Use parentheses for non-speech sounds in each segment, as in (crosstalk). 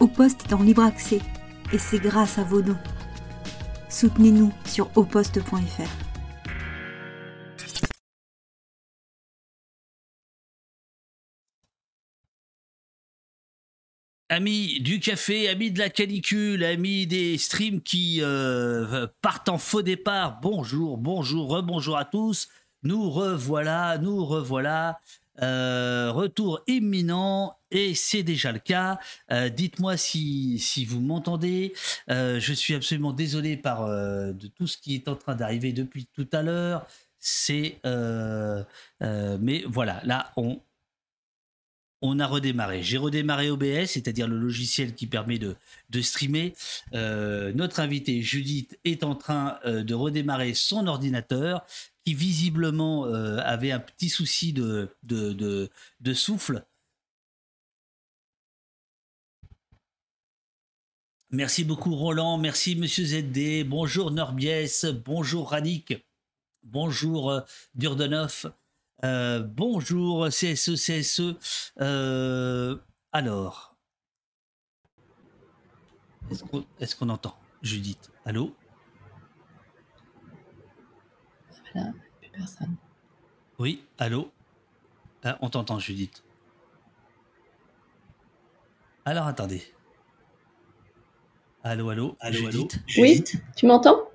Au est en libre accès et c'est grâce à vos dons. Soutenez-nous sur oposte.fr. Amis du café, amis de la canicule, amis des streams qui euh, partent en faux départ, bonjour, bonjour, rebonjour à tous. Nous revoilà, nous revoilà. Euh, retour imminent et c'est déjà le cas. Euh, dites-moi si, si, vous m'entendez. je suis absolument désolé par de tout ce qui est en train d'arriver depuis tout à l'heure. C'est mais voilà, là on on a redémarré. J'ai redémarré OBS, c'est-à-dire le logiciel qui permet de, streamer. Euh, notre invité Judith est en train euh, de redémarrer son ordinateur qui visiblement euh, avait un petit souci de, souffle. Merci beaucoup Roland, merci Monsieur ZD, bonjour Norbiès, bonjour Ranik, bonjour Durdenov. Euh, bonjour CSE, CSE. Euh, alors, est-ce qu'on entend Judith? Allô? Voilà, plus personne. Oui, allô? Ah, On t'entend Judith. Alors attendez. Allô, allô, allô, Judith? Oui, tu m'entends?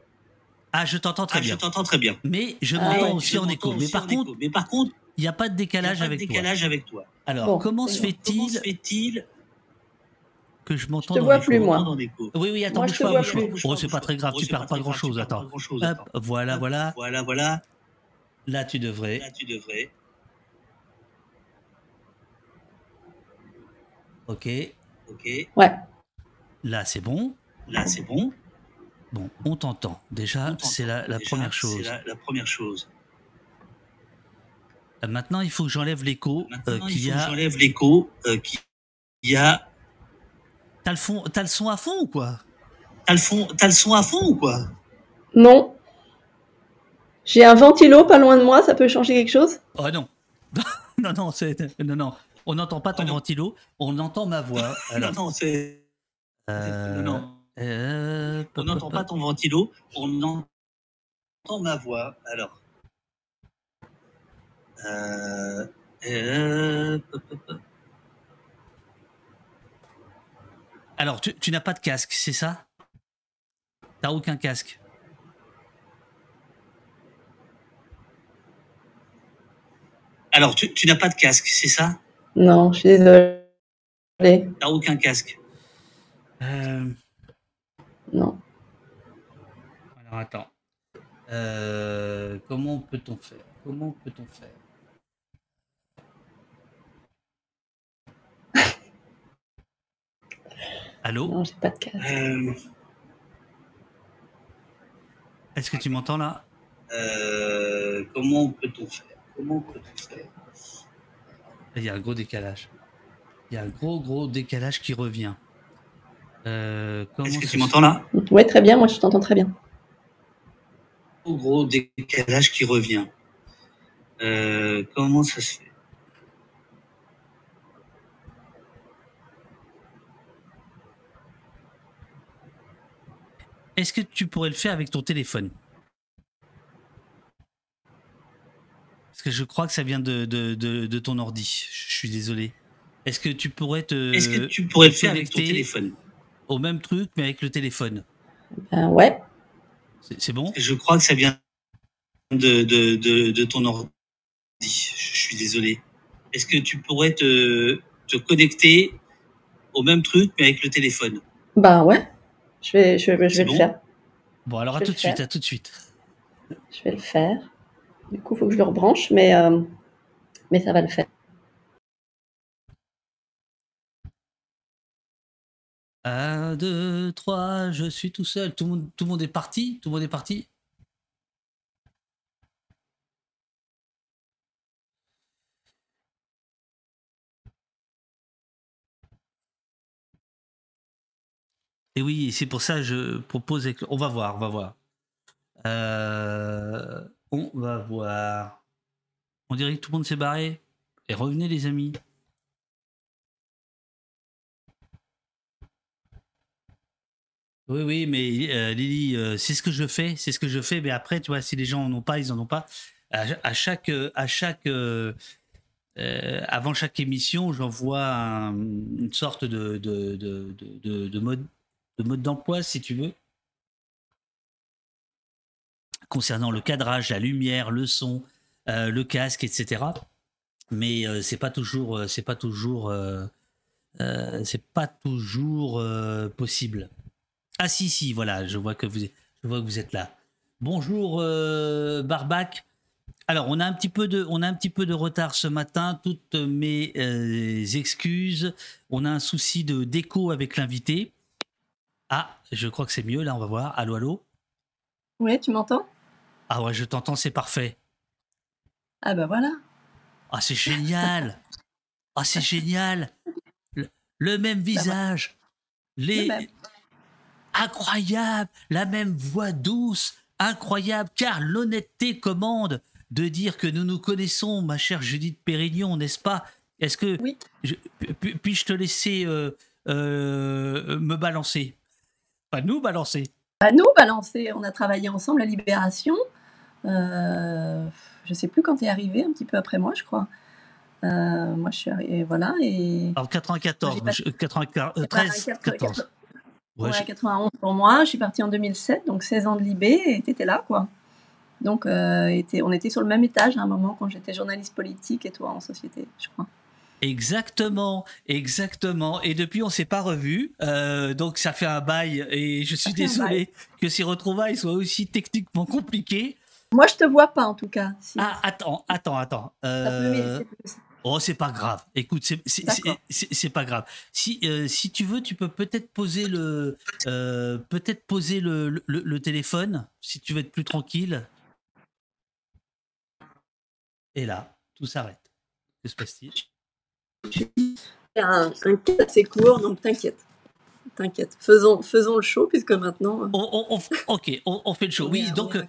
Ah, je t'entends très ah, bien. Je t'entends très bien. Mais je ah m'entends aussi, en écho. Mais par, contre, mais par contre, il n'y a pas de décalage, avec, décalage toi. avec toi. Alors, comment se fait-il que je m'entends Je te vois plus, moi. Oui, oui, attends, moi, bouge je pas. Vois plus. Oh, c'est pas très grave, tu perds pas grand-chose. Attends. Hop, voilà, voilà. Voilà, voilà. Là, tu devrais. Là, tu devrais. Ok. Ok. Ouais. Là, c'est bon. Là, c'est bon. Bon, on t'entend. Déjà, c'est la, première chose. La, première chose. Maintenant, il faut que j'enlève l'écho euh, qu'il y a. J'enlève l'écho euh, qu'il y a. T'as le, as le son à fond ou quoi? T'as le, as le son à fond ou quoi? Non. J'ai un ventilo pas loin de moi, ça peut changer quelque chose? Oh non. (laughs) non, non, c'est. Non, non. On n'entend pas ton oh ventilo, on entend ma voix. (laughs) Alors, non, non, c'est. Euh... Non, non. Euh, on n'entend pas ton ventilo, on entend ma voix. Alors. Euh, euh, Alors, tu, tu n'as pas de casque, c'est ça? T'as aucun casque? Alors, tu, tu n'as pas de casque, c'est ça? Non, je suis désolé. T'as aucun casque? Euh... Non. Alors attends. Euh, comment peut-on faire? Comment peut-on faire? (laughs) Allô? Non, j'ai pas de casque. Euh, Est-ce que tu m'entends là? Euh, Comment peut-on faire? Comment peut-on faire? Il y a un gros décalage. Il y a un gros gros décalage qui revient. Euh, Est-ce que tu m'entends là Oui, très bien, moi je t'entends très bien. Au gros décalage qui revient. Euh, comment ça se fait? Est-ce que tu pourrais le faire avec ton téléphone? Parce que je crois que ça vient de, de, ton ordi. Je suis désolé. Est-ce que tu pourrais te. Est-ce que tu pourrais le faire avec ton téléphone? Au même truc, mais avec le téléphone. Ben ouais. C'est bon? Je crois que ça vient de, de, de, ton ordi. Je suis désolé. Est-ce que tu pourrais te, te connecter au même truc, mais avec le téléphone? Ben ouais. Je vais, je, vais, je vais le faire. Bon, alors à tout de suite, à tout de suite. Je vais le faire. Du coup, il faut que je le rebranche, mais, euh, mais ça va le faire. 1, 2, 3, je suis tout seul. Tout le monde, est parti Tout le monde est parti Et oui, c'est pour ça que je propose. On va voir, on va voir. Euh, on va voir. On dirait que tout le monde s'est barré. Et revenez, les amis. Oui, oui, mais euh, Lily, euh, c'est ce que je fais, c'est ce que je fais. Mais après, tu vois, si les gens en ont pas, ils en ont pas. À, chaque, à chaque, euh, avant chaque émission, j'envoie un- une sorte de, de, de, de, de- de mode, de mode d'emploi, si tu veux, concernant le cadrage, la lumière, le son, le casque, etc. Mais c'est pas toujours, c'est pas toujours, c'est pas toujours possible. Ah si si, voilà, je vois que vous êtes, je vois que vous êtes là. Bonjour euh, Barbac. Alors on a un petit peu de, on a un petit peu de retard ce matin. Toutes mes euh, excuses. On a un souci de d'écho avec l'invité. Ah, je crois que c'est mieux là. On va voir. Allô allô? Oui, tu m'entends? Ah ouais, je t'entends, c'est parfait. Ah bah voilà. Ah c'est génial. Ah c'est génial. Le, le même visage. Les, même. Incroyable, la même voix douce, incroyable, car l'honnêteté commande de dire que nous nous connaissons, ma chère Judith Pérignon, n'est-ce pas? Est-ce que Oui. je- puis- puis-je te laisser euh, euh, me balancer? Pas nous balancer. Bah, nous, balancer, on a travaillé ensemble à Libération. Euh, je sais plus quand tu es arrivé, un petit peu après moi, je crois. Euh, moi, je suis arrivée, voilà. Et... En 94, J'ai pas- je- 94, euh, C'est pas 13, un 14. Ouais, Ouais, je- 91 pour moi. Je suis partie en 2007, donc 16 ans de Libé, et tu étais là, quoi. Donc, euh, était- on était sur le même étage à un moment quand j'étais journaliste politique et toi en société, je crois. Exactement, exactement. Et depuis, on s'est pas revus. Euh, donc, ça fait un bail. Et je suis désolé que ces retrouvailles soient aussi techniquement compliquées. Moi, je te vois pas en tout cas. Si. Ah, attends, attends, attends. Ça peut. Oh, c'est pas grave. Écoute, c'est pas grave. Si euh, si tu veux, tu peux peut-être poser le euh, peut-être poser le, le, le téléphone si tu veux être plus tranquille. Et là, tout s'arrête. Que se passe-t-il? C'est un, un assez court, donc t'inquiète. T'inquiète. Faisons, faisons le show, puisque maintenant. euh, on, on- on- Ok, on, fait le show. Oui, donc euh.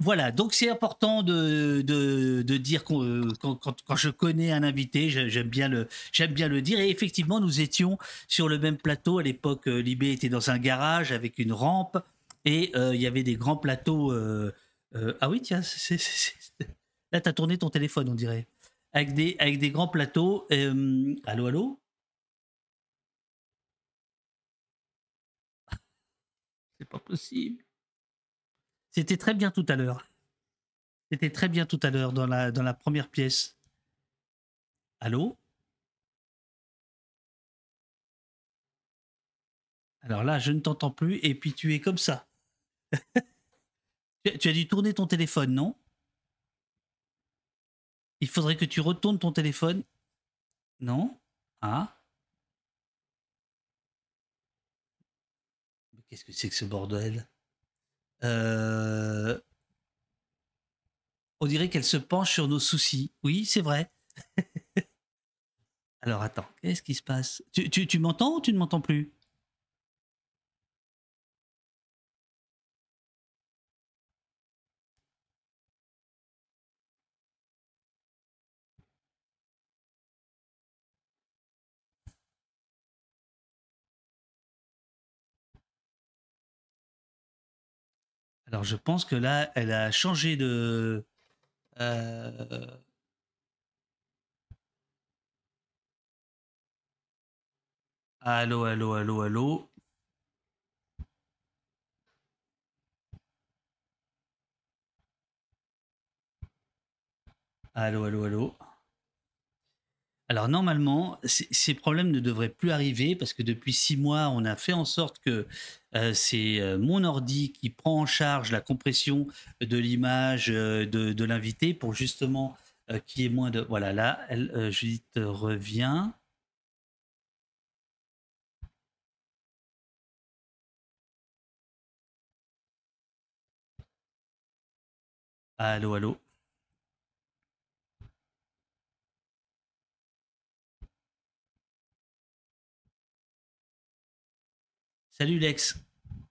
Voilà, donc c'est important de, de, de dire euh, quand, quand, quand je connais un invité, j'ai- j'aime bien, le, j'aime bien le dire. Et effectivement, nous étions sur le même plateau. À l'époque, Libé était dans un garage avec une rampe et euh, il y avait des grands plateaux. euh, euh, ah oui, tiens, là, tu as tourné ton téléphone, on dirait. Avec des, avec des grands plateaux. Allô, allô? Pas possible. C'était très bien tout à l'heure. C'était très bien tout à l'heure dans la, dans la première pièce. Allô? Alors là, je ne t'entends plus et puis tu es comme ça. (laughs) tu, tu as dû tourner ton téléphone, non? Il faudrait que tu retournes ton téléphone. Non? Ah? Qu'est-ce que c'est que ce bordel? Euh, On dirait qu'elle se penche sur nos soucis. Oui, c'est vrai. (laughs) Alors attends, qu'est-ce qui se passe? Tu, tu, tu m'entends ou tu ne m'entends plus? Alors je pense que là, elle a changé de... euh, Allô, allô, allô, allô. Allô, allô, allô. Alors normalement, ces problèmes ne devraient plus arriver parce que depuis six mois, on a fait en sorte que euh, c'est euh, mon ordi qui prend en charge la compression de l'image euh, de, l'invité pour justement qu'il y ait moins de... Voilà, là, elle, Judith revient. Allô, allô. Salut Lex.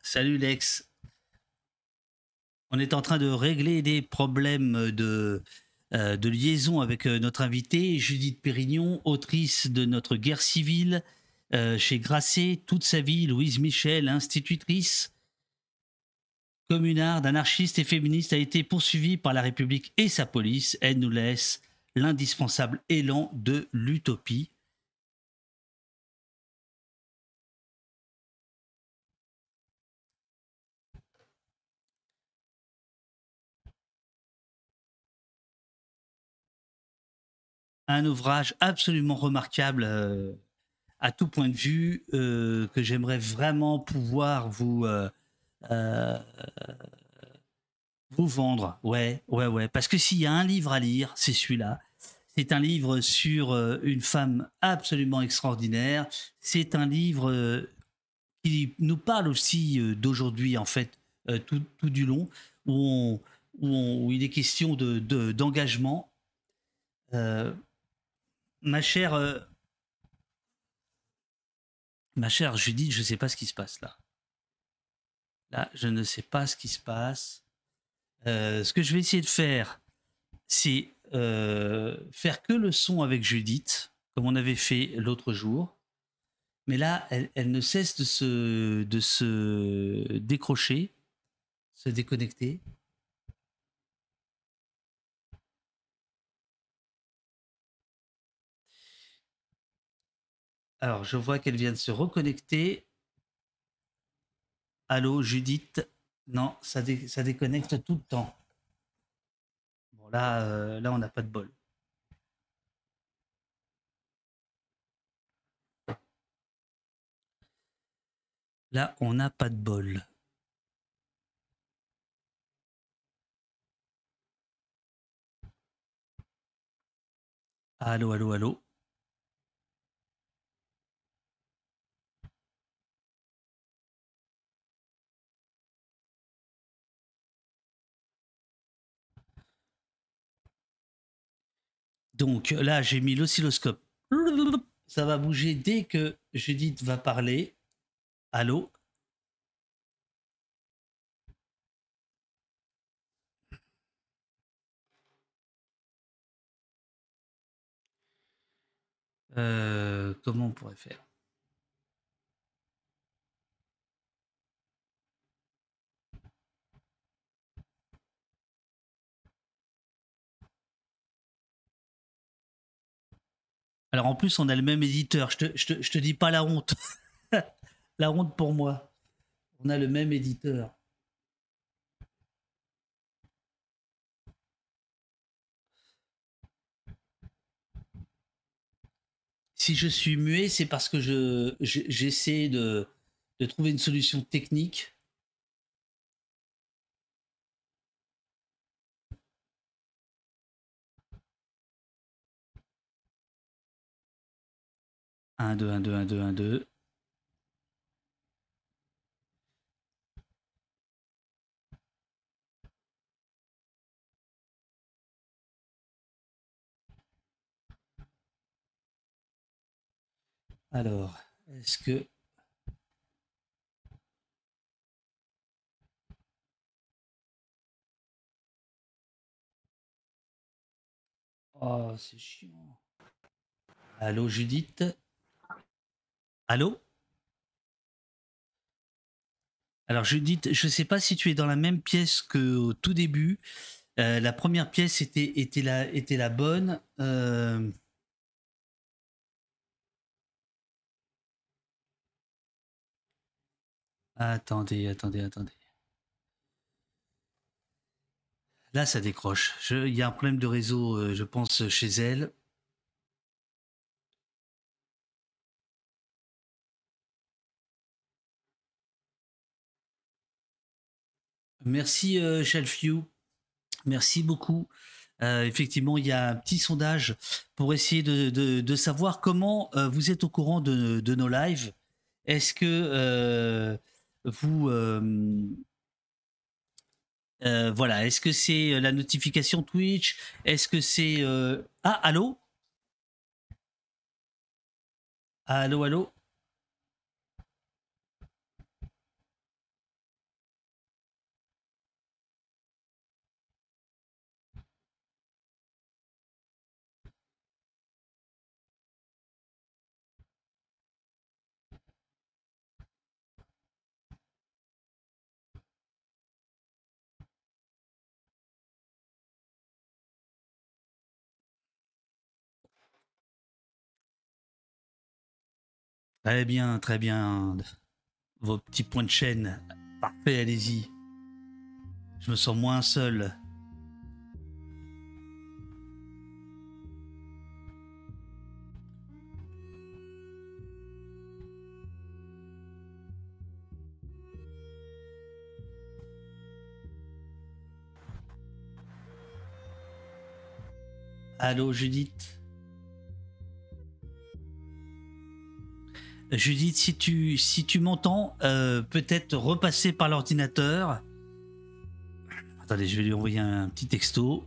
Salut Lex. On est en train de régler des problèmes de, euh, liaison avec euh, notre invité, Judith Pérignon, autrice de notre guerre civile, euh, chez Grasset toute sa vie. Louise Michel, institutrice communarde, anarchiste et féministe, a été poursuivie par la République et sa police. Elle nous laisse l'indispensable élan de l'utopie. Un ouvrage absolument remarquable euh, à tout point de vue euh, que j'aimerais vraiment pouvoir vous euh, vous vendre. Ouais, ouais, ouais. Parce que s'il y a un livre à lire, c'est celui-là. C'est un livre sur une femme absolument extraordinaire. C'est un livre qui nous parle aussi d'aujourd'hui, en fait, tout, tout du long, où, où, il est question de- de- d'engagement. Euh, ma chère, euh, ma chère Judith, je ne sais pas ce qui se passe là. Là, je ne sais pas ce qui se passe. Euh, ce que je vais essayer de faire, c'est euh, faire que le son avec Judith, comme on avait fait l'autre jour. Mais là, elle, elle ne cesse de se, de se décrocher, se déconnecter. Alors, je vois qu'elle vient de se reconnecter. Allô, Judith? Non, ça, dé- ça déconnecte tout le temps. Bon, euh, là on n'a pas de bol. Là, on n'a pas de bol. Allô, allô, allô? Donc là, j'ai mis l'oscilloscope. Ça va bouger dès que Judith va parler. Allô Euh, Comment on pourrait faire? Alors en plus, on a le même éditeur. Je te, te, dis pas la honte. (laughs) la honte pour moi. On a le même éditeur. Si je suis muet, c'est parce que je, je- j'essaie de trouver une solution technique. Un, deux, un, deux, un, deux, un, deux. Alors, est-ce que... Oh, c'est chiant. Allô, Judith? Allô? Alors, Judith, je ne sais pas si tu es dans la même pièce qu'au tout début. Euh, la première pièce était, la, bonne. Euh, Attendez, attendez, attendez. Là, ça décroche. Il y a un problème de réseau, euh, je pense, chez elle. Merci, euh, Shelfew. Merci beaucoup. Euh, effectivement, il y a un petit sondage pour essayer de, savoir comment euh, vous êtes au courant de, de nos lives. Est-ce que euh, vous... voilà, est-ce que c'est la notification Twitch? Est-ce que c'est... Ah, allô? Allô, allô? Très bien, très bien. Vos petits points de chaîne. Parfait, allez-y. Je me sens moins seul. Allô, Judith? Judith, si tu, si tu m'entends, euh, peut-être repasser par l'ordinateur. Attendez, je vais lui envoyer un petit texto.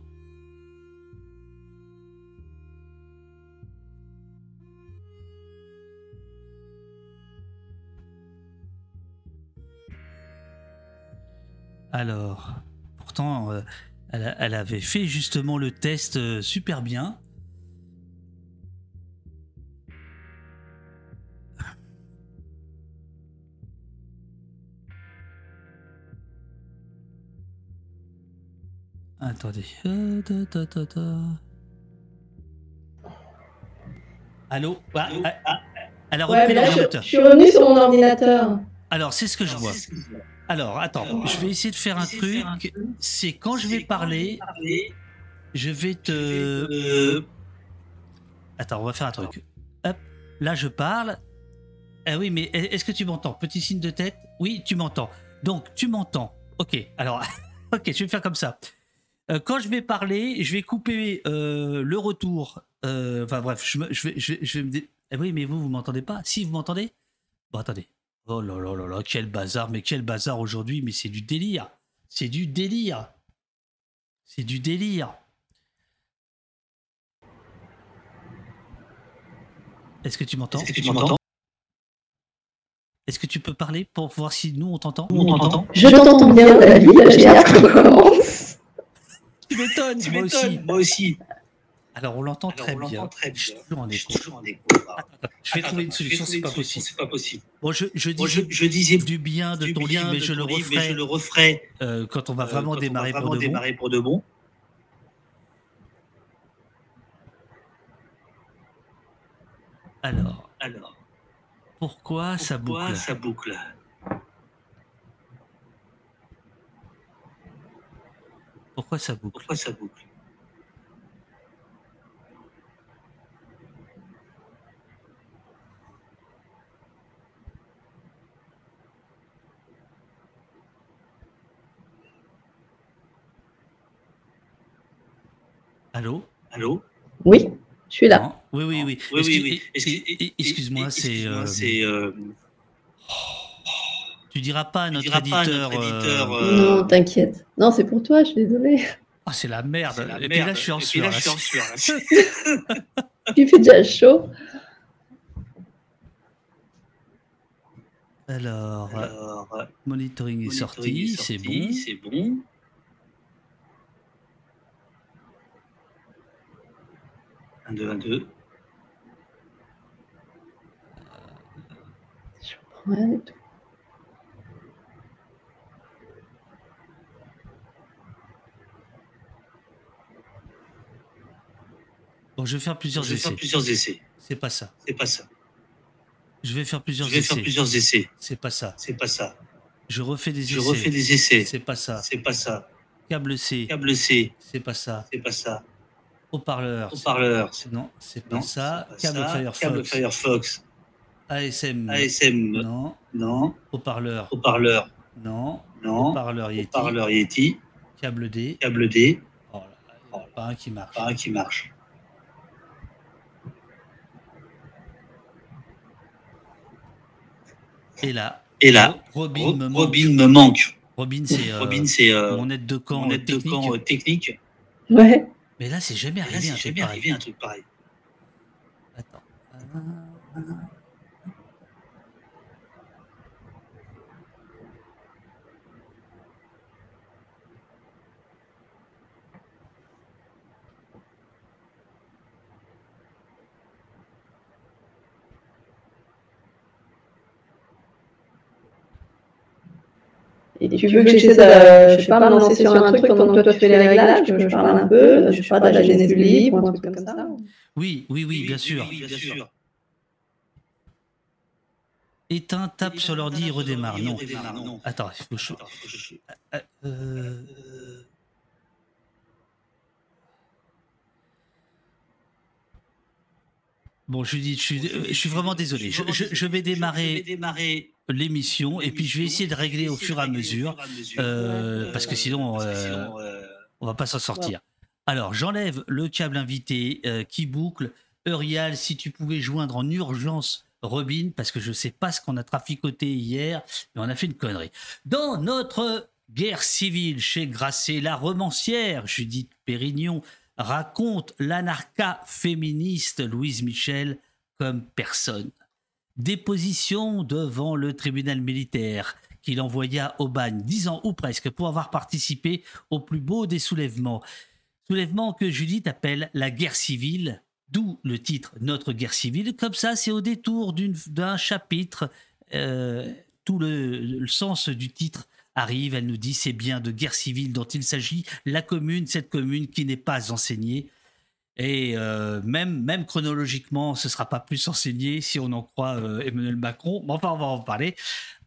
Alors, pourtant, euh, elle, avait fait justement le test euh, super bien. Attendez. Euh, ta, ta, ta, ta. Allô Ah, ah, ah, Elle a Ouais, repris mais là, je, l'ordinateur. je suis revenue sur mon ordinateur. Alors, c'est ce que je vois. Alors, attends, je vais essayer de faire un truc. C'est quand je vais parler, je vais te. Attends, on va faire un truc. Hop, là je parle. Ah oui, mais est-ce que tu m'entends? Petit signe de tête. Oui, tu m'entends. Donc, tu m'entends. Ok, alors, (laughs) ok, je vais faire comme ça. Euh, quand je vais parler, je vais couper euh, le retour. Euh, Enfin bref, je, me- je vais, je vais, je vais me. dé- Ah oui, mais vous, vous m'entendez pas? Si, vous m'entendez? Bon, attendez. Oh là là là là, quel bazar, mais quel bazar aujourd'hui, mais c'est du délire. C'est du délire. C'est du délire. Est-ce que tu m'entends? Est-ce que tu m'entends? Est-ce que tu peux parler pour voir si nous on t'entend? On t'entend Je t'entends bien, David. J'ai hâte qu'on commence. Tu m'étonnes, Tu moi aussi. m'étonnes, moi aussi. Alors on l'entend très bien. Je suis bien. toujours en Je suis écho. toujours en écho. Je vais Attends, trouver une attends, solution, je c'est vais pas trouver une possible. solution, C'est pas possible. Bon, je, je Bon, disais je, je disais du bien de du ton bien livre, mais je le ton livre, mais referai je le referai euh, quand on va euh, vraiment quand on va démarrer vraiment pour de bon. démarrer pour de bon. Alors, Alors, pourquoi ça boucle? ça boucle? Pourquoi ça boucle? Pourquoi ça boucle? Allô? Allô? Oui, je suis là. Non Oui, oui, oui. Oui, oui, Excuse- oui. excuse- Excuse- Excuse-moi, c'est. excuse-moi, c'est. euh, Tu diras pas à notre diras pas à éditeur. notre euh, éditeur, euh, Non, t'inquiète. Non, c'est pour toi, je suis désolée. Ah, c'est la merde. la Et puis merde. là, je suis en Et puis sueur. là, je suis en sueur. Il (laughs) fait déjà chaud. Alors, euh, Alors, euh, monitoring est monitoring sorti, est c'est sorti, bon. C'est bon. Un, deux, un, deux. Je prends rien du tout. Bon, je vais faire plusieurs Je vais faire essais. plusieurs essais. C'est pas ça. C'est pas ça. Je vais faire Je plusieurs vais faire essais. plusieurs essais. C'est pas ça. C'est pas ça. Je refais des Je essais. refais des essais. C'est pas ça. C'est pas ça. Câble C. Câble C. C'est pas ça. C'est pas ça. Haut-parleur. Haut-parleur. Non, c'est pas Non, ça. pas Câble ça. Firefox. Câble Firefox. ASM. ASM. Non. Non. Haut-parleur. Haut-parleur. Non. Non. Haut-parleur Yeti. Haut-parleur Yeti. Câble D. Câble D. Oh là là, il y en a pas un qui marche. Pas un qui marche. Et là, Et là, Robin Ro- me manque. Robin me manque. Robin, c'est euh, Robin, c'est euh, mon aide de camp mon euh, de technique. camp euh, technique. Ouais. Mais là, c'est jamais Là, arrivé c'est un truc jamais pareil. arrivé un truc pareil. Attends. Et tu veux que j'essaie de, je sais pas, me lancer sur un truc pendant que toi tu fais les réglages, que je parle un peu, je sais pas, de la genèse du livre, ou un truc comme ça. Oui, oui, oui, bien sûr. Éteins, tape sur l'ordi, redémarre. Non. Attends, il faut. Que je- Euh, euh, Bon, Judith, je suis, je suis vraiment désolé. Je, je- je vais démarrer démarrer l'émission et puis je vais essayer de régler au fur et à mesure, euh, parce que euh, sinon, euh, on va pas s'en sortir. Alors, j'enlève le câble invité euh, qui boucle. Eurial, si tu pouvais joindre en urgence Robin, parce que je sais pas ce qu'on a traficoté hier, mais on a fait une connerie. Dans notre guerre civile chez Grasset, la romancière Judith Pérignon raconte l'anarcha féministe Louise Michel comme personne. Déposition devant le tribunal militaire qu'il envoya au bagne dix ans ou presque pour avoir participé au plus beau des soulèvements. Soulèvement que Judith appelle la guerre civile, d'où le titre Notre guerre civile. Comme ça, c'est au détour d'un chapitre, euh, tout le, le sens du titre arrive. Elle nous dit c'est bien de guerre civile dont il s'agit, la commune, cette commune qui n'est pas enseignée. Et euh, même, même chronologiquement, ce sera pas plus enseigné si on en croit euh, Emmanuel Macron. Mais enfin, on va en parler.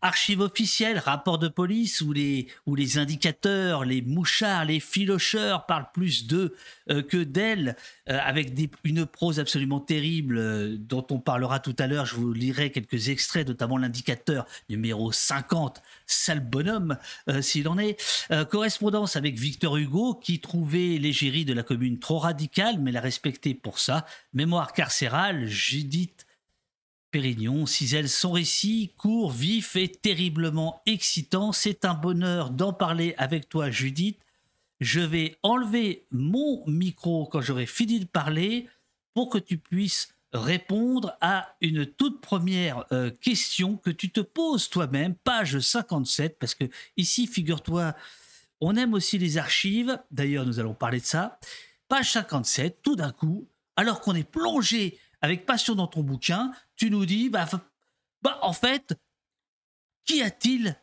Archives officielles, rapports de police où les, où les indicateurs, les mouchards, les filocheurs parlent plus d'eux euh, que d'elles, euh, avec une prose absolument terrible euh, dont on parlera tout à l'heure. Je vous lirai quelques extraits, notamment l'indicateur numéro 50, sale bonhomme s'il en est. Correspondance avec Victor Hugo qui trouvait l'égérie de la commune trop radicale, mais la respectait pour ça. Mémoire carcérale, Judith Pérignon, Ciselle, son récit court, vif et terriblement excitant. C'est un bonheur d'en parler avec toi, Judith. Je vais enlever mon micro quand j'aurai fini de parler pour que tu puisses répondre à une toute première euh, question que tu te poses toi-même, page 57, parce que ici, figure-toi, on aime aussi les archives, d'ailleurs nous allons parler de ça. Page 57, tout d'un coup, alors qu'on est plongé avec passion dans ton bouquin, tu nous dis, bah, bah en fait, qu'y a-t-il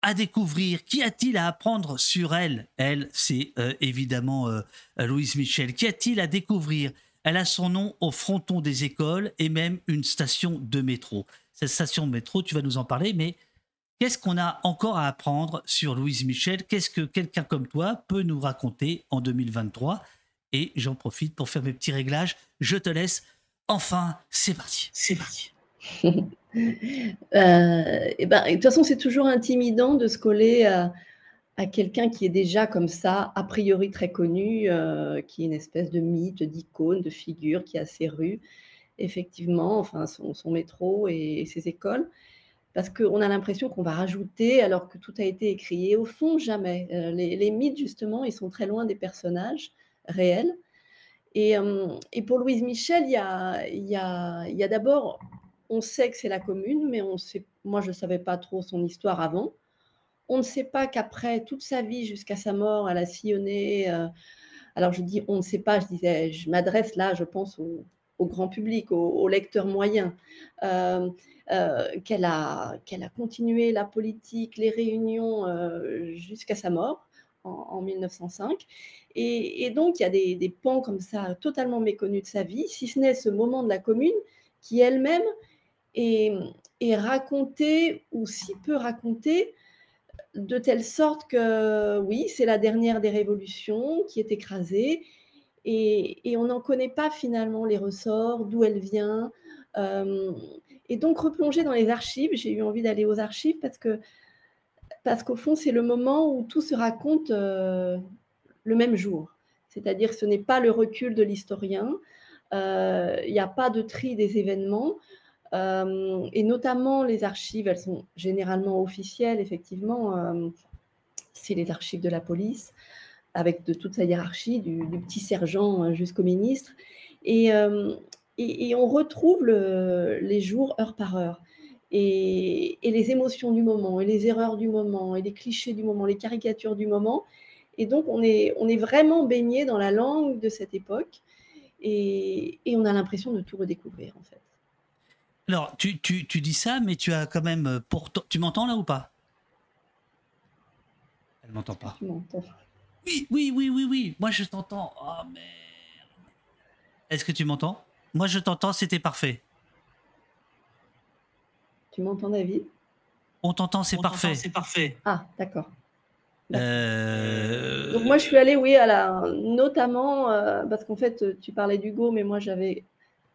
à découvrir? Qu'y a-t-il à apprendre sur elle? Elle, c'est euh, évidemment euh, Louise Michel. Qu'y a-t-il à découvrir? Elle a son nom au fronton des écoles et même une station de métro. Cette station de métro, tu vas nous en parler, mais qu'est-ce qu'on a encore à apprendre sur Louise Michel? Qu'est-ce que quelqu'un comme toi peut nous raconter en 2023 Et j'en profite pour faire mes petits réglages. Je te laisse. Enfin, c'est parti. c'est parti. (laughs) Euh, et ben, et de toute façon, c'est toujours intimidant de se coller à, à quelqu'un qui est déjà comme ça, a priori très connu, euh, qui est une espèce de mythe, d'icône, de figure, qui a ses rues, effectivement, enfin son, son métro et, ses écoles, parce qu'on a l'impression qu'on va rajouter alors que tout a été écrit. Et au fond, jamais. Euh, les, les mythes, justement, ils sont très loin des personnages réels. Et, euh, et pour Louise Michel, il y a, d'abord on sait que c'est la commune, mais moi je ne savais pas trop son histoire avant. On ne sait pas qu'après toute sa vie jusqu'à sa mort, elle a sillonné. euh, alors je dis on ne sait pas, je disais, je m'adresse là, je pense au, grand public, au, au lecteur moyen, euh, qu'elle a, continué la politique, les réunions jusqu'à sa mort en, en 1905. Et, donc il y a des, pans comme ça totalement méconnus de sa vie, si ce n'est ce moment de la commune qui elle-même est, est racontée ou si peu racontée de telle sorte que oui, c'est la dernière des révolutions qui est écrasée et, et on n'en connaît pas finalement les ressorts, d'où elle vient. Euh, et donc replonger dans les archives, j'ai eu envie d'aller aux archives parce que parce qu'au fond c'est le moment où tout se raconte euh, le même jour. C'est-à-dire ce n'est pas le recul de l'historien, euh, il n'y a pas de tri des événements. Euh, et notamment les archives, elles sont généralement officielles, effectivement. c'est les archives de la police, avec de toute sa hiérarchie, du, petit sergent euh, jusqu'au ministre. Et, on retrouve le- les jours heure par heure. Et, et les émotions du moment, et les erreurs du moment, et les clichés du moment, les caricatures du moment. Et donc, on est, on est vraiment baigné dans la langue de cette époque. Et, et on a l'impression de tout redécouvrir, en fait. Alors, tu, tu, tu dis ça, mais tu as quand même euh, pourtant. Tu m'entends là ou pas? Elle m'entend pas. Tu m'entends Oui, oui, oui, oui, oui. Moi, je t'entends. Oh merde. Est-ce que tu m'entends? Moi, je t'entends. C'était parfait. Tu m'entends, David? On t'entend, c'est parfait. C'est parfait. Ah, d'accord. Euh, Donc moi, je suis allée, oui, à la, notamment euh, parce qu'en fait, tu parlais d'Hugo, mais moi, j'avais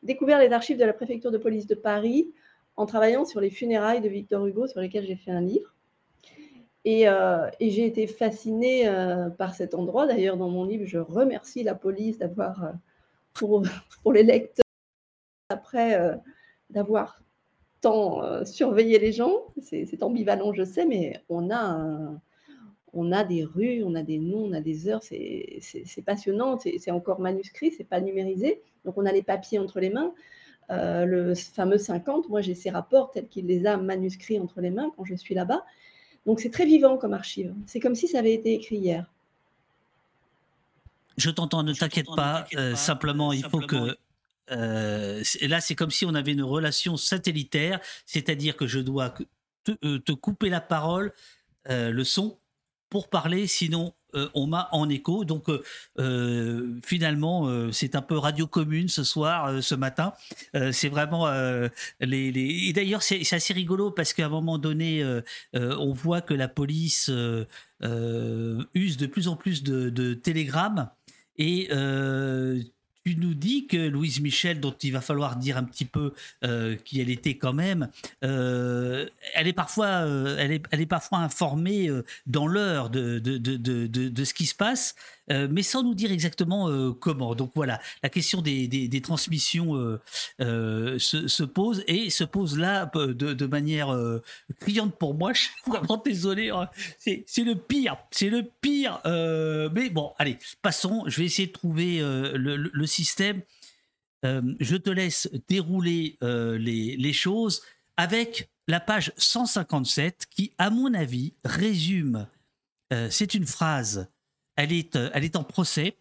découvert les archives de la préfecture de police de Paris en travaillant sur les funérailles de Victor Hugo, sur lesquelles j'ai fait un livre. Et, euh, et j'ai été fascinée par cet endroit. D'ailleurs, dans mon livre, je remercie la police d'avoir, pour, (laughs) pour les lecteurs, après d'avoir tant surveillé les gens. C'est ambivalent, je sais, mais on a un, on a des rues, on a des noms, on a des heures, c'est passionnant, c'est encore manuscrit, c'est pas numérisé, donc on a les papiers entre les mains. Euh, le fameux 50, moi j'ai ces rapports tels qu'il les a manuscrits entre les mains quand je suis là-bas. Donc c'est très vivant comme archive. C'est comme si ça avait été écrit hier. Je t'entends, ne t'inquiète pas. Euh, simplement, il faut que. Euh, là, c'est comme si on avait une relation satellitaire, c'est-à-dire que je dois te, couper la parole, le son, pour parler, sinon euh, on m'a en écho. Donc euh, euh, finalement, c'est un peu radio commune ce soir, ce matin. c'est vraiment les, Et d'ailleurs, c'est assez rigolo parce qu'à un moment donné, on voit que la police use de plus en plus de, de télégrammes et tu nous dis que Louise Michel, dont il va falloir dire un petit peu euh, qui elle était quand même, euh, elle, est parfois, euh, elle, est, elle est parfois informée dans l'heure de de, de, de, de, ce qui se passe. Euh, mais sans nous dire exactement euh, comment. Donc voilà, la question des, des, transmissions euh, se, pose et se pose là de, manière criante pour moi. (laughs) Je suis vraiment désolé, hein. c'est le pire, c'est le pire. mais bon, allez, passons. Je vais essayer de trouver le, système. je te laisse dérouler les, les choses avec la page 157 qui, à mon avis, résume. c'est une phrase elle est, euh, elle est en procès.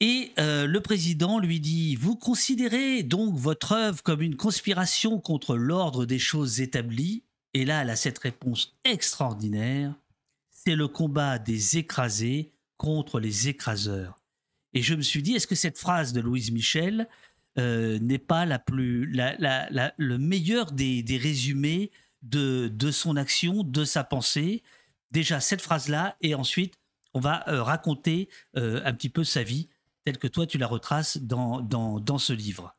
Et euh, le président lui dit Vous considérez donc votre œuvre comme une conspiration contre l'ordre des choses établies? Et là, elle a cette réponse extraordinaire c'est le combat des écrasés contre les écraseurs. Et je me suis dit Est-ce que cette phrase de Louise Michel euh, n'est pas la plus, le meilleur des, résumés de, de son action, de sa pensée? Déjà cette phrase-là, et ensuite, on va euh, raconter euh, un petit peu sa vie, telle que toi, tu la retraces dans, dans, dans ce livre.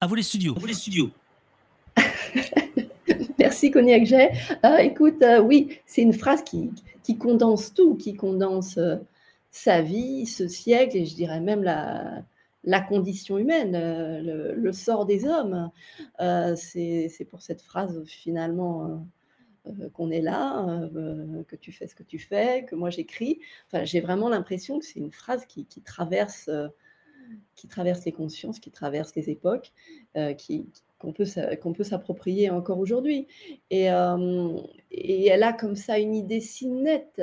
À vous les studios. À vous les studios. (laughs) Merci Cognac J. Euh, écoute, oui, c'est une phrase qui, qui, condense tout, qui condense sa vie, ce siècle, et je dirais même la, la condition humaine, le, le, sort des hommes. c'est pour cette phrase finalement euh, qu'on est là, euh, que tu fais ce que tu fais, que moi j'écris. Enfin, j'ai vraiment l'impression que c'est une phrase qui, traverse, euh, qui traverse les consciences, qui traverse les époques, qui, qu'on peut, qu'on peut s'approprier encore aujourd'hui. Et, et, elle a comme ça une idée si nette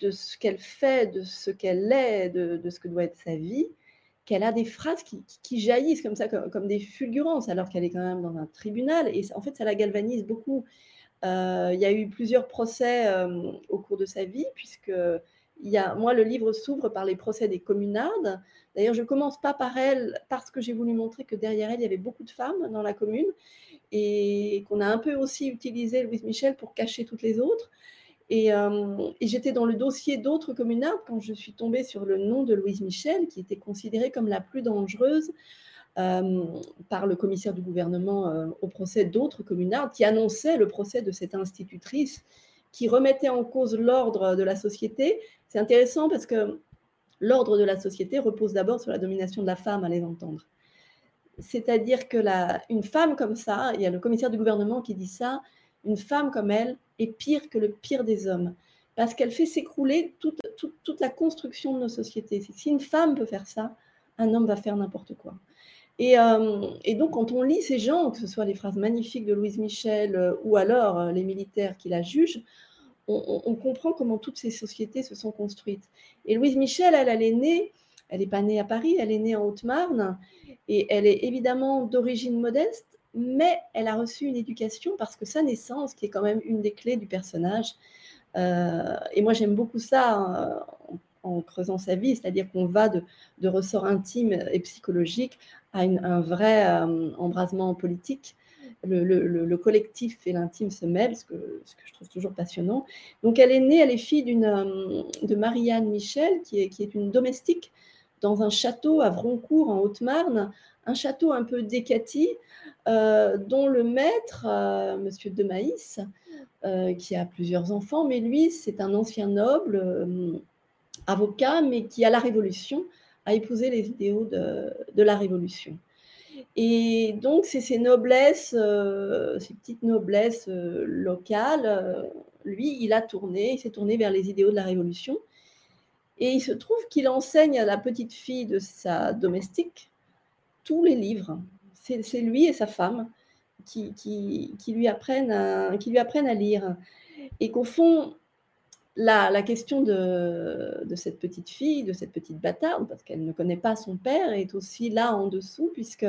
de ce qu'elle fait, de ce qu'elle est, de, ce que doit être sa vie, qu'elle a des phrases qui, jaillissent comme ça, comme, comme, des fulgurances, alors qu'elle est quand même dans un tribunal. Et en fait, ça la galvanise beaucoup. Euh, il y a eu plusieurs procès euh, au cours de sa vie, puisque il y a, moi, le livre s'ouvre par les procès des communardes. D'ailleurs, je ne commence pas par elle parce que j'ai voulu montrer que derrière elle, il y avait beaucoup de femmes dans la commune et qu'on a un peu aussi utilisé Louise Michel pour cacher toutes les autres. Et, euh, et j'étais dans le dossier d'autres communardes quand je suis tombée sur le nom de Louise Michel, qui était considérée comme la plus dangereuse euh, par le commissaire du gouvernement euh, au procès d'autres communards qui annonçaient le procès de cette institutrice qui remettait en cause l'ordre de la société. C'est intéressant parce que l'ordre de la société repose d'abord sur la domination de la femme, à les entendre. C'est-à-dire que la, une femme comme ça, il y a le commissaire du gouvernement qui dit ça, une femme comme elle est pire que le pire des hommes, parce qu'elle fait s'écrouler toute, toute, toute, la construction de nos sociétés. Si une femme peut faire ça, un homme va faire n'importe quoi. Euh, et, donc, quand on lit ces gens, que ce soit les phrases magnifiques de Louise Michel euh, ou alors euh, les militaires qui la jugent, on, comprend comment toutes ces sociétés se sont construites. Et Louise Michel, elle, elle est née, elle n'est pas née à Paris, elle est née en Haute-Marne, et elle est évidemment d'origine modeste, mais elle a reçu une éducation parce que sa naissance, qui est quand même une des clés du personnage, et moi j'aime beaucoup ça en creusant sa vie, c'est-à-dire qu'on va de, de ressorts intimes et psychologiques à un vrai embrasement politique le, collectif et l'intime se mêlent, ce que, je trouve toujours passionnant. Donc elle est née, elle est fille euh, de Marianne Michel, qui est, qui est une domestique dans un château à Vroncourt, en Haute-Marne, un château un peu décati, euh, dont le maître, euh, Monsieur de Maïs, qui a plusieurs enfants, mais lui, c'est un ancien noble, avocat, mais qui, à la Révolution, a épousé les idéaux de, la Révolution. Et donc, c'est ces noblesses, euh, ces petites noblesses euh, locales, euh, lui, il a tourné, il s'est tourné vers les idéaux de la Révolution. Et il se trouve qu'il enseigne à la petite fille de sa domestique tous les livres. C'est lui et sa femme qui, lui, apprennent à, qui lui apprennent à lire. Et qu'au fond, la, question de, de, cette petite fille, de cette petite bâtarde, parce qu'elle ne connaît pas son père, est aussi là en dessous, puisque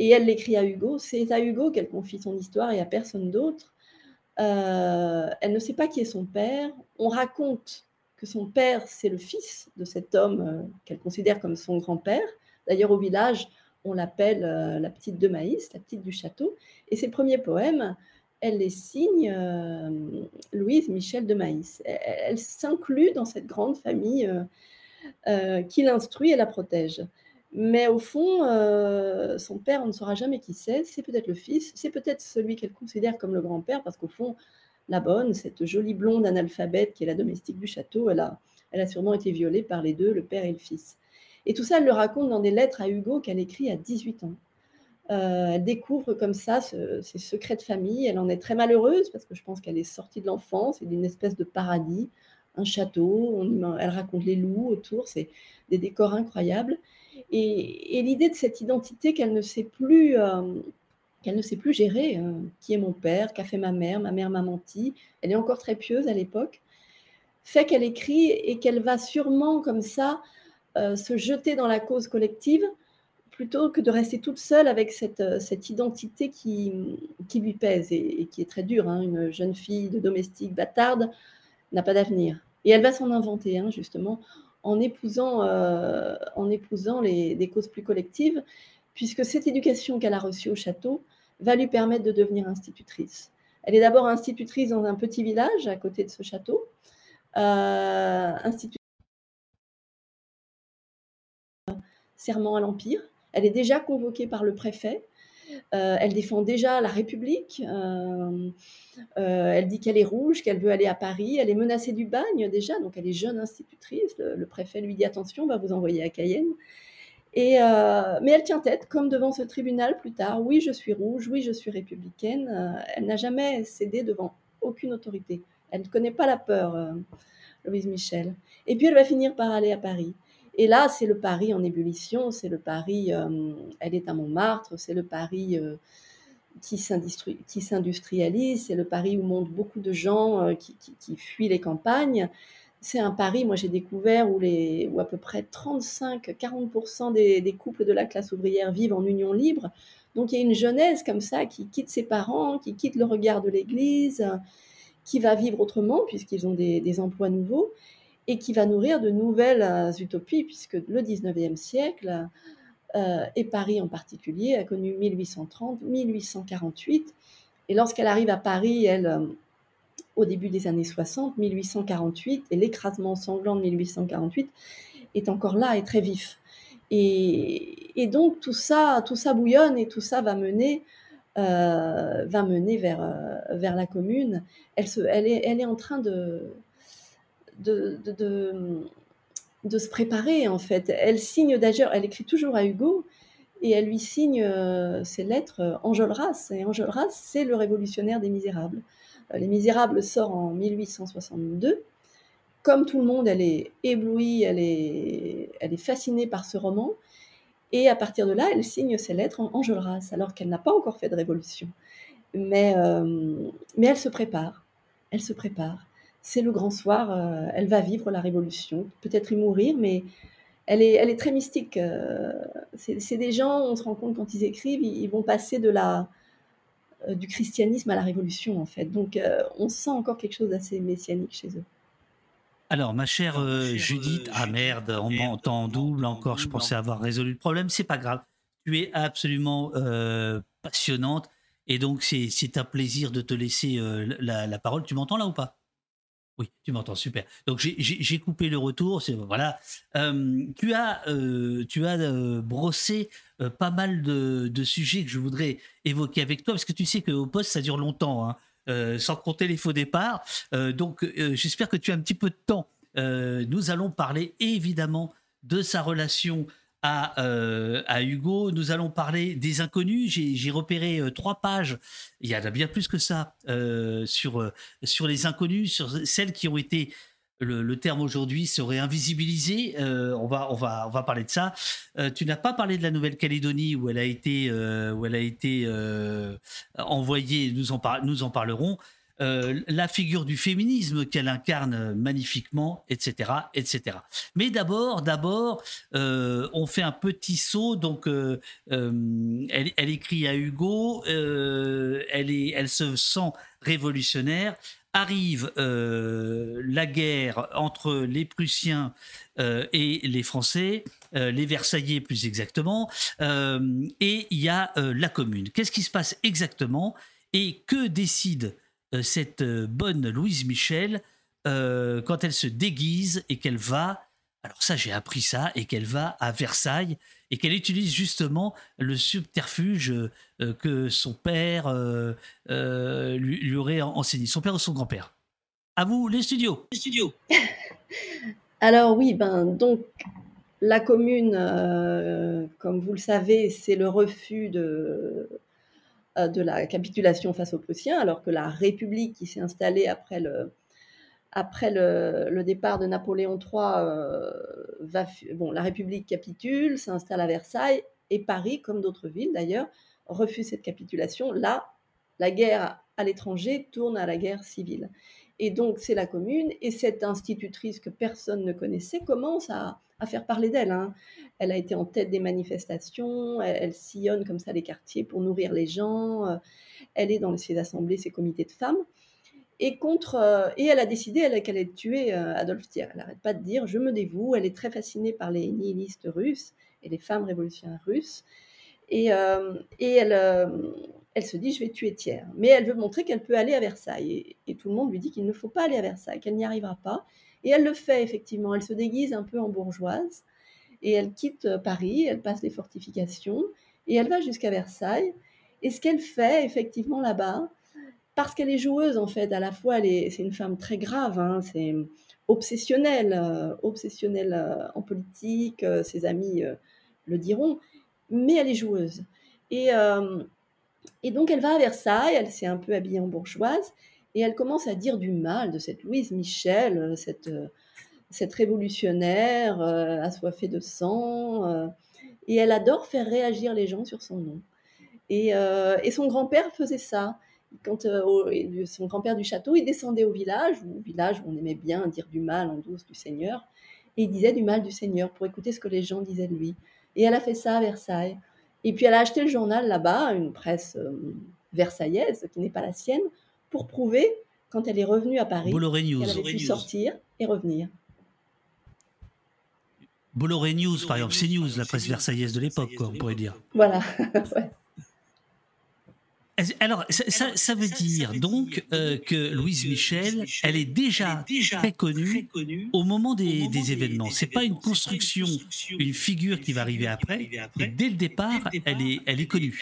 et elle l'écrit à Hugo. C'est à Hugo qu'elle confie son histoire et à personne d'autre. Euh, elle ne sait pas qui est son père. On raconte que son père, c'est le fils de cet homme euh, qu'elle considère comme son grand-père. D'ailleurs, au village, on l'appelle euh, la petite de Maïs, la petite du château. Et ses premiers poèmes, elle les signe Louise Michel de Maïs. Elle, s'inclut dans cette grande famille qui l'instruit et la protège. Mais au fond, euh, son père, on ne saura jamais qui c'est. C'est peut-être le fils, c'est peut-être celui qu'elle considère comme le grand-père, parce qu'au fond, la bonne, cette jolie blonde analphabète qui est la domestique du château, elle a, elle a sûrement été violée par les deux, le père et le fils. Et tout ça, elle le raconte dans des lettres à Hugo qu'elle écrit à 18 ans. Euh, elle découvre comme ça ses secrets de famille. Elle en est très malheureuse parce que je pense qu'elle est sortie de l'enfance et d'une espèce de paradis, un château. Elle raconte les loups autour, c'est des décors incroyables. Et, l'idée de cette identité qu'elle ne sait plus, euh, qu'elle ne sait plus gérer, hein. qui est mon père, qu'a fait ma mère, ma mère m'a menti, elle est encore très pieuse à l'époque, fait qu'elle écrit et qu'elle va sûrement comme ça euh, se jeter dans la cause collective plutôt que de rester toute seule avec cette, euh, cette identité qui, qui lui pèse et, qui est très dure. Hein. Une jeune fille de domestique bâtarde n'a pas d'avenir. Et elle va s'en inventer, hein, justement, en épousant, euh, en épousant les, des causes plus collectives, puisque cette éducation qu'elle a reçue au château va lui permettre de devenir institutrice. Elle est d'abord institutrice dans un petit village à côté de ce château, euh, serment à l'Empire. Elle est déjà convoquée par le préfet euh, elle défend déjà la République. Euh, euh, elle dit qu'elle est rouge, qu'elle veut aller à Paris. Elle est menacée du bagne déjà, donc elle est jeune institutrice. Le, préfet lui dit attention, on va vous envoyer à Cayenne. Mais elle tient tête, comme devant ce tribunal plus tard. Oui, je suis rouge, oui, je suis républicaine. elle n'a jamais cédé devant aucune autorité. Elle ne connaît pas la peur, Louise Michel. Et puis elle va finir par aller à Paris. Et là, c'est le Paris en ébullition, c'est le Paris, euh, elle est à Montmartre, c'est le Paris euh, qui s'industrialise, c'est le Paris où montent beaucoup de gens euh, qui, fuient les campagnes. C'est un Paris, moi j'ai découvert, où, les, où à peu près 35-40% des, des, couples de la classe ouvrière vivent en union libre. Donc il y a une jeunesse comme ça qui quitte ses parents, qui quitte le regard de l'Église, qui va vivre autrement puisqu'ils ont des, des emplois nouveaux et qui va nourrir de nouvelles euh, utopies, puisque le 19e siècle, euh, et Paris en particulier, a connu 1830, 1848, et lorsqu'elle arrive à Paris, elle, euh, au début des années 60, 1848, et l'écrasement sanglant de 1848 est encore là et très vif. Et, donc tout ça, tout ça bouillonne et tout ça va mener, va mener vers, vers la commune. Elle, se, elle, est, elle est en train de, de, de, se préparer en fait. Elle signe d'ailleurs, elle écrit toujours à Hugo et elle lui signe euh, ses lettres euh, Enjolras. Et Enjolras, c'est le révolutionnaire des Misérables. Euh, Les Misérables sort en 1862. Comme tout le monde, elle est éblouie, elle est, elle est fascinée par ce roman. Et à partir de là, elle signe ses lettres en Enjolras, alors qu'elle n'a pas encore fait de révolution. Mais, mais elle se prépare. Elle se prépare c'est le grand soir, euh, elle va vivre la révolution, peut-être y mourir, mais elle est, elle est très mystique. Euh, c'est des gens, on se rend compte quand ils écrivent, ils, vont passer de la, euh, du christianisme à la révolution, en fait. Donc on sent encore quelque chose d'assez messianique chez eux. Alors, ma chère euh, Judith, ah merde, on m'entend en double encore. Je pensais avoir résolu le problème. C'est pas grave. Tu es absolument euh, passionnante et donc c'est un plaisir de te laisser euh, la, la parole. Tu m'entends là ou pas? Oui, tu m'entends, super. Donc j'ai coupé le retour. Voilà. Euh, tu as, euh, tu as euh, brossé pas mal de, sujets que je voudrais évoquer avec toi, parce que tu sais qu'au poste, ça dure longtemps, hein, sans compter les faux départs. donc j'espère que tu as un petit peu de temps. nous allons parler évidemment de sa relation euh, à, Hugo. Nous allons parler des inconnus. J'ai repéré euh, trois pages. Il y en a bien plus que ça euh, sur, sur les inconnus, sur celles qui ont été. Le, terme aujourd'hui serait invisibilisé. on, va, on, va, on va parler de ça. tu n'as pas parlé de la Nouvelle-Calédonie où elle a été, où elle a été envoyée. Nous en, nous en parlerons. Euh, la figure du féminisme qu'elle incarne magnifiquement, etc., etc. Mais d'abord, d'abord, euh, on fait un petit saut. Donc, euh, elle, écrit à Hugo. elle, se sent révolutionnaire. Arrive la guerre entre les Prussiens et les Français, les Versaillais plus exactement, et il y a la Commune. Qu'est-ce qui se passe exactement? Et que décide cette euh, bonne Louise Michel euh, quand elle se déguise et qu'elle va, alors ça j'ai appris ça, et qu'elle va à Versailles et qu'elle utilise justement le subterfuge que son père lui, aurait enseigné, son père ou son grand-père? À vous les studios. Les studios. (laughs) alors oui, ben donc la commune, comme vous le savez, c'est le refus de euh, de la capitulation face aux Prussiens, alors que la République qui s'est installée après le, après le, départ de Napoléon III, euh, bon, la République capitule, s'installe à Versailles, et Paris, comme d'autres villes d'ailleurs, refuse cette capitulation. Là, la guerre à l'étranger tourne à la guerre civile. Et donc, c'est la commune, et cette institutrice que personne ne connaissait commence à, à faire parler d'elle. Hein. Elle a été en tête des manifestations, elle, sillonne comme ça les quartiers pour nourrir les gens, euh, elle est dans ses assemblées, ses comités de femmes. Et, contre, euh, et elle a décidé qu'elle allait tuer euh, Adolphe Thiers. Elle n'arrête pas de dire je me dévoue. Elle est très fascinée par les nihilistes russes et les femmes révolutionnaires russes. Et, et elle, elle se dit je vais tuer Thiers. Mais elle veut montrer qu'elle peut aller à Versailles. Et, et tout le monde lui dit qu'il ne faut pas aller à Versailles, qu'elle n'y arrivera pas. Et elle le fait effectivement, elle se déguise un peu en bourgeoise et elle quitte euh, Paris, elle passe les fortifications et elle va jusqu'à Versailles. Et ce qu'elle fait effectivement là-bas, parce qu'elle est joueuse en fait, à la fois c'est une femme très grave, hein, c'est obsessionnelle, euh, obsessionnelle euh, en politique, ses amis le diront, mais elle est joueuse. Et, et donc elle va à Versailles, elle s'est un peu habillée en bourgeoise, et elle commence à dire du mal de cette Louise Michel, euh, cette, euh, cette révolutionnaire euh, assoiffée de sang. et elle adore faire réagir les gens sur son nom. Et, et son grand-père faisait ça. Quand son grand-père du château, il descendait au village, au village où on aimait bien dire du mal en douce du Seigneur, et il disait du mal du Seigneur pour écouter ce que les gens disaient de lui. Et elle a fait ça à Versailles. Et puis elle a acheté le journal là-bas, une presse versaillaise qui n'est pas la sienne, pour prouver, quand elle est revenue à Paris, qu'elle avait pu sortir et revenir. Bolloré News, par exemple, c'est News, la presse versaillaise de l'époque, on pourrait dire. Voilà. (laughs) Alors, ça, veut dire donc euh, que Louise Michel, elle est déjà, très connue au moment des, événements. C'est pas une construction, une figure qui va arriver après. dès le départ, elle est, elle est connue.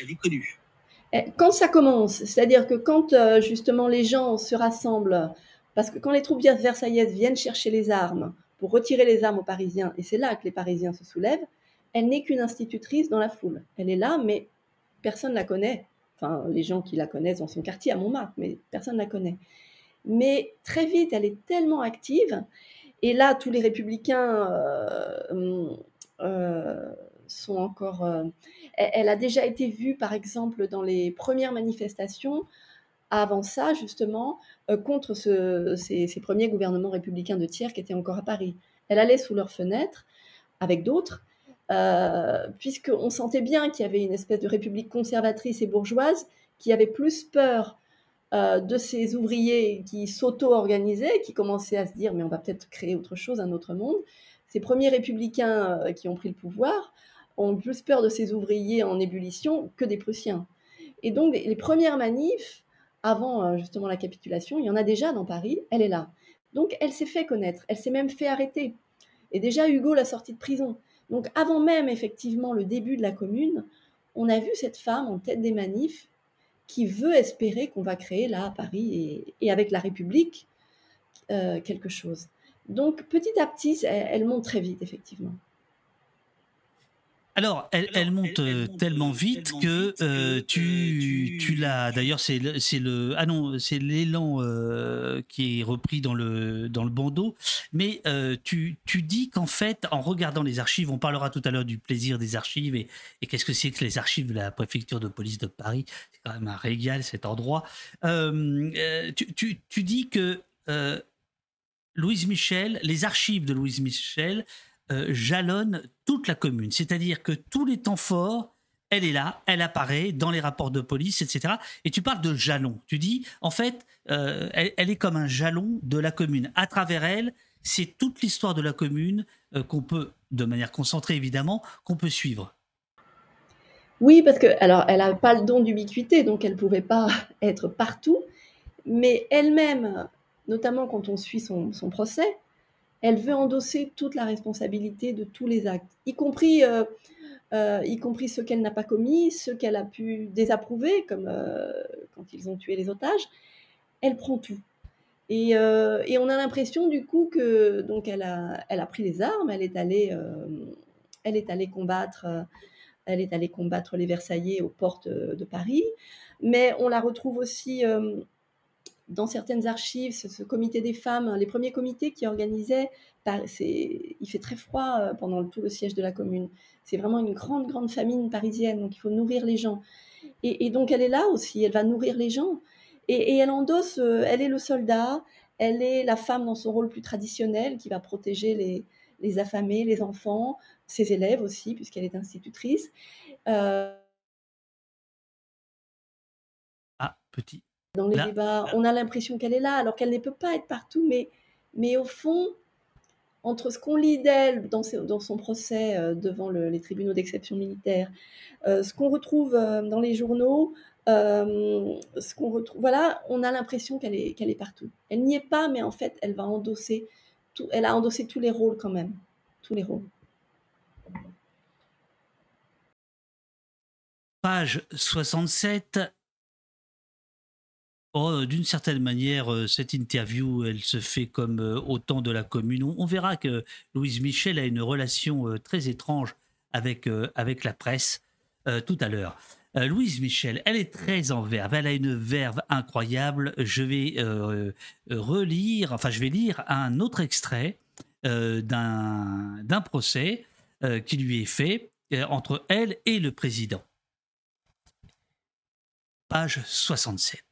Eh, quand ça commence, c'est-à-dire que quand euh, justement les gens se rassemblent, parce que quand les troupes versaillaises viennent chercher les armes pour retirer les armes aux Parisiens, et c'est là que les Parisiens se soulèvent, elle n'est qu'une institutrice dans la foule. Elle est là, mais personne ne la connaît. Enfin, les gens qui la connaissent dans son quartier à Montmartre, mais personne ne la connaît. Mais très vite, elle est tellement active, et là, tous les républicains euh, euh, sont encore elle a déjà été vue, par exemple, dans les premières manifestations, avant ça, justement, euh, contre ces, premiers gouvernements républicains de tiers qui étaient encore à Paris. Elle allait sous leurs fenêtres avec d'autres, euh, puisqu'on sentait bien qu'il y avait une espèce de république conservatrice et bourgeoise qui avait plus peur euh, de ces ouvriers qui s'auto-organisaient, qui commençaient à se dire mais on va peut-être créer autre chose, un autre monde. Ces premiers républicains qui ont pris le pouvoir ont plus peur de ces ouvriers en ébullition que des Prussiens. Et donc les premières manifs, avant euh, justement la capitulation, il y en a déjà dans Paris, elle est là. Donc elle s'est fait connaître, elle s'est même fait arrêter. Et déjà Hugo l'a sortie de prison. Donc avant même effectivement le début de la commune, on a vu cette femme en tête des manifs qui veut espérer qu'on va créer là à Paris et, avec la République euh, quelque chose. Donc petit à petit, elle monte très vite, effectivement. Alors, elle, monte euh, tellement vite que euh, tu, tu l'as. D'ailleurs, c'est le, le. Ah non, c'est l'élan euh, qui est repris dans le dans le bandeau. Mais tu, tu dis qu'en fait, en regardant les archives, on parlera tout à l'heure du plaisir des archives et, et qu'est-ce que c'est que les archives de la préfecture de police de Paris. C'est quand même un régal cet endroit. Tu, tu, tu, dis que Louise Michel, les archives de Louise Michel euh, jalonne toute la commune. C'est-à-dire que tous les temps forts, elle est là, elle apparaît dans les rapports de police, etc. Et tu parles de jalon. Tu dis, en fait, euh, elle, est comme un jalon de la commune. À travers elle, c'est toute l'histoire de la commune euh, qu'on peut, de manière concentrée évidemment, qu'on peut suivre. Oui, parce que alors elle n'a pas le don d'ubiquité, donc elle ne pouvait pas (laughs) être partout. Mais elle-même, notamment quand on suit son procès, elle veut endosser toute la responsabilité de tous les actes, y compris, euh, euh, y compris ceux qu'elle n'a pas commis, ceux qu'elle a pu désapprouver, comme euh, quand ils ont tué les otages. Elle prend tout. Et, on a l'impression du coup que donc elle a, elle a pris les armes, elle est allée, elle est allée combattre, elle est allée combattre les Versaillais aux portes de Paris, mais on la retrouve aussi dans certaines archives, ce, comité des femmes, les premiers comités qui organisaient, il fait très froid euh, pendant tout le siège de la commune. C'est vraiment une grande, grande famine parisienne, donc il faut nourrir les gens. Et, donc elle est là aussi, elle va nourrir les gens. Et, elle endosse, euh, elle est le soldat, elle est la femme dans son rôle plus traditionnel qui va protéger les, les affamés, les enfants, ses élèves aussi, puisqu'elle est institutrice. Euh, ah, petit dans les débats. On a l'impression qu'elle est là, alors qu'elle ne peut pas être partout, mais, mais au fond, entre ce qu'on lit d'elle dans, dans, son procès euh, devant les tribunaux d'exception militaire, euh, ce qu'on retrouve euh, dans les journaux, ce qu'on retrouve, voilà, on a l'impression qu'elle est, qu'elle est partout. Elle n'y est pas, mais en fait, elle va endosser, tout, elle a endossé tous les rôles quand même, tous les rôles. Page 67, Oh, d'une certaine manière, euh, cette interview, elle se fait comme euh, au temps de la commune. On, verra que Louise Michel a une relation euh, très étrange avec, avec la presse tout à l'heure. Louise Michel, elle est très en verve, elle a une verve incroyable. Je vais relire, enfin je vais lire un autre extrait d'un procès qui lui est fait entre elle et le président. Page 67.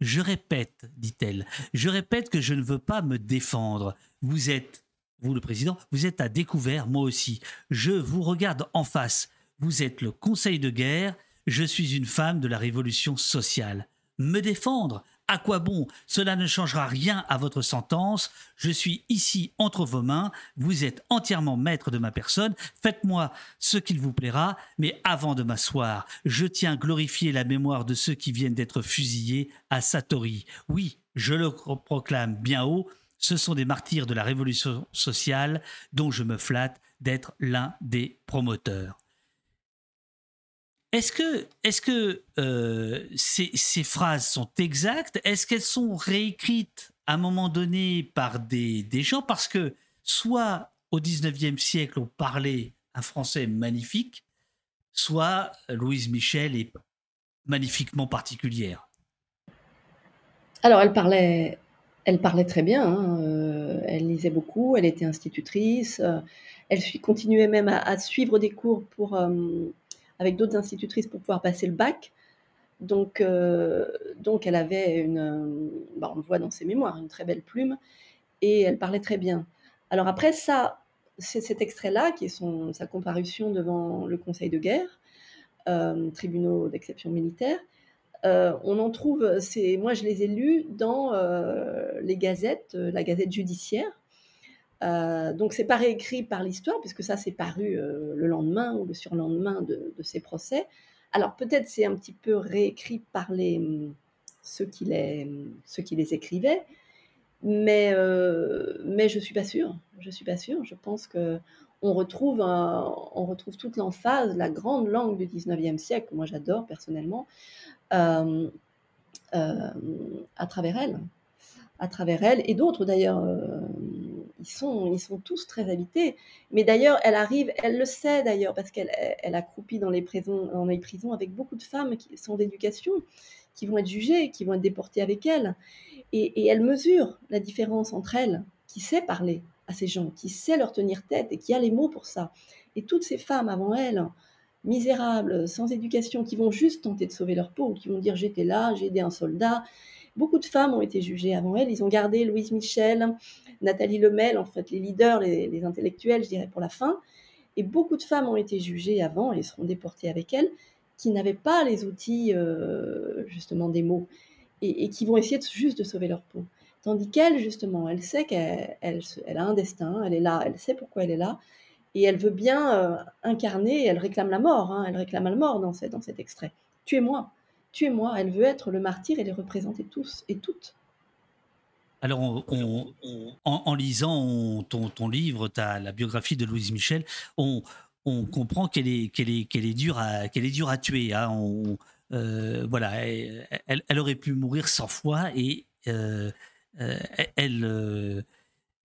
Je répète, dit-elle, je répète que je ne veux pas me défendre. Vous êtes, vous le président, vous êtes à découvert, moi aussi. Je vous regarde en face. Vous êtes le conseil de guerre, je suis une femme de la révolution sociale. Me défendre? À quoi bon? Cela ne changera rien à votre sentence. Je suis ici entre vos mains. Vous êtes entièrement maître de ma personne. Faites-moi ce qu'il vous plaira. Mais avant de m'asseoir, je tiens à glorifier la mémoire de ceux qui viennent d'être fusillés à Satori. Oui, je le proclame bien haut. Ce sont des martyrs de la révolution sociale dont je me flatte d'être l'un des promoteurs. Est-ce que, est que euh, ces, phrases sont exactes? Est-ce qu'elles sont réécrites à un moment donné par des, gens? Parce que soit au 19e siècle, on parlait un français magnifique, soit Louise Michel est magnifiquement particulière. Alors, elle parlait, elle parlait très bien. Hein, euh, elle lisait beaucoup. Elle était institutrice. Euh, elle continuait même à, suivre des cours pour avec d'autres institutrices pour pouvoir passer le bac. Donc, euh, donc elle avait une, euh, bah, on le voit dans ses mémoires, une très belle plume, et elle parlait très bien. Alors après ça, cet extrait-là qui est son, sa comparution devant le Conseil de guerre, euh, tribunaux d'exception militaire. on en trouve, c'est, moi je les ai lus dans les gazettes, la gazette judiciaire. Donc c'est pas réécrit par l'histoire, puisque ça c'est paru le lendemain ou le surlendemain de, de ces procès. Alors peut-être c'est un petit peu réécrit par les, ceux, qui les, ceux qui les écrivaient, mais, euh, mais je suis pas sûre. Je suis pas sûre. Je pense que on retrouve, on retrouve toute l'emphase, la grande langue du 19e siècle, que moi j'adore personnellement, euh, euh, à travers elle. À travers elle, et d'autres d'ailleurs, ils, sont, ils sont tous très habités. Mais d'ailleurs, elle arrive, elle le sait d'ailleurs, parce qu'elle elle a croupi dans les, prisons, dans les prisons avec beaucoup de femmes qui sont d'éducation, qui vont être jugées, qui vont être déportées avec elle. Et, elle mesure la différence entre elle, qui sait parler à ces gens, qui sait leur tenir tête et qui a les mots pour ça. Et toutes ces femmes avant elle, misérables, sans éducation, qui vont juste tenter de sauver leur peau, qui vont dire j'étais là, j'ai aidé un soldat. Beaucoup de femmes ont été jugées avant elle. Ils ont gardé Louise Michel, Nathalie Lemel, en fait, les leaders, les, intellectuels, je dirais, pour la fin. Et beaucoup de femmes ont été jugées avant et seront déportées avec elle, qui n'avaient pas les outils, euh, justement, des mots et, qui vont essayer juste de sauver leur peau. Tandis qu'elle, justement, elle sait qu'elle elle, a un destin, elle est là, elle sait pourquoi elle est là, et elle veut bien euh, incarner, elle réclame la mort, hein, elle réclame la mort dans, dans cet extrait. Tuez-moi, tuez-moi, elle veut être le martyr et les représenter tous et toutes. Alors, en, lisant ton, livre, as la biographie de Louise Michel, on, comprend qu'elle est, dure à, tuer. Hein. Euh, voilà, elle, aurait pu mourir 100 fois et euh, euh, elle,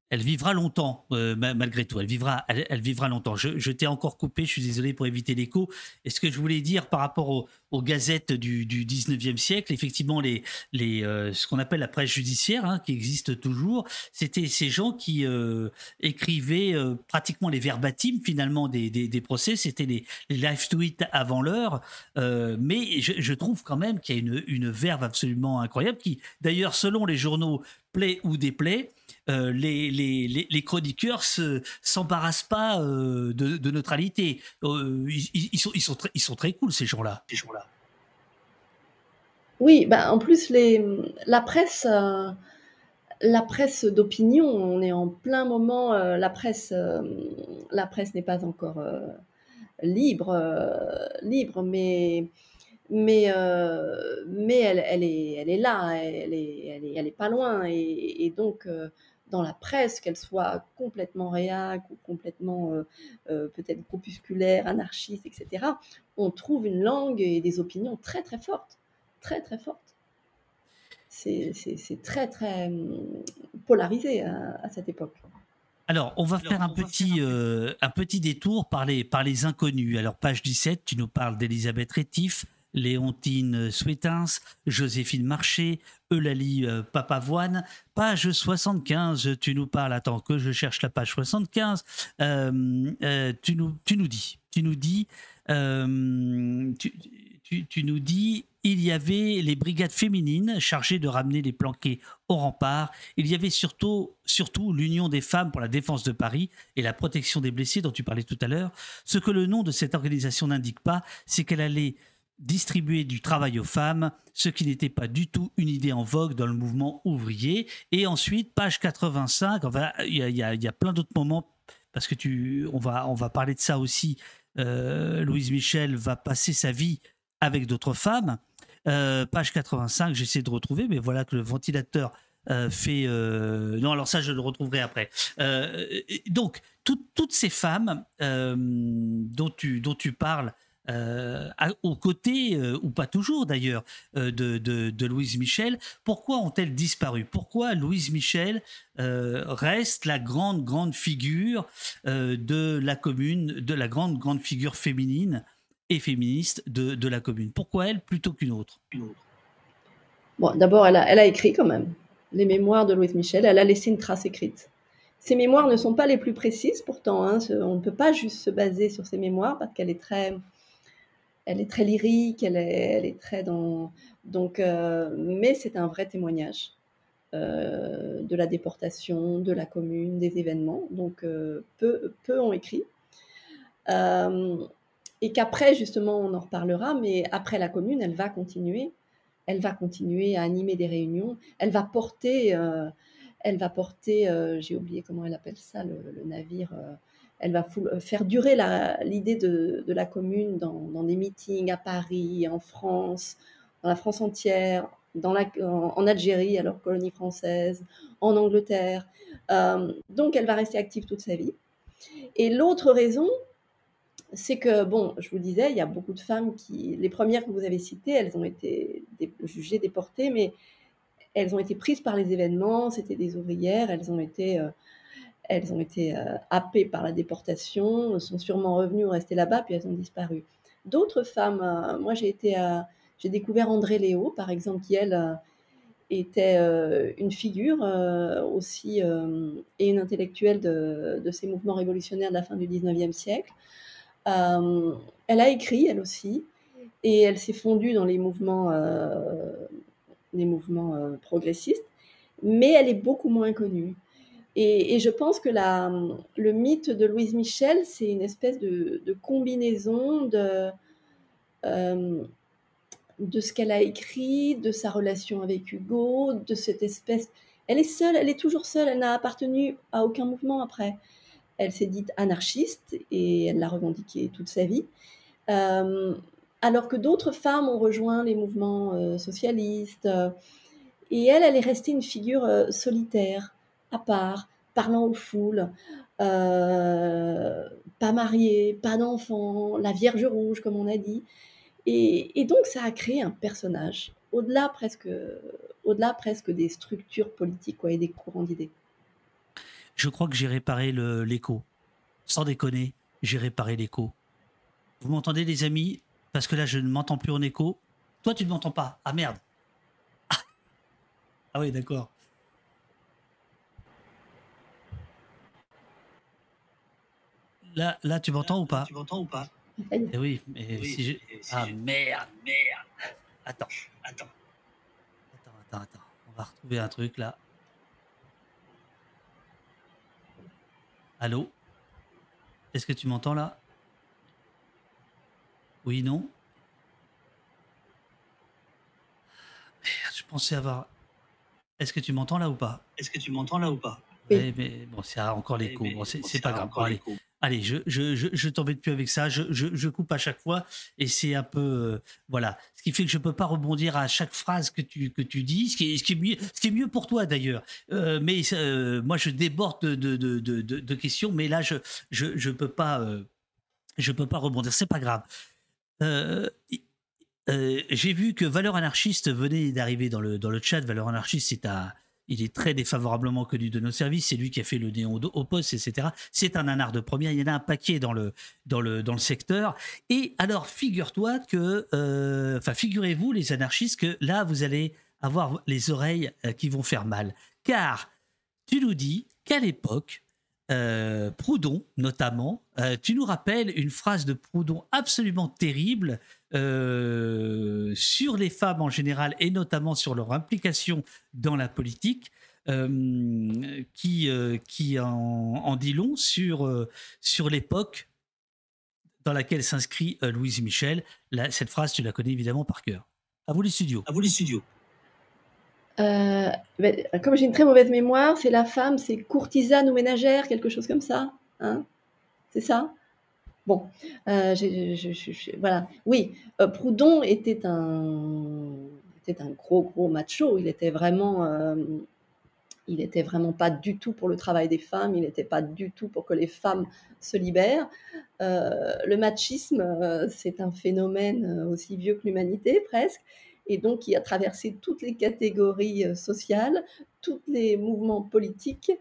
elle vivra longtemps, euh, malgré tout. Elle vivra, elle, vivra longtemps. Je, t'ai encore coupé, je suis désolé pour éviter l'écho. Et ce que je voulais dire par rapport aux, gazettes du, 19e siècle, effectivement, les, les, euh, ce qu'on appelle la presse judiciaire, hein, qui existe toujours, c'était ces gens qui euh, écrivaient pratiquement les verbatims, finalement, des, des, procès. C'était les, live tweets avant l'heure. mais je, trouve quand même qu'il y a une, une verve absolument incroyable qui, d'ailleurs, selon les journaux, plaît ou déplaît, euh, les, les, les, chroniqueurs ne s'embarrassent pas euh, de, neutralité. Euh, ils, sont, ils, sont très, ils sont très cool, ces gens-là. Ces gens-là. Oui, bah, en plus, les, la presse, la presse d'opinion, on est en plein moment, la presse, la presse n'est pas encore libre, libre, mais mais, mais elle, elle, est, elle est là, elle est, elle est, elle est pas loin. Et, et donc, dans la presse, qu'elle soit complètement réac ou complètement euh, euh, peut-être groupusculaire, anarchiste, etc., on trouve une langue et des opinions très très fortes, très très fortes. C'est très très hum, polarisé à, cette époque. Alors, on va faire un petit, euh, un petit détour par les, par les inconnus. Alors, page 17, tu nous parles d'Elisabeth Rétif, Léontine Souétins, Joséphine Marché, Eulalie euh, Papavoine. Page 75, tu nous parles, attends que je cherche la page 75, euh, euh, tu, nous, tu nous dis, tu nous dis, tu, nous dis, il y avait les brigades féminines chargées de ramener les planqués au rempart. Il y avait surtout, surtout l'Union des femmes pour la défense de Paris et la protection des blessés dont tu parlais tout à l'heure. Ce que le nom de cette organisation n'indique pas, c'est qu'elle allait distribuer du travail aux femmes, ce qui n'était pas du tout une idée en vogue dans le mouvement ouvrier. Et ensuite, page 85, il y, a, plein d'autres moments, parce que tu, on, va, on va parler de ça aussi. Euh, Louise Michel va passer sa vie avec d'autres femmes. Euh, page 85, j'essaie de retrouver, mais voilà que le ventilateur euh, fait... non, alors ça, je le retrouverai après. donc, toutes ces femmes dont, tu, dont tu parles, euh, aux côtés, euh, ou pas toujours d'ailleurs, euh, de, Louise Michel. Pourquoi ont-elles disparu? Pourquoi Louise Michel reste la grande, grande figure de la commune, de la grande, grande figure féminine et féministe de, la commune? Pourquoi elle plutôt qu'une autre, Bon, d'abord, elle a, elle a écrit quand même les mémoires de Louise Michel. Elle a laissé une trace écrite. Ses mémoires ne sont pas les plus précises pourtant. Hein, on ne peut pas juste se baser sur ses mémoires parce qu'elle est très elle est très lyrique, elle est, très dans. Donc, euh, mais c'est un vrai témoignage euh, de la déportation, de la commune, des événements. Donc, euh, peu, peu ont écrit. et qu'après, justement, on en reparlera, mais après la commune, elle va continuer elle va continuer à animer des réunions, elle va porter, elle va porter, j'ai oublié comment elle appelle ça, le, navire, elle va faire durer l'idée de, la commune dans, des meetings à Paris, en France, dans la France entière, en, Algérie, alors colonie française, en Angleterre. donc elle va rester active toute sa vie. Et l'autre raison, c'est que, bon, je vous disais, il y a beaucoup de femmes qui, les premières que vous avez citées, elles ont été jugées, déportées, mais elles ont été prises par les événements, c'était des ouvrières, elles ont été, euh, elles ont été euh, happées par la déportation, sont sûrement revenues ou restées là-bas, puis elles ont disparu. D'autres femmes, euh, moi j'ai été j'ai découvert André Léo, par exemple, qui elle était une figure aussi et une intellectuelle de, ces mouvements révolutionnaires de la fin du 19e siècle. Euh, elle a écrit, elle aussi, et elle s'est fondue dans les mouvements, euh, les mouvements euh, progressistes, mais elle est beaucoup moins connue. Et, je pense que le mythe de Louise Michel, c'est une espèce de, combinaison de, de ce qu'elle a écrit, de sa relation avec Hugo, de cette espèce... Elle est seule, elle est toujours seule, elle n'a appartenu à aucun mouvement après. Elle s'est dite anarchiste et elle l'a revendiqué toute sa vie. Euh, alors que d'autres femmes ont rejoint les mouvements euh, socialistes. Euh, et elle, elle est restée une figure solitaire, à part, parlant aux foules, pas mariée, pas d'enfant, la Vierge rouge, comme on a dit. Et, donc, ça a créé un personnage, au-delà presque, au-delà presque des structures politiques et des courants d'idées je crois que j'ai réparé l'écho. Sans déconner, j'ai réparé l'écho. Vous m'entendez les amis? Parce que là, je ne m'entends plus en écho. Toi, tu ne m'entends pas. Ah merde. Ah, (laughs) ah oui, d'accord. Là, là, tu m'entends ou pas Tu m'entends ou pas eh Oui, mais si je... Ah merde, merde. Attends, attends. Attends, attends, attends. On va retrouver un truc là. Allô? Est-ce que tu m'entends là? Oui, non? Merde, je pensais avoir. Est-ce que tu m'entends là ou pas? Est-ce que tu m'entends là ou pas? Oui. mais bon, c'est encore l'écho. Bon, c'est pas grave. allez. Allez, je, je, je, je t'embête plus avec ça. Je, je, je, coupe à chaque fois et c'est un peu euh, voilà. Ce qui fait que je peux pas rebondir à chaque phrase que tu que tu dis. Ce qui est, ce qui est mieux, ce qui est mieux pour toi d'ailleurs. Euh, mais euh, moi, je déborde de, de, de, de, questions. Mais là, je je je peux pas je peux pas rebondir. C'est pas grave. J'ai vu que Valeur anarchiste venait d'arriver dans le dans le chat. Valeur anarchiste, c'est à il est très défavorablement connu de nos services. C'est lui qui a fait le néon au poste, etc. C'est un anard de première. Il y en a un paquet dans le, dans le, dans le secteur. Et alors, figure-toi que, euh, enfin, figurez-vous, les anarchistes, que là, vous allez avoir les oreilles euh, qui vont faire mal. Car tu nous dis qu'à l'époque, euh, Proudhon, notamment, tu nous rappelles une phrase de Proudhon absolument terrible euh, sur les femmes en général et notamment sur leur implication dans la politique. Euh, qui, euh, qui en, dit long sur, sur l'époque dans laquelle s'inscrit Louise Michel. cette phrase, tu la connais évidemment par cœur. À vous les studios. À vous les studios. Ben, comme j'ai une très mauvaise mémoire, c'est la femme, c'est courtisane ou ménagère, quelque chose comme ça. Hein c'est ça? Bon, euh, voilà. Oui, euh, Proudhon était un, était un gros, gros macho. Il était vraiment, euh, il était vraiment pas du tout pour le travail des femmes. Il n'était pas du tout pour que les femmes se libèrent. le machisme, c'est un phénomène aussi vieux que l'humanité, presque. Et donc, qui a traversé toutes les catégories sociales, tous les mouvements politiques.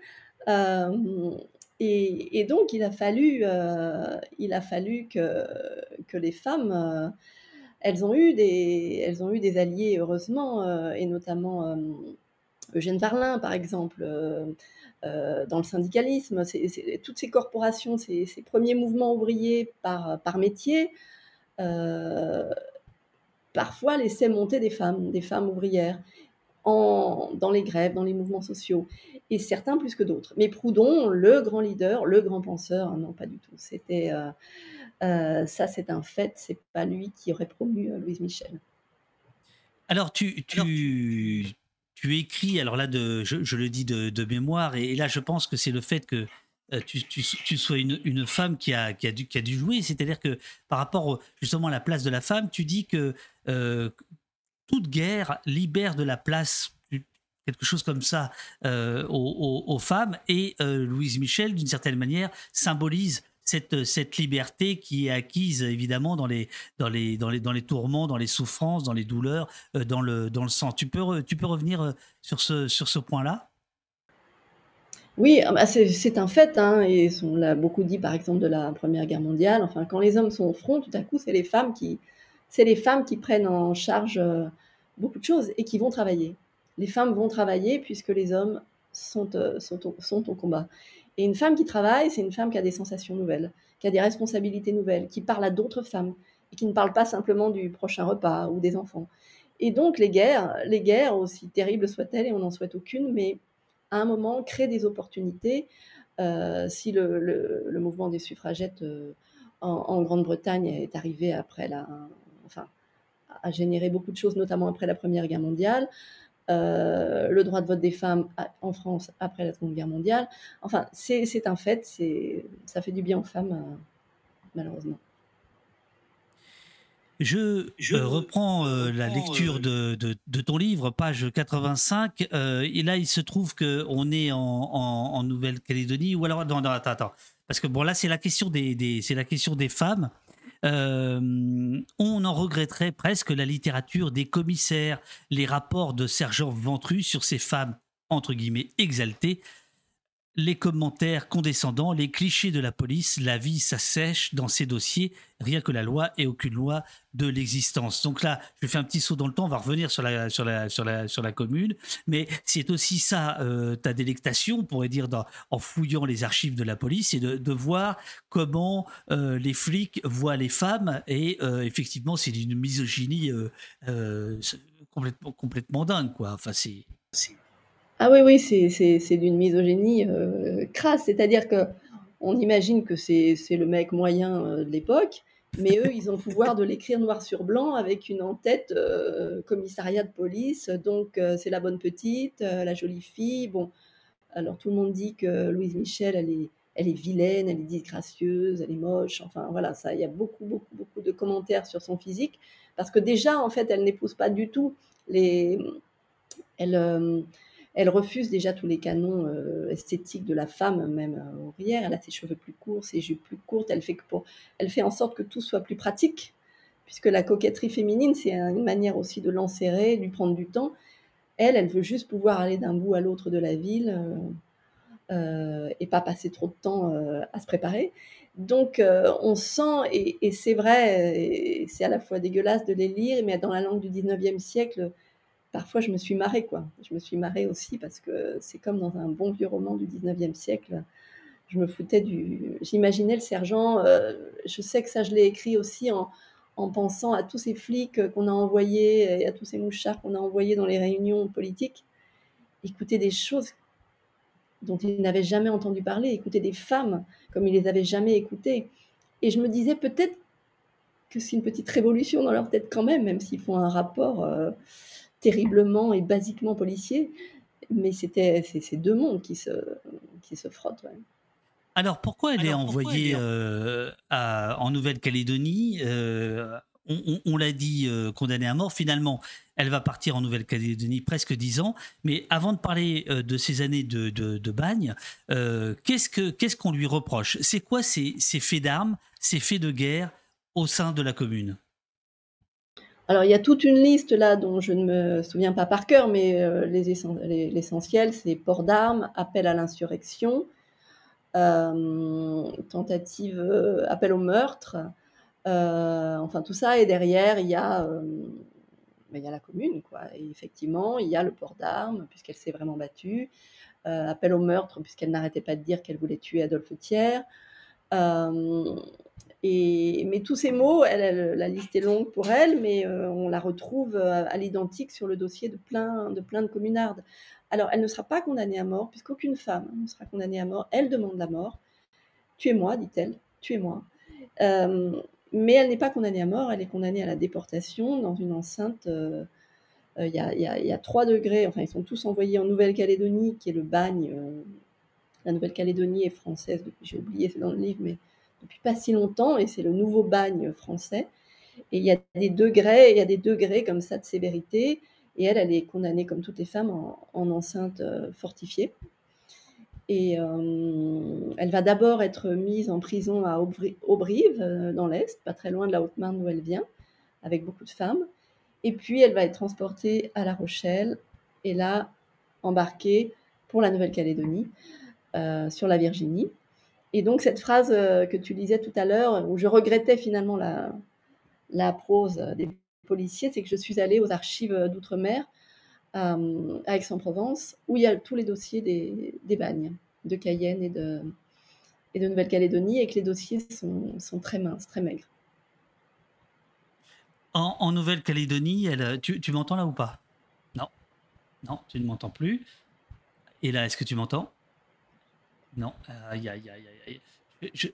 Et, donc, il a fallu, euh, il a fallu que, les femmes, euh, elles, ont eu des, elles ont eu des alliés, heureusement, euh, et notamment Eugène Varlin, par exemple, dans le syndicalisme. toutes ces corporations, ces, ces, premiers mouvements ouvriers par, par métier, parfois laissaient monter des femmes, des femmes ouvrières. En, dans les grèves, dans les mouvements sociaux et certains plus que d'autres. Mais Proudhon, le grand leader, le grand penseur, non, pas du tout. C'était euh, euh, ça, c'est un fait. C'est pas lui qui aurait promu euh, Louise Michel. Alors, tu, tu, tu écris, alors là, de, je, le dis de, mémoire, et, là, je pense que c'est le fait que euh, tu, sois une, femme qui a, dû, jouer, c'est-à-dire que par rapport justement à la place de la femme, tu dis que euh, toute guerre libère de la place quelque chose comme ça euh, aux, femmes. Et Louise Michel d'une certaine manière symbolise cette, liberté qui est acquise évidemment dans les, tourments, dans les souffrances, dans les douleurs, dans, le, sang. Tu peux, revenir sur ce point-là? Oui, ah bah, c'est un fait, hein, et on l'a beaucoup dit par exemple de la Première Guerre mondiale. Enfin, quand les hommes sont au front, tout à coup, c'est les femmes qui, les femmes qui prennent en charge euh, beaucoup de choses et qui vont travailler. Les femmes vont travailler puisque les hommes sont, sont, sont au combat. Et une femme qui travaille, c'est une femme qui a des sensations nouvelles, qui a des responsabilités nouvelles, qui parle à d'autres femmes et qui ne parle pas simplement du prochain repas ou des enfants. Et donc les guerres, les guerres, aussi terribles soient-elles, et on n'en souhaite aucune, mais à un moment créent des opportunités. Euh, si le, mouvement des suffragettes euh, en, Grande-Bretagne est arrivé après la, enfin, a généré beaucoup de choses, notamment après la Première Guerre mondiale. Euh, le droit de vote des femmes en France après la Seconde Guerre mondiale. Enfin, c'est un fait, ça fait du bien aux femmes, malheureusement. Je, euh, reprends la lecture de, ton livre, page 85, et là il se trouve qu'on est en, Nouvelle-Calédonie, ou alors, non, non, attends, attends, parce que bon là c'est la question des c'est la question des femmes, euh, on en regretterait presque la littérature des commissaires, les rapports de sergent Ventru sur ces femmes, entre guillemets, exaltées, les commentaires condescendants, les clichés de la police, la vie s'assèche dans ces dossiers, rien que la loi et aucune loi de l'existence. Donc là, je fais un petit saut dans le temps, on va revenir sur la, sur la, sur la, sur la commune, mais c'est aussi ça, euh, ta délectation, on pourrait dire, en fouillant les archives de la police, et de, voir comment euh, les flics voient les femmes, et euh, effectivement, c'est d'une misogynie complètement, complètement dingue, quoi. Enfin, c'est ah oui, oui, c'est d'une misogynie euh, crasse. C'est-à-dire que on imagine que c'est le mec moyen euh, de l'époque, mais eux, ils ont le pouvoir de l'écrire noir sur blanc avec une en-tête euh, commissariat de police. Donc, c'est la bonne petite, la jolie fille. Bon, alors tout le monde dit que Louise Michel, elle est, elle est vilaine, elle est disgracieuse, elle est moche. Enfin, voilà, ça, il y a beaucoup, beaucoup, beaucoup de commentaires sur son physique. Parce que déjà, en fait, elle n'épouse pas du tout les. Elle elle refuse déjà tous les canons euh, esthétiques de la femme, même euh, ouvrière. Elle a ses cheveux plus courts, ses jupes plus courtes. Elle fait, que pour, elle fait en sorte que tout soit plus pratique, puisque la coquetterie féminine, c'est une manière aussi de l'enserrer, lui prendre du temps. Elle, elle veut juste pouvoir aller d'un bout à l'autre de la ville euh, et pas passer trop de temps à se préparer. Donc, on sent, et, et c'est vrai, c'est à la fois dégueulasse de les lire, mais dans la langue du 19e siècle, parfois je me suis marrée, quoi. Je me suis marrée aussi parce que c'est comme dans un bon vieux roman du 19e siècle. Je me foutais du. J'imaginais le sergent. Euh, je sais que ça, je l'ai écrit aussi en, en, pensant à tous ces flics qu'on a envoyés et à tous ces mouchards qu'on a envoyés dans les réunions politiques. Écouter des choses dont ils n'avaient jamais entendu parler, écouter des femmes comme ils les avaient jamais écoutées. Et je me disais peut-être que c'est une petite révolution dans leur tête quand même, même s'ils font un rapport. Euh, terriblement et basiquement policier, mais c'était ces deux mondes qui se, qui se frottent. Alors pourquoi elle est envoyée euh, en Nouvelle-Calédonie euh, On, l'a dit, euh, condamnée à mort. Finalement, elle va partir en Nouvelle-Calédonie presque dix ans. Mais avant de parler de ces années de, de, bagne, qu'est-ce qu'on lui reproche? C'est quoi ces, ces faits d'armes, ces faits de guerre au sein de la commune? Alors, il y a toute une liste là dont je ne me souviens pas par cœur, mais euh, l'essentiel, c'est port d'armes, appel à l'insurrection, euh, tentative, euh, appel au meurtre, enfin tout ça. Et derrière, il y a, ben, il y a la commune, quoi. Et effectivement, il y a le port d'armes, puisqu'elle s'est vraiment battue. appel au meurtre, puisqu'elle n'arrêtait pas de dire qu'elle voulait tuer Adolphe Thiers. Mais tous ces mots, la liste est longue pour elle, mais euh, on la retrouve euh, à l'identique sur le dossier de plein, de plein de communardes. Alors, elle ne sera pas condamnée à mort, puisqu'aucune femme ne sera condamnée à mort. Elle demande la mort. Tuez-moi, dit-elle, tuez-moi. Euh, mais elle n'est pas condamnée à mort, elle est condamnée à la déportation dans une enceinte il y, a, y, a, 3 degrés, enfin ils sont tous envoyés en Nouvelle-Calédonie, qui est le bagne. la Nouvelle-Calédonie est française, j'ai oublié, c'est dans le livre, mais depuis pas si longtemps, et c'est le nouveau bagne français. Et il y a des degrés, il y a des degrés comme ça de sévérité. Et elle, elle est condamnée comme toutes les femmes en, enceinte euh, fortifiée. Et euh, elle va d'abord être mise en prison à Aubrive, euh, dans l'Est, pas très loin de la Haute-Marne d'où elle vient, avec beaucoup de femmes. Et puis elle va être transportée à La Rochelle et là embarquée pour la Nouvelle-Calédonie, sur la Virginie. Et donc cette phrase que tu lisais tout à l'heure, où je regrettais finalement la, prose des policiers, c'est que je suis allée aux archives d'outre-mer euh, à Aix-en-Provence, où il y a tous les dossiers des, bagnes de Cayenne et de, et de Nouvelle-Calédonie, et que les dossiers sont, très minces, très maigres. En, Nouvelle-Calédonie, tu, tu m'entends là ou pas? Non. Non, tu ne m'entends plus. Et là, est-ce que tu m'entends? Non. Aïe, aïe, aïe, aïe. Je,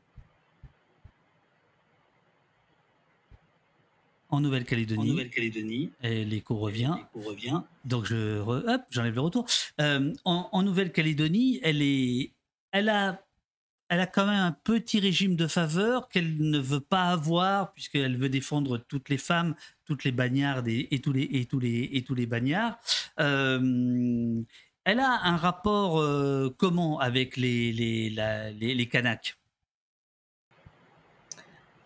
en Nouvelle-Calédonie. Et l'écho revient. revient. Donc je hop, j'enlève le retour. Euh, en, Nouvelle-Calédonie, elle est, elle a, elle a quand même un petit régime de faveur qu'elle ne veut pas avoir puisqu'elle veut défendre toutes les femmes, toutes les bagnardes et, tous les et tous les et tous les bagnards. Euh, elle a un rapport euh, comment avec les les,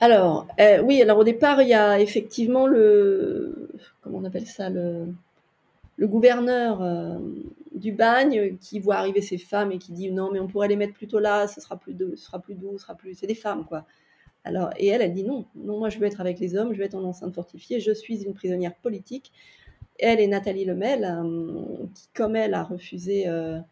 alors, euh, oui, alors au départ, il y a effectivement le, comment on appelle ça, le, gouverneur euh, du bagne qui voit arriver ces femmes et qui dit non, mais on pourrait les mettre plutôt là, ce sera plus doux, ce sera plus doux, c'est des femmes quoi. Alors, et elle, elle dit non, non, moi je veux être avec les hommes, je veux être en enceinte fortifiée, je suis une prisonnière politique. Elle et Nathalie Lemel, euh, qui comme elle a refusé à,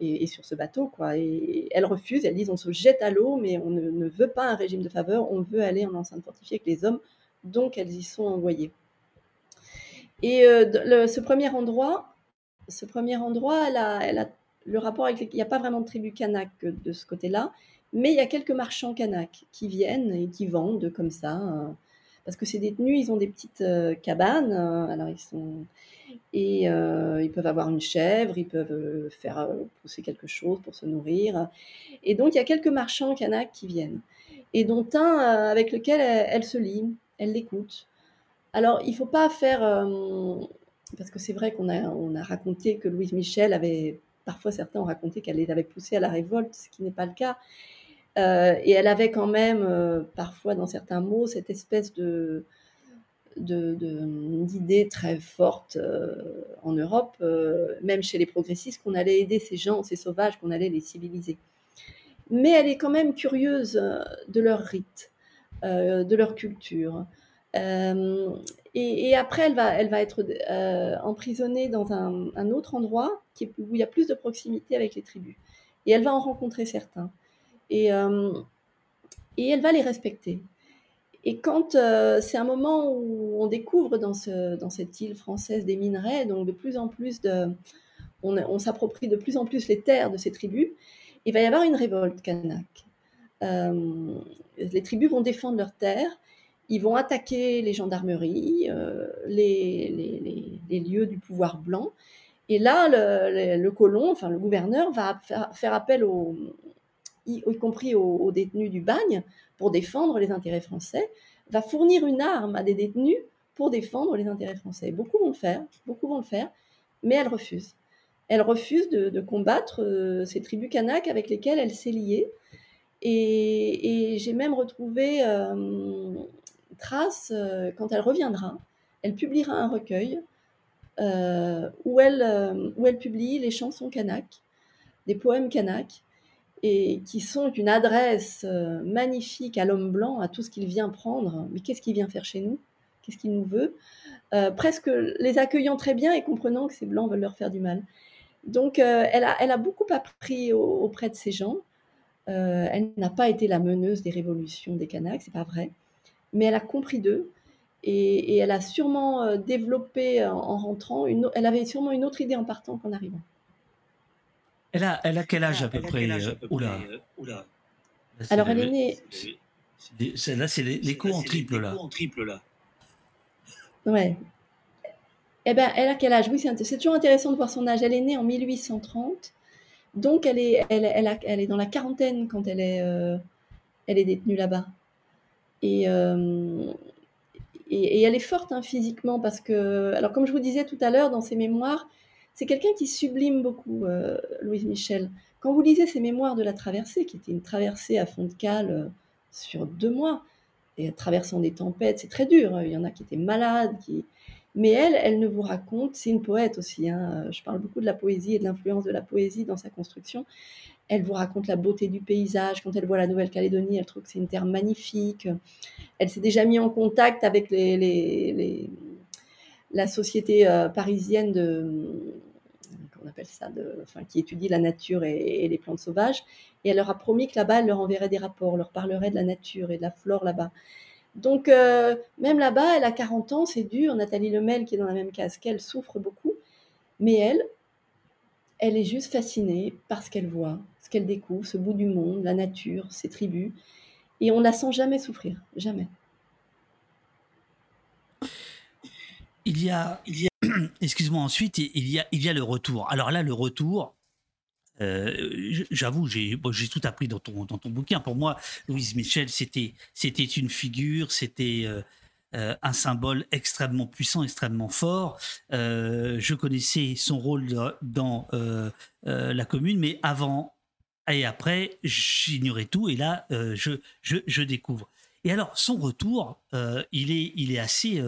et, sur ce bateau. Quoi. Et elles refusent, elles disent on se jette à l'eau, mais on ne, veut pas un régime de faveur, on veut aller en enceinte fortifiée avec les hommes, donc elles y sont envoyées. Et euh, ce premier endroit, ce premier endroit, elle a le rapport avec il n'y a pas vraiment de tribu kanak de ce côté-là, mais il y a quelques marchands kanak qui viennent et qui vendent comme ça. Parce que ces détenus, ils ont des petites euh, cabanes, hein. alors ils sont et euh, ils peuvent avoir une chèvre, ils peuvent euh, faire euh, pousser quelque chose pour se nourrir. Et donc, il y a quelques marchands Kanak qui viennent, et dont un avec lequel elle, se lie, elle l'écoute. Alors, il faut pas faire... parce que c'est vrai qu'on a, a raconté que Louise Michel avait... Parfois, certains ont raconté qu'elle les avait poussés à la révolte, ce qui n'est pas le cas. Et elle avait quand même, parfois, dans certains mots, cette espèce de d'idées très fortes euh, en Europe, euh, même chez les progressistes, qu'on allait aider ces gens, ces sauvages, qu'on allait les civiliser. Mais elle est quand même curieuse euh, de leur rite, de leur culture. Et, après, elle va, être emprisonnée dans un, autre endroit où il y a plus de proximité avec les tribus. Et elle va en rencontrer certains. Et, et elle va les respecter. Et quand euh, c'est un moment où on découvre dans, ce, dans cette île française des minerais, donc de plus en plus de, on, s'approprie de plus en plus les terres de ces tribus, il va y avoir une révolte kanak. Euh, les tribus vont défendre leurs terres, ils vont attaquer les gendarmeries, euh, les, lieux du pouvoir blanc. Et là, le, colon, enfin le gouverneur, va faire, appel aux, y, compris aux, détenus du bagne, pour défendre les intérêts français, va fournir une arme à des détenus pour défendre les intérêts français. Beaucoup vont le faire, beaucoup vont le faire, mais elle refuse. Elle refuse de, combattre euh, ces tribus kanaks avec lesquelles elle s'est liée. Et, j'ai même retrouvé euh, trace, euh, quand elle reviendra, elle publiera un recueil où, elle, où elle publie les chansons kanaks, des poèmes kanaks, et qui sont une adresse euh, magnifique à l'homme blanc, à tout ce qu'il vient prendre. Mais qu'est-ce qu'il vient faire chez nous? Qu'est-ce qu'il nous veut? Euh, Presque les accueillant très bien et comprenant que ces blancs veulent leur faire du mal. Donc, euh, elle, a, beaucoup appris auprès de ces gens. elle n'a pas été la meneuse des révolutions des Kanaks, c'est pas vrai. Mais elle a compris d'eux et, elle a sûrement développé en, rentrant, elle avait sûrement une autre idée en partant qu'en arrivant. Elle a, elle a quel âge à peu près Oula. Alors elle est née. Là, c'est l'écho en triple là. En triple là. Ouais. Eh ben, elle a quel âge? Oui, c'est toujours intéressant de voir son âge. Elle est née en 1830, donc elle est, elle, elle, elle est dans la quarantaine quand elle est, euh, elle est détenue là-bas. Et, euh, et, elle est forte hein, physiquement parce que, alors comme je vous disais tout à l'heure dans ses mémoires, c'est quelqu'un qui sublime beaucoup, euh, Louise Michel. Quand vous lisez ses mémoires de la traversée, qui était une traversée à fond de cale sur deux mois, et traversant des tempêtes, c'est très dur. Hein. Il y en a qui étaient malades, mais elle, elle ne vous raconte, c'est une poète aussi. Hein. Je parle beaucoup de la poésie et de l'influence de la poésie dans sa construction. Elle vous raconte la beauté du paysage. Quand elle voit la Nouvelle-Calédonie, elle trouve que c'est une terre magnifique. Elle s'est déjà mise en contact avec la société euh, parisienne de, appelle ça, qui étudie la nature et, les plantes sauvages. Et elle leur a promis que là-bas, elle leur enverrait des rapports, leur parlerait de la nature et de la flore là-bas. Donc, euh, même là-bas, elle a 40 ans, c'est dur. Nathalie Lemel, qui est dans la même case qu'elle, souffre beaucoup. Mais elle, elle est juste fascinée par ce qu'elle voit, ce qu'elle découvre, ce bout du monde, la nature, ses tribus. Et on ne la sent jamais souffrir, jamais. Il y a (clears throat) excuse-moi, ensuite, il y, a, le retour. Alors là, le retour, euh, j'avoue, j'ai tout appris dans ton, bouquin. Pour moi, Louise Michel, c'était une figure, c'était euh, euh, un symbole extrêmement puissant, extrêmement fort. je connaissais son rôle dans la commune, mais avant et après, j'ignorais tout. Et là, je, découvre. Et alors, son retour, il, est, il est assez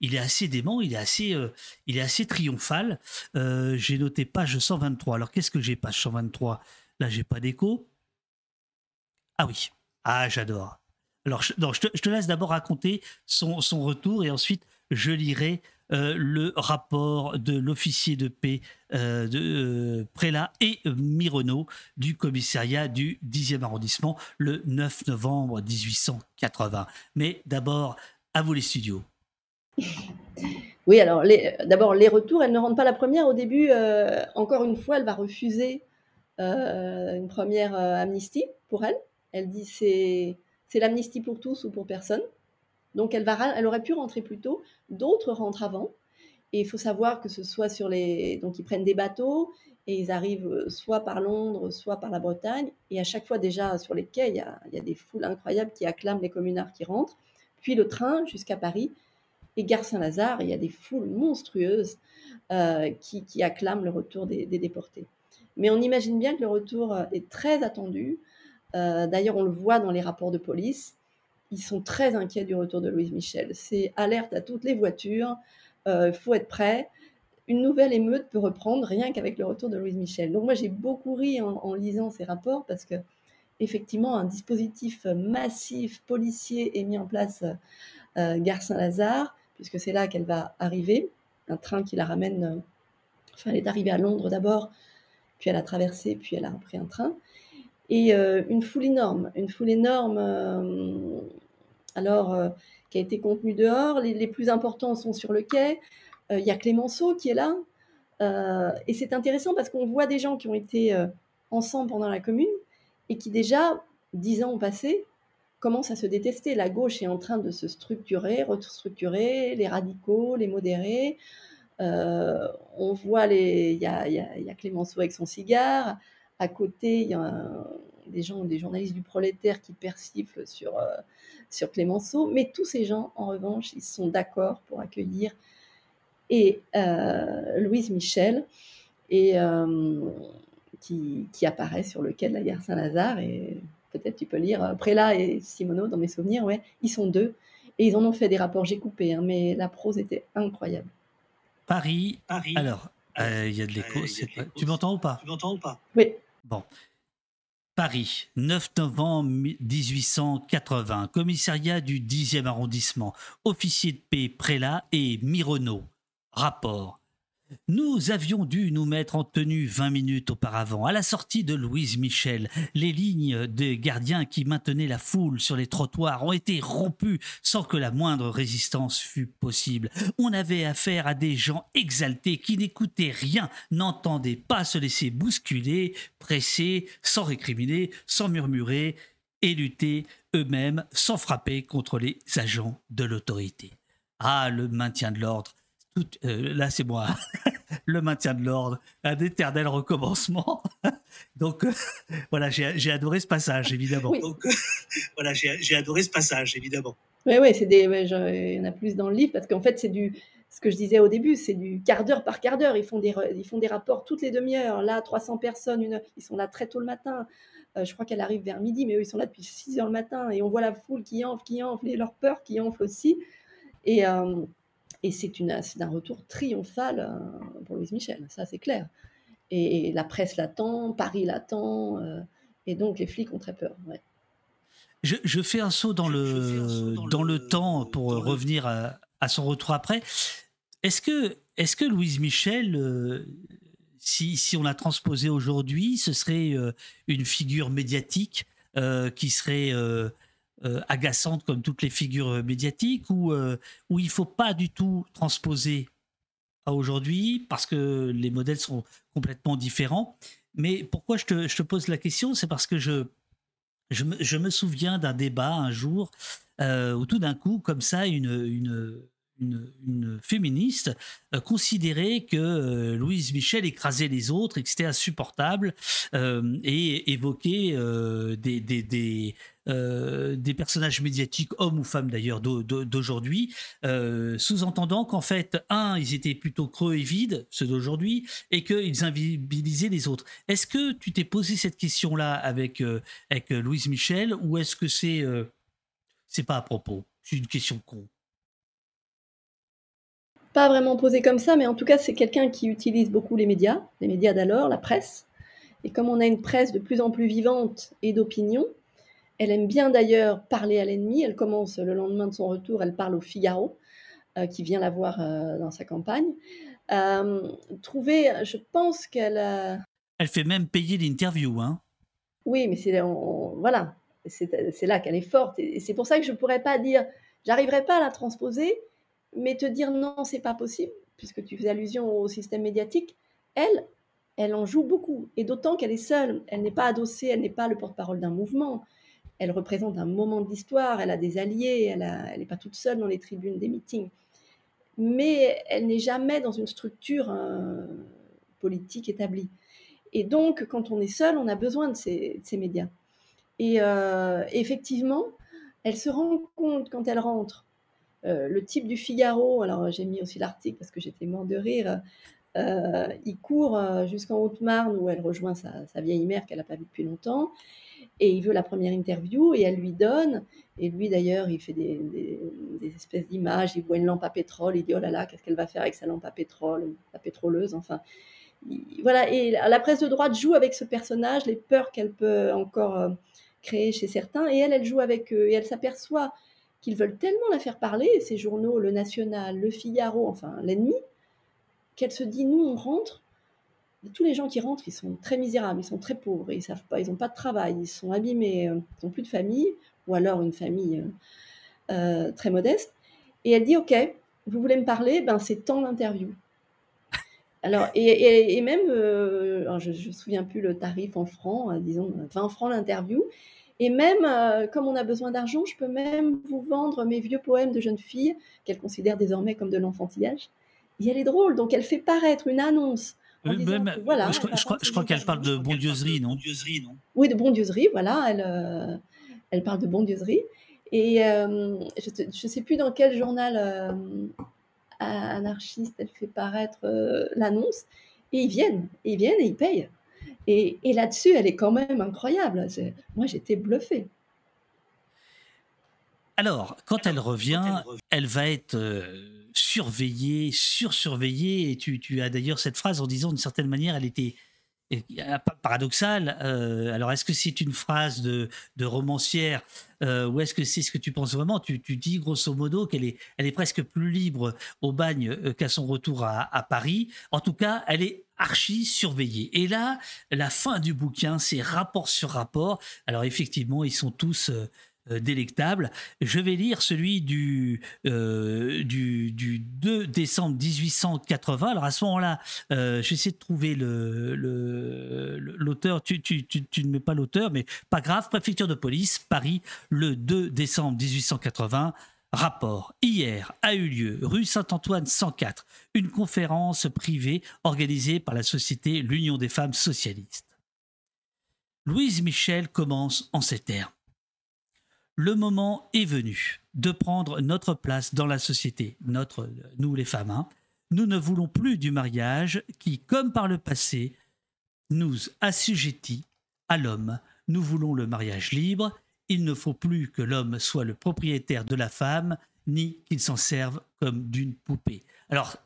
il est assez dément, il est assez, euh, il est assez triomphal. Euh, j'ai noté page 123. Alors qu'est-ce que j'ai page 123 Là, j'ai pas d'écho. Ah oui. Ah, j'adore. Alors, je, te, laisse d'abord raconter son, retour et ensuite je lirai euh, le rapport de l'officier de paix de Prélat et Mironneau du commissariat du 10e arrondissement le 9 novembre 1880. Mais d'abord, à vous les studios. (laughs) Oui, alors d'abord, les retours, elle ne rentre pas la première. Au début, euh, encore une fois, elle va refuser euh, une première euh, amnistie pour elle. Elle dit c'est c'est l'amnistie pour tous ou pour personne. Donc elle, va, elle aurait pu rentrer plus tôt. D'autres rentrent avant. Et il faut savoir que ce soit sur les... Donc ils prennent des bateaux et ils arrivent soit par Londres, soit par la Bretagne. Et à chaque fois déjà sur les quais, il y a, il y a des foules incroyables qui acclament les communards qui rentrent. Puis le train jusqu'à Paris et Gare Saint-Lazare, il y a des foules monstrueuses euh, qui, acclament le retour des, déportés. Mais on imagine bien que le retour euh, est très attendu. Euh, d'ailleurs, on le voit dans les rapports de police. Ils sont très inquiets du retour de Louise Michel. C'est alerte à toutes les voitures. Il faut être prêt. Une nouvelle émeute peut reprendre rien qu'avec le retour de Louise Michel. Donc moi, j'ai beaucoup ri en, lisant ces rapports parce que effectivement, un dispositif massif policier est mis en place Gare Saint-Lazare puisque c'est là qu'elle va arriver. Un train qui la ramène. Euh, enfin, elle est arrivée à Londres d'abord, puis elle a traversé, puis elle a pris un train. Et euh, une foule énorme, une foule énorme, euh, alors, qui a été contenue dehors. Les, plus importants sont sur le quai. Il y a Clémenceau qui est là. et c'est intéressant parce qu'on voit des gens qui ont été ensemble pendant la commune et qui déjà, dix ans ont passé, commence à se détester. La gauche est en train de se structurer, restructurer, les radicaux, les modérés. Euh, on voit les, il y a, y, y a, Clémenceau avec son cigare. À côté, il y a des gens, des journalistes du prolétaire qui persiflent sur, euh, sur Clémenceau. Mais tous ces gens, en revanche, ils sont d'accord pour accueillir et euh, Louise Michel et qui, qui, apparaît sur le quai de la gare Saint-Lazare et peut-être tu peux lire euh, Prélat et Simoneau dans mes souvenirs, ouais, ils sont deux. Et ils en ont fait des rapports, j'ai coupé, hein, mais la prose était incroyable. Paris, Paris. Alors, euh, il y a de l'écho. tu m'entends ou pas? Tu m'entends ou pas? Oui. Bon. Paris, 9 novembre 1880, commissariat du 10e arrondissement, officier de paix Prélat et Mironneau. Rapport. Nous avions dû nous mettre en tenue 20 minutes auparavant. À la sortie de Louise Michel, les lignes des gardiens qui maintenaient la foule sur les trottoirs ont été rompues sans que la moindre résistance fût possible. On avait affaire à des gens exaltés qui n'écoutaient rien, n'entendaient pas se laisser bousculer, presser, sans récriminer, sans murmurer, et lutter eux-mêmes sans frapper contre les agents de l'autorité. Ah, le maintien de l'ordre. Euh, là, c'est moi. (laughs) le maintien de l'ordre, un éternel recommencement. (laughs) Donc, euh, (laughs) voilà, j'ai adoré ce passage, évidemment. Donc, voilà, j'ai adoré ce passage, évidemment. Oui, oui, c'est des, il y en a plus dans le livre parce qu'en fait, c'est du, ce que je disais au début, c'est du quart d'heure par quart d'heure. Ils font des, ils font des rapports toutes les demi-heures. Là, 300 personnes, une, ils sont là très tôt le matin. Euh, je crois qu'elle arrive vers midi, mais eux, ils sont là depuis 6 heures le matin et on voit la foule qui enfle, qui enfle et leur peur qui enfle aussi. Et, euh, et c'est un retour triomphal euh, pour Louise Michel, ça c'est clair. Et, la presse l'attend, Paris l'attend, et donc les flics ont très peur. Je, fais un saut dans, le, dans, le, temps pour revenir à, à, son retour après. Est-ce que, est que Louise Michel, si, si, on la transposait aujourd'hui, ce serait une figure médiatique qui serait euh, agaçante comme toutes les figures euh, médiatiques où, euh, où il ne faut pas du tout transposer à aujourd'hui parce que les modèles sont complètement différents. Mais pourquoi je te, je te pose la question C'est parce que je, je, me, je me souviens d'un débat un jour où tout d'un coup, comme ça, une, une, une, féministe considérait que Louise Michel écrasait les autres et que c'était insupportable et évoquait des, des euh, des personnages médiatiques, hommes ou femmes d'ailleurs, d'aujourd'hui, euh, sous-entendant qu'en fait, un, ils étaient plutôt creux et vides, ceux d'aujourd'hui, et qu'ils invisibilisaient les autres. Est-ce que tu t'es posé cette question-là avec, euh, Louise Michel, ou est-ce que c'est c'est pas à propos? C'est une question con pas vraiment posé comme ça, mais en tout cas, c'est quelqu'un qui utilise beaucoup les médias, les médias d'alors, la presse. Et comme on a une presse de plus en plus vivante et d'opinion, elle aime bien d'ailleurs parler à l'ennemi. Elle commence le lendemain de son retour, elle parle au Figaro, euh, qui vient la voir euh, dans sa campagne. Euh, trouver, je pense qu'elle. Elle fait même payer l'interview, hein Oui, mais c'est voilà, c'est là qu'elle est forte. Et c'est pour ça que je ne pourrais pas dire, j'arriverai pas à la transposer, mais te dire non, c'est pas possible, puisque tu fais allusion au système médiatique. Elle, elle en joue beaucoup, et d'autant qu'elle est seule. Elle n'est pas adossée, elle n'est pas le porte-parole d'un mouvement elle représente un moment de l'histoire, elle a des alliés, elle n'est pas toute seule dans les tribunes des meetings. Mais elle n'est jamais dans une structure euh, politique établie. Et donc, quand on est seul, on a besoin de ces, médias. Et euh, effectivement, elle se rend compte quand elle rentre. Euh, le type du Figaro, alors j'ai mis aussi l'article parce que j'étais mort de rire, il court jusqu'en Haute-Marne où elle rejoint sa, sa vieille mère qu'elle n'a pas vue depuis longtemps et il veut la première interview et elle lui donne. Et lui d'ailleurs, il fait des, espèces d'images, il voit une lampe à pétrole, il dit oh là là, qu'est-ce qu'elle va faire avec sa lampe à pétrole, la pétroleuse, enfin. voilà, et la presse de droite joue avec ce personnage, les peurs qu'elle peut encore euh, créer chez certains, et elle, elle joue avec eux, et elle s'aperçoit qu'ils veulent tellement la faire parler, ces journaux, le National, le Figaro, enfin l'ennemi, qu'elle se dit, nous, on rentre, tous les gens qui rentrent, ils sont très misérables, ils sont très pauvres, ils savent pas, ils n'ont pas de travail, ils sont abîmés, euh, ils n'ont plus de famille, ou alors une famille euh, euh, très modeste. Et elle dit, OK, vous voulez me parler, ben c'est tant l'interview. Alors, et, même, je ne me souviens plus le tarif en francs, disons 20 francs l'interview. Et même, comme on a besoin d'argent, je peux même vous vendre mes vieux poèmes de jeune fille, qu'elle considère désormais comme de l'enfantillage. Et elle est drôle, donc elle fait paraître une annonce voilà, je, crois, qu'elle parle de bondieuserie, non, Oui, de bondieuserie, voilà. Elle, euh, elle parle de bondieuserie. Et euh, je ne sais plus dans quel journal euh, anarchiste elle fait paraître l'annonce. Et ils viennent, et ils viennent et ils payent. Et, et là-dessus, elle est quand même incroyable. Moi, j'étais bluffée. Alors, quand elle revient, elle va être surveillée, sursurveillée. Et tu, tu as d'ailleurs cette phrase en disant d'une certaine manière, elle était paradoxale. Euh, alors, est-ce que c'est une phrase de, de romancière euh, ou est-ce que c'est ce que tu penses vraiment? Tu, tu, dis grosso modo qu'elle est, elle est presque plus libre au bagne euh, qu'à son retour à, à, Paris. En tout cas, elle est archi surveillée. Et là, la fin du bouquin, c'est rapport sur rapport. Alors, effectivement, ils sont tous délectable. Je vais lire celui du, euh, du, 2 décembre 1880. Alors à ce moment-là, euh, j'essaie de trouver l'auteur. Tu, tu, ne mets pas l'auteur, mais pas grave. Préfecture de police, Paris, le 2 décembre 1880 Rapport. Hier a eu lieu, rue Saint-Antoine 104, une conférence privée organisée par la société L'Union des femmes socialistes. Louise Michel commence en ces termes. Le moment est venu de prendre notre place dans la société, notre, nous les femmes. Hein. Nous ne voulons plus du mariage qui, comme par le passé, nous assujettit à l'homme. Nous voulons le mariage libre il ne faut plus que l'homme soit le propriétaire de la femme, ni qu'il s'en serve comme d'une poupée. Alors,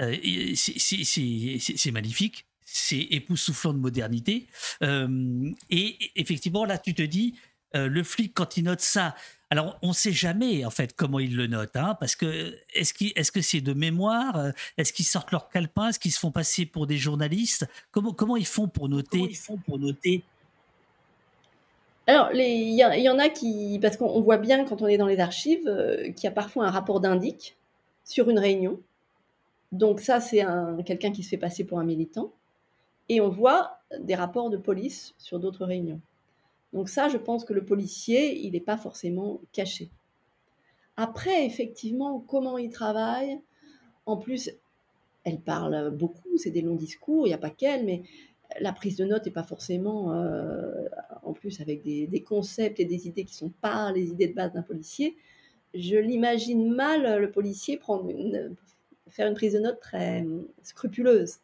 euh, c'est magnifique, c'est époustouflant de modernité. Euh, et effectivement, là, tu te dis, euh, le flic, quand il note ça, alors on ne sait jamais en fait comment il le note, hein, parce que est-ce que c'est de mémoire Est-ce qu'ils sortent leur calepin Est-ce qu'ils se font passer pour des journalistes? Comment, comment ils font pour noter? Comment ils font pour noter? Alors, il y, en a qui, parce qu'on voit bien quand on est dans les archives, euh, qu'il y a parfois un rapport d'indic sur une réunion. Donc ça, c'est quelqu'un qui se fait passer pour un militant. Et on voit des rapports de police sur d'autres réunions. Donc ça, je pense que le policier, il n'est pas forcément caché. Après, effectivement, comment il travaille, en plus, elle parle beaucoup, c'est des longs discours, il n'y a pas qu'elle, mais la prise de notes n'est pas forcément, euh, en plus avec des, concepts et des idées qui ne sont pas les idées de base d'un policier. Je l'imagine mal, le policier, faire une prise de notes très euh, scrupuleuse.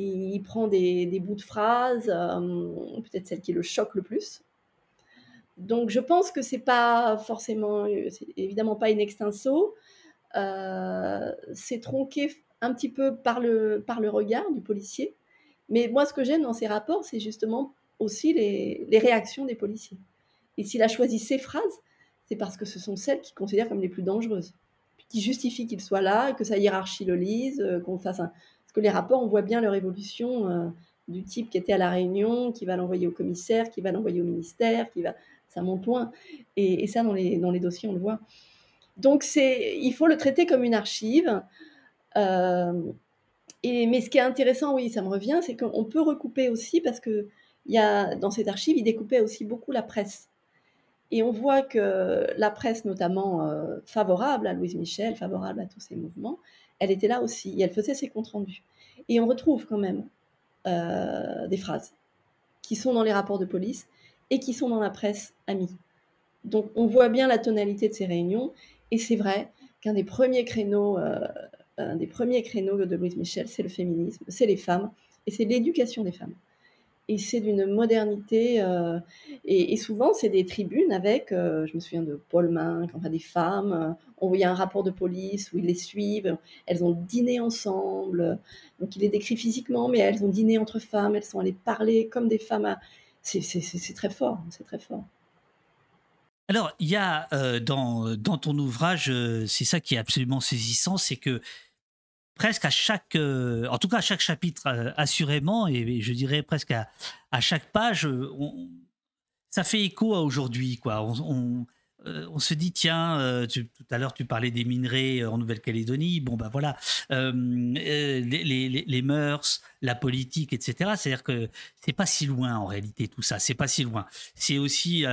Il, prend des, bouts de phrases, euh, peut-être celle qui le choque le plus. Donc je pense que c'est pas forcément, c'est évidemment pas in extenso. c'est tronqué un petit peu par le, par le regard du policier mais moi, ce que j'aime dans ces rapports, c'est justement aussi les, réactions des policiers. Et s'il a choisi ces phrases, c'est parce que ce sont celles qu'il considère comme les plus dangereuses, qui justifient qu'il soit là, que sa hiérarchie le lise, euh, qu'on fasse un... Parce que les rapports, on voit bien leur évolution euh, du type qui était à la réunion, qui va l'envoyer au commissaire, qui va l'envoyer au ministère, qui va... Ça monte loin. Et, ça, dans les, dans les dossiers, on le voit. Donc, il faut le traiter comme une archive. Euh, mais ce qui est intéressant, oui, ça me revient, c'est qu'on peut recouper aussi parce que y a, dans cette archive, il découpait aussi beaucoup la presse. Et on voit que la presse, notamment euh, favorable à Louise Michel, favorable à tous ces mouvements, elle était là aussi et elle faisait ses comptes rendus. Et on retrouve quand même euh, des phrases qui sont dans les rapports de police et qui sont dans la presse amie. Donc on voit bien la tonalité de ces réunions et c'est vrai qu'un des premiers créneaux euh, un des premiers créneaux de Louise Michel, c'est le féminisme, c'est les femmes, et c'est l'éducation des femmes. Et c'est d'une modernité, euh, et, souvent c'est des tribunes avec, euh, je me souviens de Paul Minck, enfin des femmes, euh, on voyait un rapport de police où ils les suivent, elles ont dîné ensemble, donc il les décrit physiquement, mais elles ont dîné entre femmes, elles sont allées parler comme des femmes. C'est très fort, c'est très fort. Alors, il y a dans, dans, ton ouvrage, c'est ça qui est absolument saisissant, c'est que presque à chaque, euh, en tout cas à chaque chapitre euh, assurément, et, je dirais presque à, à chaque page, euh, ça fait écho à aujourd'hui. quoi. On, se dit, tiens, tout à l'heure tu parlais des minerais en Nouvelle-Calédonie, bon ben voilà, les, les, les, mœurs, la politique, etc. C'est-à-dire que c'est pas si loin en réalité tout ça, c'est pas si loin. C'est aussi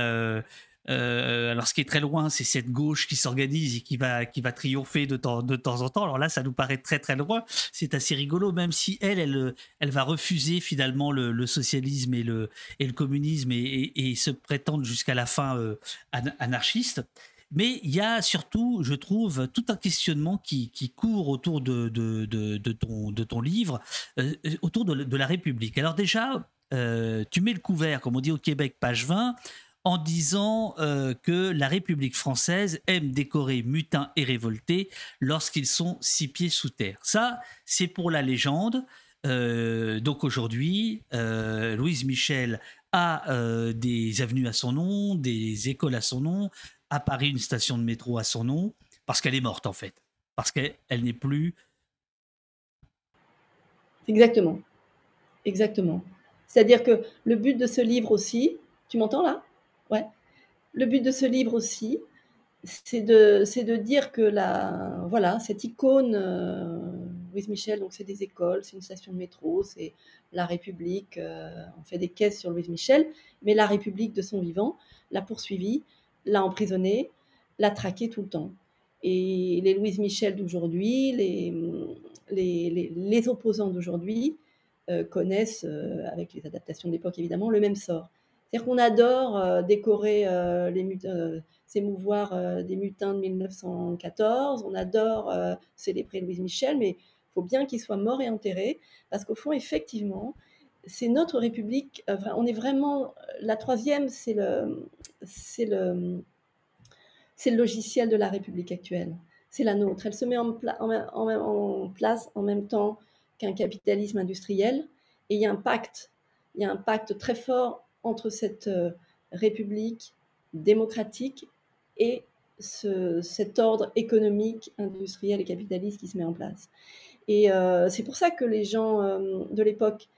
euh, alors, ce qui est très loin, c'est cette gauche qui s'organise et qui va, qui va triompher de temps, en temps. Alors là, ça nous paraît très très loin. C'est assez rigolo, même si elle, elle, elle va refuser finalement le, socialisme et le, et le communisme et, se prétendre jusqu'à la fin euh, anarchiste. Mais il y a surtout, je trouve, tout un questionnement qui, court autour de, de, de, ton, de ton livre, euh, autour de, la République. Alors déjà, tu mets le couvert, comme on dit au Québec, page 20, en disant euh, que la République française aime décorer mutins et révoltés lorsqu'ils sont six pieds sous terre. Ça, c'est pour la légende. Euh, donc aujourd'hui, euh, Louise Michel a des avenues à son nom, des écoles à son nom, à Paris une station de métro à son nom, parce qu'elle est morte en fait, parce qu'elle n'est plus. Exactement, exactement. C'est-à-dire que le but de ce livre aussi, tu m'entends là? Ouais. Le but de ce livre aussi, c'est de, c'est de dire que la, voilà, cette icône, euh, Louise Michel, donc c'est des écoles, c'est une station de métro, c'est la République, euh, on fait des caisses sur Louise Michel, mais la République de son vivant l'a poursuivi, l'a emprisonné, la traquer tout le temps. Et les Louise Michel d'aujourd'hui, les, les, les, opposants d'aujourd'hui euh, connaissent, euh, avec les adaptations d'époque évidemment, le même sort. C'est-à-dire qu'on adore euh, décorer les s'émouvoir des mutins de 1914, on adore célébrer Louise Michel, mais il faut bien qu'il soit mort et enterré, parce qu'au fond, effectivement, c'est notre République. on est vraiment la troisième, c'est le, le, le logiciel de la République actuelle. C'est la nôtre. Elle se met en, place en même temps qu'un capitalisme industriel. Et il y a un pacte. Il y a un pacte très fort entre cette euh, République démocratique et cet ordre économique, industriel et capitaliste qui se met en place. Et euh, c'est pour ça que les gens euh, de l'époque,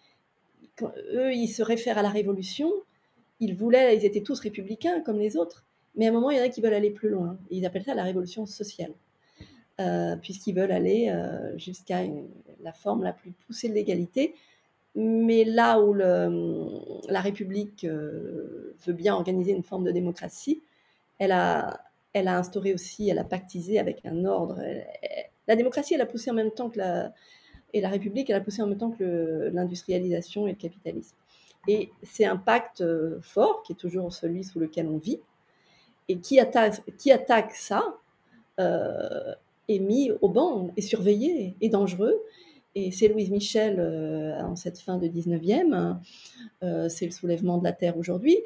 eux, ils se réfèrent à la Révolution. Ils voulaient, ils étaient tous républicains comme les autres. Mais à un moment, il y en a qui veulent aller plus loin. ils appellent ça la révolution sociale, puisqu'ils veulent aller jusqu'à la forme la plus poussée de l'égalité. Mais là où la République euh, veut bien organiser une forme de démocratie, elle a, instauré aussi, elle a pactisé avec un ordre. la démocratie, elle a poussé en même temps que la, et la République, elle a poussé en même temps que l'industrialisation et le capitalisme. Et c'est un pacte fort qui est toujours celui sous lequel on vit, et qui attaque, ça euh, est mis au banc, est surveillé, est dangereux. Et c'est Louise Michel euh, en cette fin de 19e, euh, c'est le soulèvement de la Terre aujourd'hui,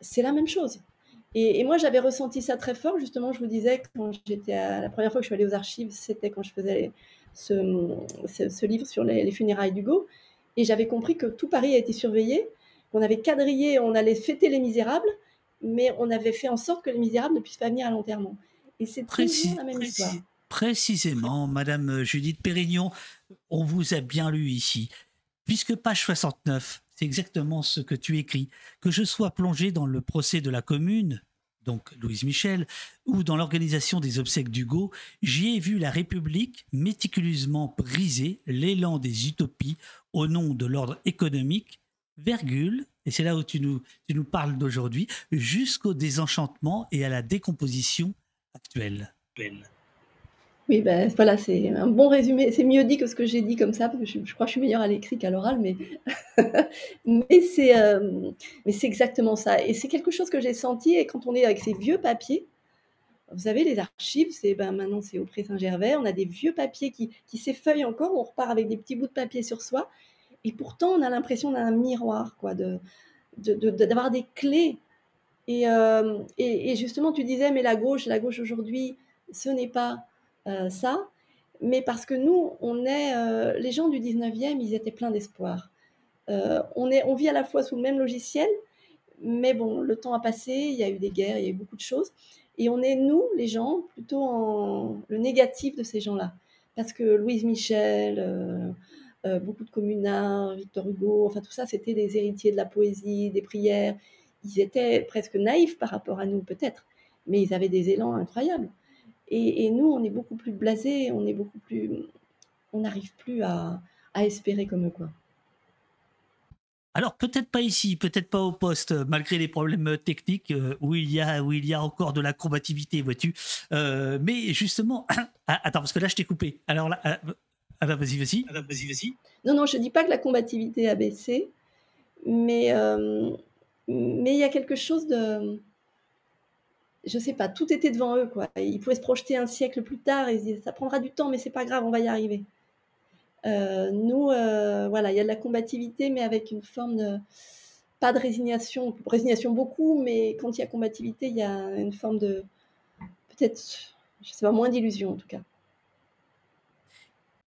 c'est la même chose. Et, moi, j'avais ressenti ça très fort, justement, je vous disais, quand j'étais la première fois que je suis allée aux archives, c'était quand je faisais ce, ce, livre sur les, les funérailles d'Hugo, et j'avais compris que tout Paris a été surveillé, qu'on avait quadrillé, on allait fêter les misérables, mais on avait fait en sorte que les misérables ne puissent pas venir à l'enterrement. Et c'est toujours la même histoire. Précisément, Madame Judith Pérignon, on vous a bien lu ici. Puisque page 69, c'est exactement ce que tu écris. Que je sois plongé dans le procès de la commune, donc Louise Michel, ou dans l'organisation des obsèques d'Hugo, j'y ai vu la République méticuleusement briser l'élan des utopies au nom de l'ordre économique, virgule, et c'est là où tu nous parles d'aujourd'hui, jusqu'au désenchantement et à la décomposition actuelle. Oui, ben voilà, c'est un bon résumé. C'est mieux dit que ce que j'ai dit comme ça, parce que je, crois que je suis meilleure à l'écrit qu'à l'oral, mais, (laughs) mais c'est euh, exactement ça. Et c'est quelque chose que j'ai senti, et quand on est avec ces vieux papiers, vous savez, les archives, c'est ben, maintenant c'est au Pré Saint-Gervais, on a des vieux papiers qui, qui s'effeuillent encore, on repart avec des petits bouts de papier sur soi, et pourtant, on a l'impression d'un miroir, quoi, de, d'avoir des clés. Euh, et, et, justement, tu disais, mais la gauche, la gauche aujourd'hui, ce n'est pas euh, ça. Mais parce que nous, on est, euh, les gens du 19e, ils étaient pleins d'espoir. on, est, on vit à la fois sous le même logiciel, mais bon, le temps a passé, il y a eu des guerres, il y a eu beaucoup de choses. Et on est, nous, les gens, plutôt en le négatif de ces gens-là. Parce que Louise Michel, euh, beaucoup de communards, Victor Hugo, enfin tout ça, c'était des héritiers de la poésie, des prières. Ils étaient presque naïfs par rapport à nous, peut-être, mais ils avaient des élans incroyables. Et, nous, on est beaucoup plus blasés, on est beaucoup plus, on n'arrive plus à, espérer comme eux, quoi. Alors peut-être pas ici, peut-être pas au poste, malgré les problèmes techniques euh, où il y a où il y a encore de la combativité, vois-tu. Euh, mais justement, (clears throat) ah, attends parce que là je t'ai coupé. Alors là, ah vas-y, vas-y. Ah vas-y, vas-y. Non, non, je ne dis pas que la combativité a baissé, mais euh, mais il y a quelque chose de, je sais pas, tout était devant eux quoi. Ils pouvaient se projeter un siècle plus tard et ça prendra du temps, mais c'est pas grave, on va y arriver. Euh, nous, euh, voilà, il y a de la combativité, mais avec une forme de pas de résignation, résignation beaucoup, mais quand il y a combativité, il y a une forme de peut-être, je sais pas, moins d'illusion en tout cas.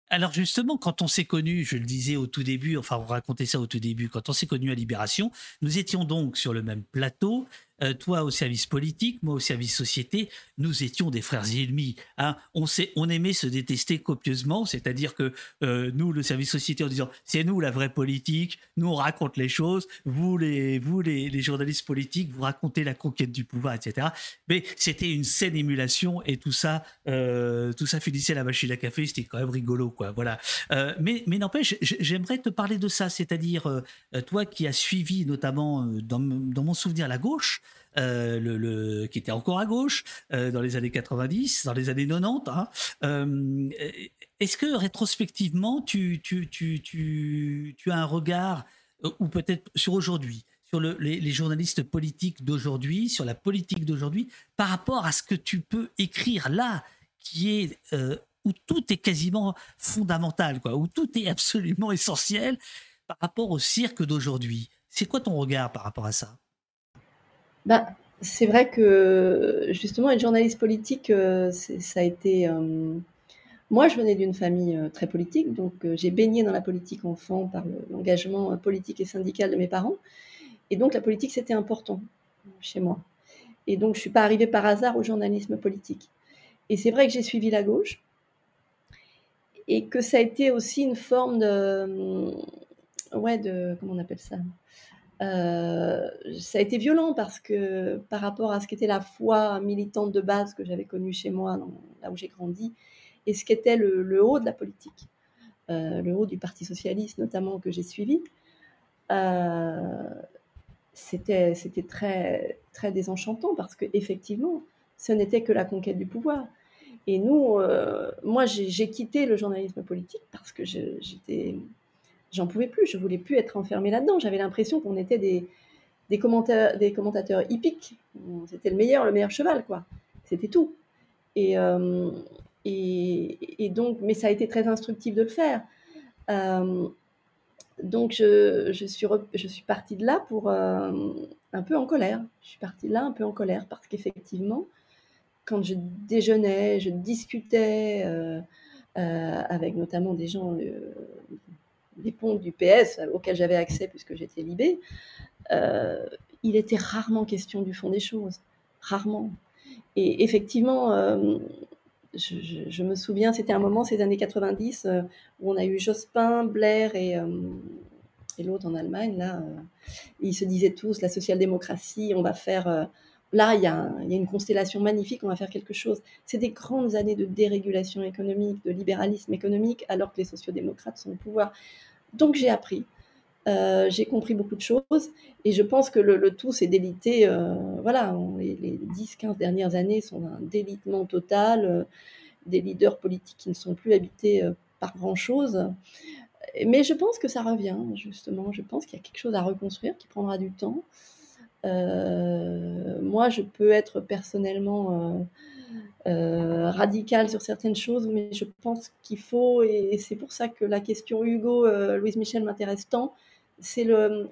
Alors justement, quand on s'est connus, je le disais au tout début, enfin on racontait ça au tout début, quand on s'est connus à Libération, nous étions donc sur le même plateau, euh, toi au service politique, moi au service société, nous étions des frères ennemis. Hein. On, aimait se détester copieusement, c'est-à-dire que euh, nous, le service société, en disant c'est nous la vraie politique, nous on raconte les choses, vous les, journalistes politiques, vous racontez la conquête du pouvoir, etc. Mais c'était une saine émulation et tout ça, euh, tout ça finissait la machine à café, c'était quand même rigolo, quoi. Voilà. mais mais n'empêche, j'aimerais te parler de ça, c'est-à-dire toi qui as suivi notamment dans mon souvenir la gauche. Euh, le, qui était encore à gauche euh, dans les années 90, dans les années 90. Hein. Euh, est-ce que rétrospectivement, tu, as un regard, ou peut-être sur aujourd'hui, sur les, journalistes politiques d'aujourd'hui, sur la politique d'aujourd'hui, par rapport à ce que tu peux écrire là, qui est où tout est quasiment fondamental, où tout est absolument essentiel par rapport au cirque d'aujourd'hui? C'est quoi ton regard par rapport à ça? Bah, c'est vrai que justement être journaliste politique, euh, ça a été, euh, moi je venais d'une famille, euh, très politique, donc j'ai baigné dans la politique enfant par l'engagement, politique et syndical de mes parents. Et donc la politique c'était important chez moi. Et donc je suis pas arrivée par hasard au journalisme politique. Et c'est vrai que j'ai suivi la gauche. Et que ça a été aussi une forme de, ouais, de comment on appelle ça? Euh, ça a été violent parce que par rapport à ce qu'était la foi militante de base que j'avais connue chez moi, là où j'ai grandi, et ce qu'était le, haut de la politique, euh, le haut du Parti socialiste notamment que j'ai suivi, euh, c'était très très désenchantant parce que effectivement, ce n'était que la conquête du pouvoir. Et nous, moi, j'ai quitté le journalisme politique parce que j'étais j'en pouvais plus, je voulais plus être enfermée là-dedans. J'avais l'impression qu'on était des, des, des commentateurs hippiques. C'était le meilleur, le meilleur cheval, quoi. C'était tout. Et, euh, et, donc, mais ça a été très instructif de le faire. Euh, donc, je, je, suis, je suis partie de là pour euh, un peu en colère. Je suis partie de là un peu en colère parce qu'effectivement, quand je déjeunais, je discutais avec notamment des gens des ponts du PS auxquels j'avais accès puisque j'étais libé, euh, il était rarement question du fond des choses. Rarement. Et effectivement, euh, je, me souviens, c'était un moment, ces années 90, euh, où on a eu Jospin, Blair et, et l'autre en Allemagne. Là, ils se disaient tous, la social-démocratie, on va faire... Là, il y, a y, a une constellation magnifique, on va faire quelque chose. C'est des grandes années de dérégulation économique, de libéralisme économique, alors que les sociodémocrates sont au pouvoir. Donc j'ai appris, euh, j'ai compris beaucoup de choses et je pense que le, tout s'est délité. Euh, voilà, les, 10-15 dernières années sont un délitement total, euh, des leaders politiques qui ne sont plus habités par grand-chose. Mais je pense que ça revient, justement. Je pense qu'il y a quelque chose à reconstruire qui prendra du temps. Moi, je peux être personnellement euh, radical sur certaines choses, mais je pense qu'il faut, et c'est pour ça que la question Hugo, euh, Louise Michel m'intéresse tant, c'est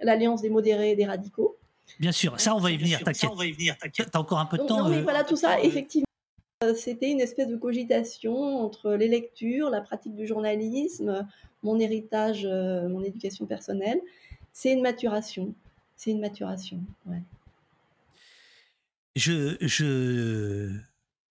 l'alliance des modérés et des radicaux. Bien sûr, ça on va y venir, t'inquiète. T'as encore un peu de temps. Non, mais euh, voilà, tout ça, effectivement, c'était une espèce de cogitation entre les lectures, la pratique du journalisme, mon héritage, mon éducation personnelle. C'est une maturation. C'est une maturation. Je, je,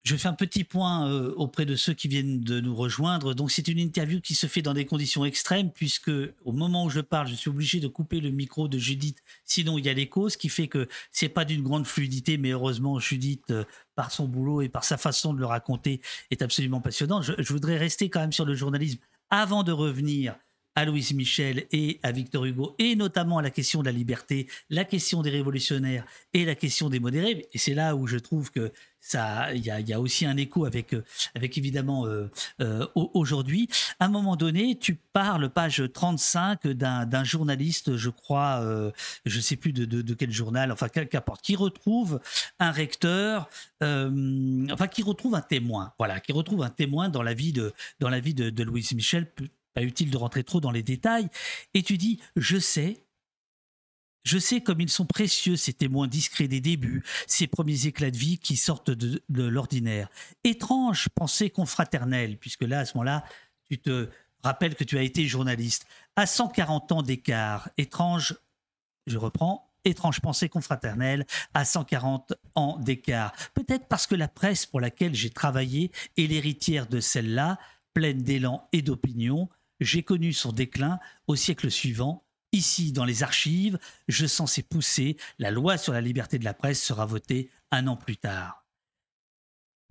je fais un petit point euh, auprès de ceux qui viennent de nous rejoindre. Donc, c'est une interview qui se fait dans des conditions extrêmes, puisque au moment où je parle, je suis obligé de couper le micro de Judith, sinon il y a l'écho, ce qui fait que c'est pas d'une grande fluidité, mais heureusement, Judith, euh, par son boulot et par sa façon de le raconter, est absolument passionnante. je voudrais rester quand même sur le journalisme avant de revenir à Louise Michel et à Victor Hugo, et notamment à la question de la liberté, la question des révolutionnaires et la question des modérés. Et c'est là où je trouve que ça, il y a, aussi un écho avec, euh, évidemment euh, euh, aujourd'hui. À un moment donné, tu parles, page 35, d'un journaliste, je crois, je ne sais plus de, quel journal, enfin qu'importe, qui retrouve un recteur, enfin qui retrouve un témoin, voilà, qui retrouve un témoin dans la vie de, dans la vie de, de Louise Michel pas utile de rentrer trop dans les détails, et tu dis, je sais, je sais comme ils sont précieux ces témoins discrets des débuts, ces premiers éclats de vie qui sortent de, l'ordinaire. Étrange pensée confraternelle, puisque là, à ce moment-là, tu te rappelles que tu as été journaliste. À 140 ans d'écart, étrange, je reprends, étrange pensée confraternelle à 140 ans d'écart. Peut-être parce que la presse pour laquelle j'ai travaillé est l'héritière de celle-là, pleine d'élan et d'opinion, j'ai connu son déclin au siècle suivant. Ici, dans les archives, je sens ses poussées. La loi sur la liberté de la presse sera votée un an plus tard.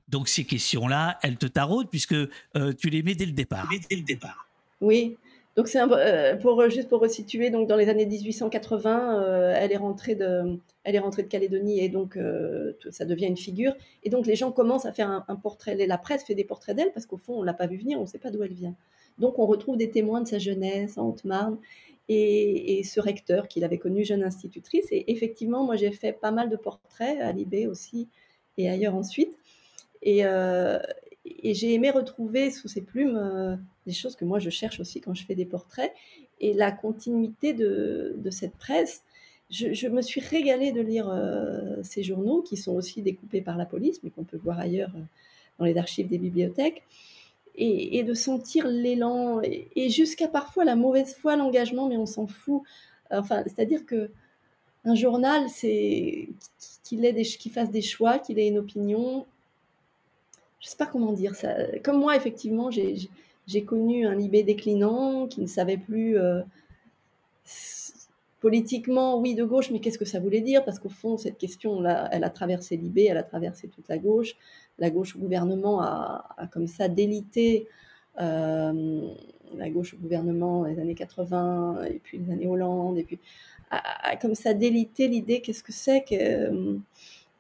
Donc ces questions-là, elles te taraudent puisque euh, tu les mets dès le départ. Dès le départ. Oui, Donc c'est euh, pour juste pour resituer donc dans les années 1880, euh, elle est rentrée de elle est rentrée de Calédonie et donc euh, ça devient une figure et donc les gens commencent à faire un, portrait. La presse fait des portraits d'elle parce qu'au fond on l'a pas vu venir, on ne sait pas d'où elle vient. Donc on retrouve des témoins de sa jeunesse en Haute-Marne et, ce recteur qu'il avait connu jeune institutrice. Et effectivement, moi j'ai fait pas mal de portraits à Libé aussi et ailleurs ensuite. Et, et j'ai aimé retrouver sous ses plumes euh, des choses que moi je cherche aussi quand je fais des portraits. Et la continuité de, cette presse, je, me suis régalée de lire euh, ces journaux qui sont aussi découpés par la police, mais qu'on peut voir ailleurs euh, dans les archives des bibliothèques. Et, de sentir l'élan et, jusqu'à parfois la mauvaise foi, l'engagement, mais on s'en fout. Enfin, c'est-à-dire que un journal, c'est qu'il fasse des choix, qu'il ait une opinion, je sais pas comment dire ça. Comme moi, effectivement, j'ai connu un Libé déclinant qui ne savait plus euh, politiquement, oui, de gauche, mais qu'est-ce que ça voulait dire? Parce qu'au fond, cette question, là, elle a traversé Libé, elle a traversé toute la gauche. La gauche au gouvernement a, comme ça délité euh, la gauche au gouvernement les années 80 et puis les années Hollande et puis a, comme ça délité l'idée qu'est-ce que c'est que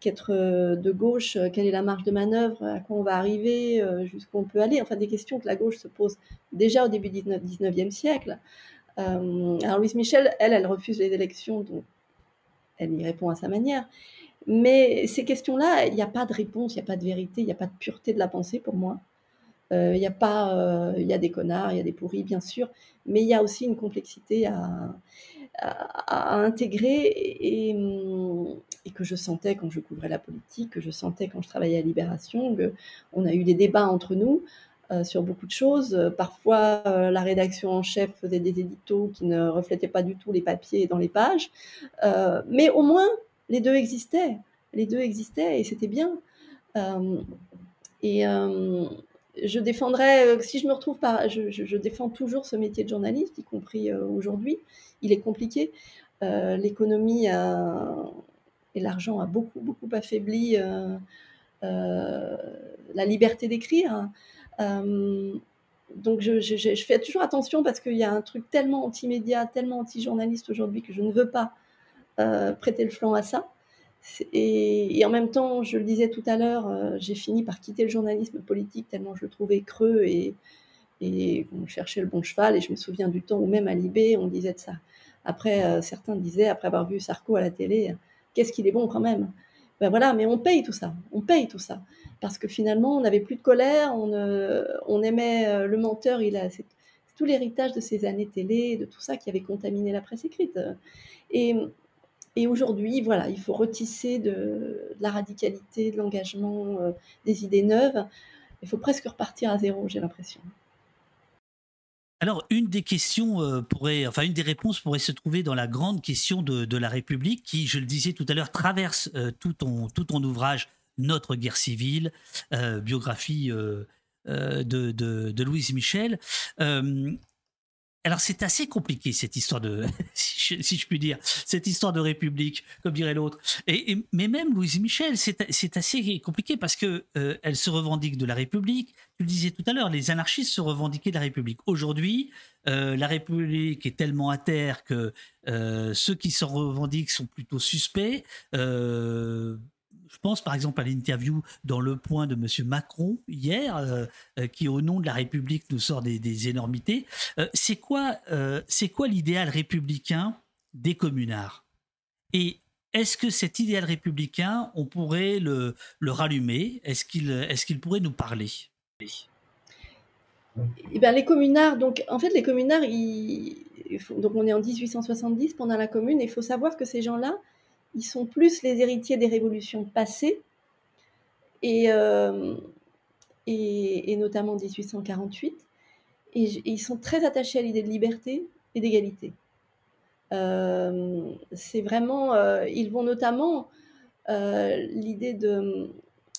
qu'être euh, de gauche, euh, quelle est la marge de manœuvre, à quoi on va arriver, euh, jusqu'où on peut aller, enfin des questions que la gauche se pose déjà au début du 19e siècle. Alors Louise Michel, elle, elle refuse les élections, donc elle y répond à sa manière. Mais ces questions-là, il n'y a pas de réponse, il n'y a pas de vérité, il n'y a pas de pureté de la pensée pour moi. Il y a pas, il y a des connards, il y a des pourris, bien sûr, mais il y a aussi une complexité à, intégrer et, et, que je sentais quand je couvrais la politique, que je sentais quand je travaillais à Libération, que on a eu des débats entre nous euh, sur beaucoup de choses. Parfois, euh, la rédaction en chef faisait des éditos qui ne reflétaient pas du tout les papiers dans les pages, euh, mais au moins les deux existaient. Les deux existaient et c'était bien. et je défendrais, si je me retrouve pas, je, je, défends toujours ce métier de journaliste, y compris aujourd'hui il est compliqué. Euh, l'économie et l'argent a beaucoup, beaucoup affaibli euh, euh, la liberté d'écrire. Donc je, fais toujours attention parce qu'il y a un truc tellement anti-média, tellement anti-journaliste aujourd'hui que je ne veux pas prêter le flanc à ça. Et, en même temps, je le disais tout à l'heure, j'ai fini par quitter le journalisme politique tellement je le trouvais creux et, on cherchait le bon cheval. Et je me souviens du temps où même à Libé, on disait de ça. Après, euh, certains disaient, après avoir vu Sarko à la télé, qu'est-ce qu'il est bon quand même? Ben voilà, mais on paye tout ça, on paye tout ça. Parce que finalement, on n'avait plus de colère, on, on aimait euh, le menteur, il a, c'est, tout l'héritage de ces années télé, de tout ça qui avait contaminé la presse écrite. Et, et aujourd'hui, voilà, il faut retisser de, la radicalité, de l'engagement, euh, des idées neuves. Il faut presque repartir à zéro, j'ai l'impression. Alors, une des questions euh, pourrait, enfin, une des réponses pourrait se trouver dans la grande question de, la République, qui, je le disais tout à l'heure, traverse euh, tout, ton, tout ton ouvrage, Notre guerre civile, euh, biographie de, de, Louise Michel. Alors c'est assez compliqué cette histoire de, (laughs) si je, puis dire, cette histoire de république, comme dirait l'autre. Et, mais même Louise Michel, c'est assez compliqué parce que euh, elle se revendique de la République. Tu le disais tout à l'heure, les anarchistes se revendiquaient de la République. Aujourd'hui, euh, la République est tellement à terre que euh, ceux qui s'en revendiquent sont plutôt suspects. Je pense par exemple à l'interview dans Le Point de M. Macron hier, euh, euh, qui au nom de la République nous sort des, énormités. Euh, c'est quoi, c'est quoi l'idéal républicain des communards? Et est-ce que cet idéal républicain, on pourrait le, rallumer? Est-ce qu'il est qu'il pourrait nous parler? Eh bien, les communards, donc en fait, les communards, donc on est en 1870 pendant la Commune, et il faut savoir que ces gens-là, ils sont plus les héritiers des révolutions passées, et, euh, et, notamment 1848, et, ils sont très attachés à l'idée de liberté et d'égalité. Euh, c'est vraiment, euh, ils vont notamment l'idée de,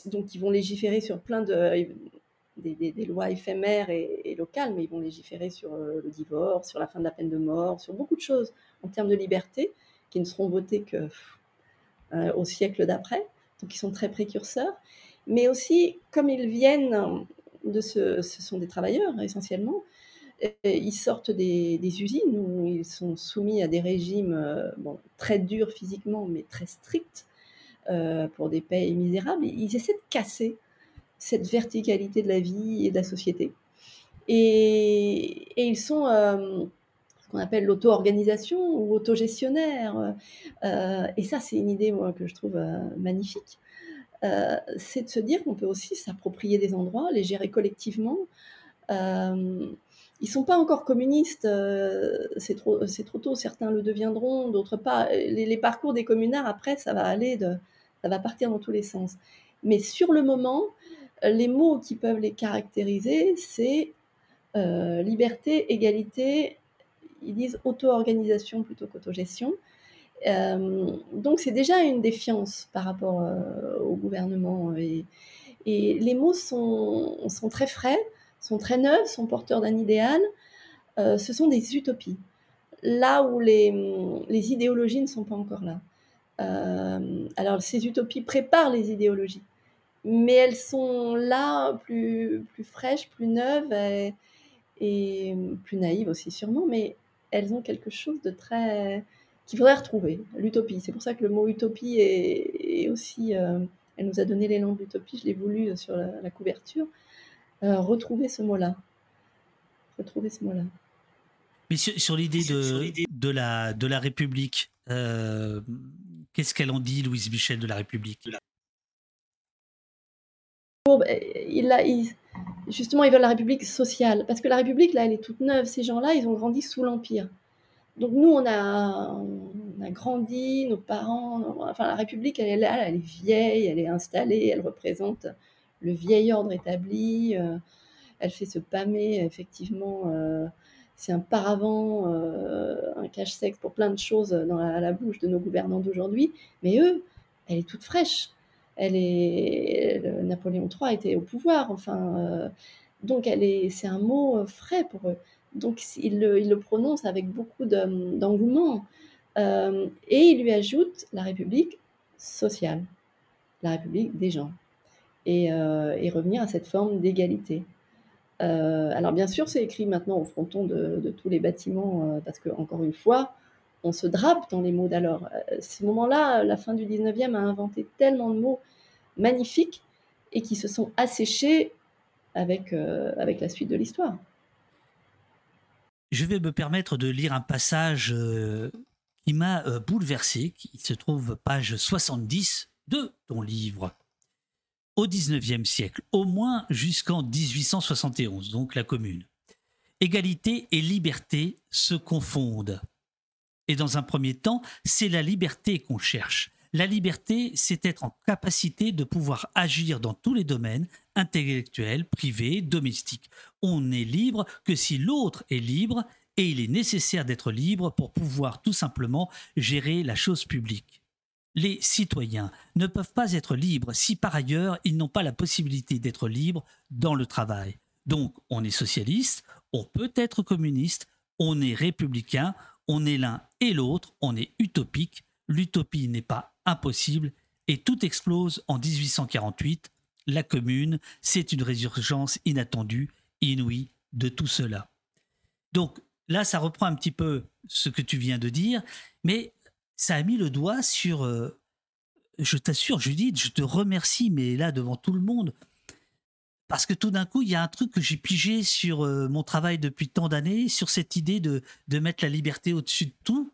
donc ils vont légiférer sur plein de des, lois éphémères et, locales, mais ils vont légiférer sur le divorce, sur la fin de la peine de mort, sur beaucoup de choses en termes de liberté qui ne seront votées que euh, au siècle d'après, donc ils sont très précurseurs, mais aussi comme ils viennent de ce, ce sont des travailleurs essentiellement, ils sortent des, usines où ils sont soumis à des régimes bon, très durs physiquement, mais très stricts pour des payes misérables. Ils essaient de casser cette verticalité de la vie et de la société. Et, ils sont qu'on appelle l'auto-organisation ou autogestionnaire. Euh, et ça, c'est une idée que je trouve magnifique. c'est de se dire qu'on peut aussi s'approprier des endroits, les gérer collectivement. Ils sont pas encore communistes, c'est trop, trop tôt. Certains le deviendront, d'autres pas. Les, les, parcours des communards après, ça va aller, de, ça va partir dans tous les sens. Mais sur le moment, les mots qui peuvent les caractériser, c'est liberté, égalité. Ils disent auto-organisation plutôt qu'autogestion. Euh, donc c'est déjà une défiance par rapport au gouvernement. Et, et, les mots sont, sont très frais sont très neuves, sont porteurs d'un idéal, euh, ce sont des utopies. Là où les, les, idéologies ne sont pas encore là. Euh, alors ces utopies préparent les idéologies, mais elles sont là plus, plus fraîches, plus neuves et, plus naïves aussi sûrement, mais elles ont quelque chose de très qu'il faudrait retrouver, l'utopie. C'est pour ça que le mot utopie est, aussi, euh, elle nous a donné l'élan de l'utopie, je l'ai voulu sur la couverture. Euh, retrouver ce mot-là. Retrouver ce mot-là. Mais sur, l'idée de, de, la, de la République, euh, qu'est-ce qu'elle en dit, Louise Michel, de la République? Ben, il, Justement, ils veulent la République sociale. Parce que la République, là, elle est toute neuve. Ces gens-là, ils ont grandi sous l'Empire. Donc nous, on a, on a grandi, nos parents, enfin la République, elle est là, elle est vieille, elle est installée, elle représente le vieil ordre établi. Euh, elle fait se pâmer, effectivement. Euh, c'est un paravent, euh, un cache-sexe pour plein de choses dans la, bouche de nos gouvernants d'aujourd'hui. Mais eux, elle est toute fraîche. Elle est, Napoléon III était au pouvoir. Enfin, donc elle est, c'est un mot frais pour eux. Donc il le, prononce avec beaucoup d'engouement. et il lui ajoute la République sociale, la République des gens. Euh, et, revenir à cette forme d'égalité. Euh, alors bien sûr, c'est écrit maintenant au fronton de, tous les bâtiments, euh, parce que encore une fois, on se drape dans les mots d'alors. À ce moment-là, la fin du 19e a inventé tellement de mots magnifiques et qui se sont asséchés avec, avec la suite de l'histoire. Je vais me permettre de lire un passage qui m'a bouleversé, qui se trouve page 70 de ton livre au XIXe siècle, au moins jusqu'en 1871, donc la Commune. Égalité et liberté se confondent. Et dans un premier temps, c'est la liberté qu'on cherche. La liberté, c'est être en capacité de pouvoir agir dans tous les domaines, intellectuels, privés, domestiques. On n'est libre que si l'autre est libre, et il est nécessaire d'être libre pour pouvoir tout simplement gérer la chose publique les citoyens ne peuvent pas être libres si par ailleurs ils n'ont pas la possibilité d'être libres dans le travail. Donc on est socialiste, on peut être communiste, on est républicain, on est l'un et l'autre, on est utopique, l'utopie n'est pas impossible et tout explose en 1848. La commune, c'est une résurgence inattendue, inouïe de tout cela. Donc là, ça reprend un petit peu ce que tu viens de dire, mais ça a mis le doigt sur. Euh, je t'assure, Judith, je te remercie, mais là, devant tout le monde, parce que tout d'un coup, il y a un truc que j'ai pigé sur euh, mon travail depuis tant d'années, sur cette idée de, de mettre la liberté au-dessus de tout.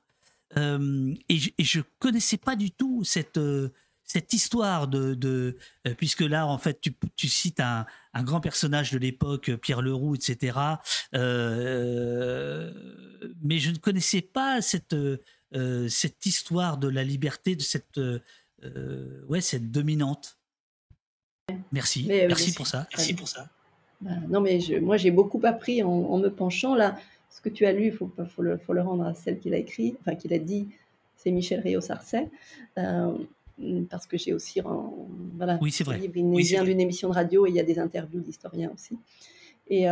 Euh, et, je, ne connaissais pas du tout cette, cette histoire de, de puisque là en fait tu, tu cites un, un, grand personnage de l'époque Pierre Leroux etc mais je ne connaissais pas cette euh, cette histoire de la liberté, de cette, euh, euh, ouais, cette dominante. Merci, merci pour ça. Merci pour ça. Non, mais moi j'ai beaucoup appris en, me penchant là. Ce que tu as lu, il faut, faut, le, faut le rendre à celle qui l'a écrit, enfin qui l'a dit, c'est Michel Rio-Sarcey. parce que j'ai aussi. voilà, oui, c'est vrai. il vient d'une émission de radio et il y a des interviews d'historiens aussi. Et,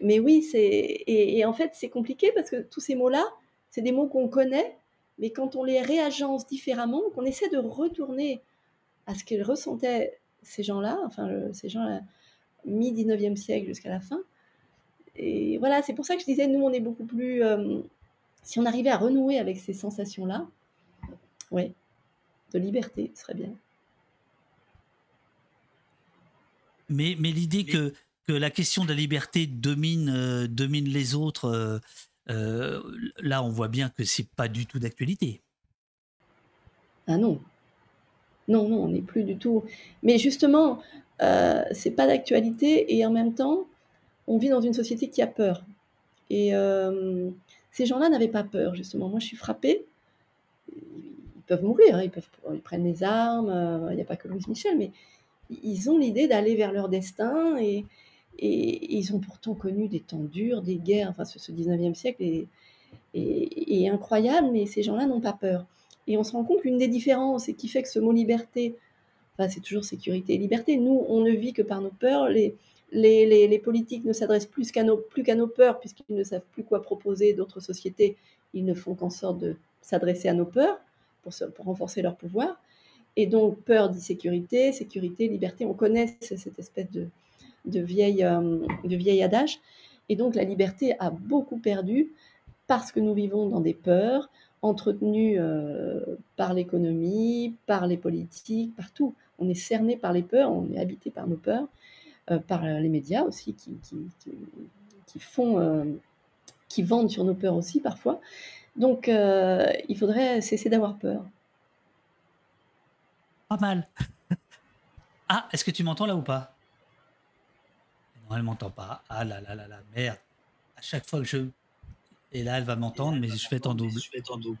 mais oui, c'est. Et, et, en fait, c'est compliqué parce que tous ces mots-là, c'est des mots qu'on connaît, mais quand on les réagence différemment, qu'on essaie de retourner à ce qu'ils ressentaient ces gens-là, enfin ces gens-là, mi-19e siècle jusqu'à la fin, et voilà, c'est pour ça que je disais, nous, on est beaucoup plus. euh, si on arrivait à renouer avec ces sensations-là, ouais, de liberté, ce serait bien. Mais, mais l'idée que, que la question de la liberté domine, euh, domine les autres, euh, euh, là, on voit bien que c'est pas du tout d'actualité. Ah non. Non, non, on n'est plus du tout. Mais justement, euh, c'est pas d'actualité et en même temps, on vit dans une société qui a peur. Et euh, ces gens-là n'avaient pas peur, justement. Moi, je suis frappée. Ils peuvent mourir, hein, ils, peuvent, prennent les armes, euh, il n'y a pas que Louise Michel, mais ils ont l'idée d'aller vers leur destin et, ils ont pourtant connu des temps durs, des guerres, enfin ce, ce 19e siècle est incroyable, mais ces gens-là n'ont pas peur. Et on se rend compte qu'une des différences et qui fait que ce mot liberté, c'est toujours sécurité et liberté, nous on ne vit que par nos peurs, les, les, politiques ne s'adressent plus qu'à nos, peurs puisqu'ils ne savent plus quoi proposer d'autres sociétés, ils ne font qu'en sorte de s'adresser à nos peurs pour, renforcer leur pouvoir. Et donc peur dit sécurité, sécurité, liberté, on connaît ce- cette espèce de, de, vieille, euh, de vieil adage. Et donc la liberté a beaucoup perdu parce que nous vivons dans des peurs entretenues euh, par l'économie, par les politiques, partout. On est cerné par les peurs, on est habité par nos peurs, euh, par les médias aussi qui, qui, qui, font, euh, qui vendent sur nos peurs aussi parfois. Donc euh, il faudrait cesser d'avoir peur. Pas mal. (laughs) ah, est-ce que tu m'entends là ou pas? Non, elle m'entend pas. Ah là là là là, merde. À chaque fois que je... Et là, elle va m'entendre, mais je fais en double. Je fais en double.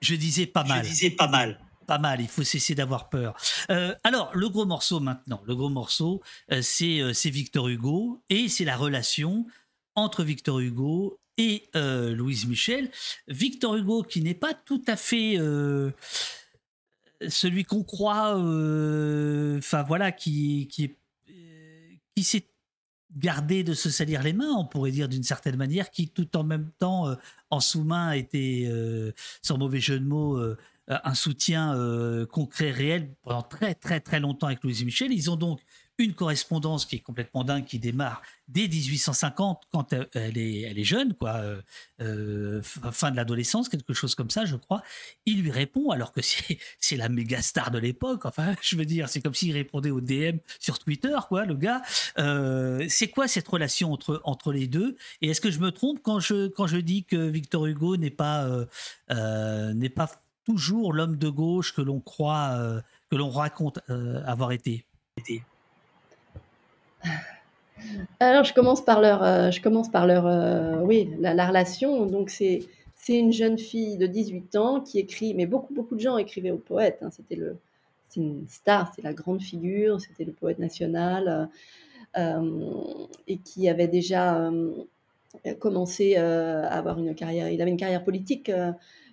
Je disais pas mal. Je disais pas mal. Pas mal, il faut cesser d'avoir peur. Euh, alors, le gros morceau maintenant, le gros morceau, euh, c'est euh, c'est Victor Hugo et c'est la relation entre Victor Hugo et Louise Michel. Victor Hugo qui n'est pas tout à fait celui qu'on croit, enfin voilà, qui, qui, qui s'est gardé de se salir les mains, on pourrait dire d'une certaine manière, qui tout en même temps, euh, en sous-main, était, euh, sans mauvais jeu de mots, euh, un soutien euh, concret, réel pendant très très très longtemps avec Louise Michel. Ils ont donc une correspondance qui est complètement dingue, qui démarre dès 1850 quand euh, elle est, jeune, quoi, euh, euh, fin de l'adolescence, quelque chose comme ça, je crois. Il lui répond alors que c'est (laughs) la méga star de l'époque. Enfin, (laughs) je veux dire, c'est comme s'il répondait au DM sur Twitter, quoi, le gars. C'est quoi cette relation entre entre les deux? Et est-ce que je me trompe quand je dis que Victor Hugo n'est pas n'est pas toujours l'homme de gauche que l'on croit, que l'on raconte avoir été? Alors, je commence par leur, euh, je commence par leur, euh, oui, la, la relation. Donc, c'est, c'est une jeune fille de 18 ans qui écrit, mais beaucoup, beaucoup de gens écrivaient au poète. hein. C'était le, c'est une star, c'était la grande figure, c'était le poète national, euh, et qui avait déjà commencé à avoir une carrière. Il avait une carrière politique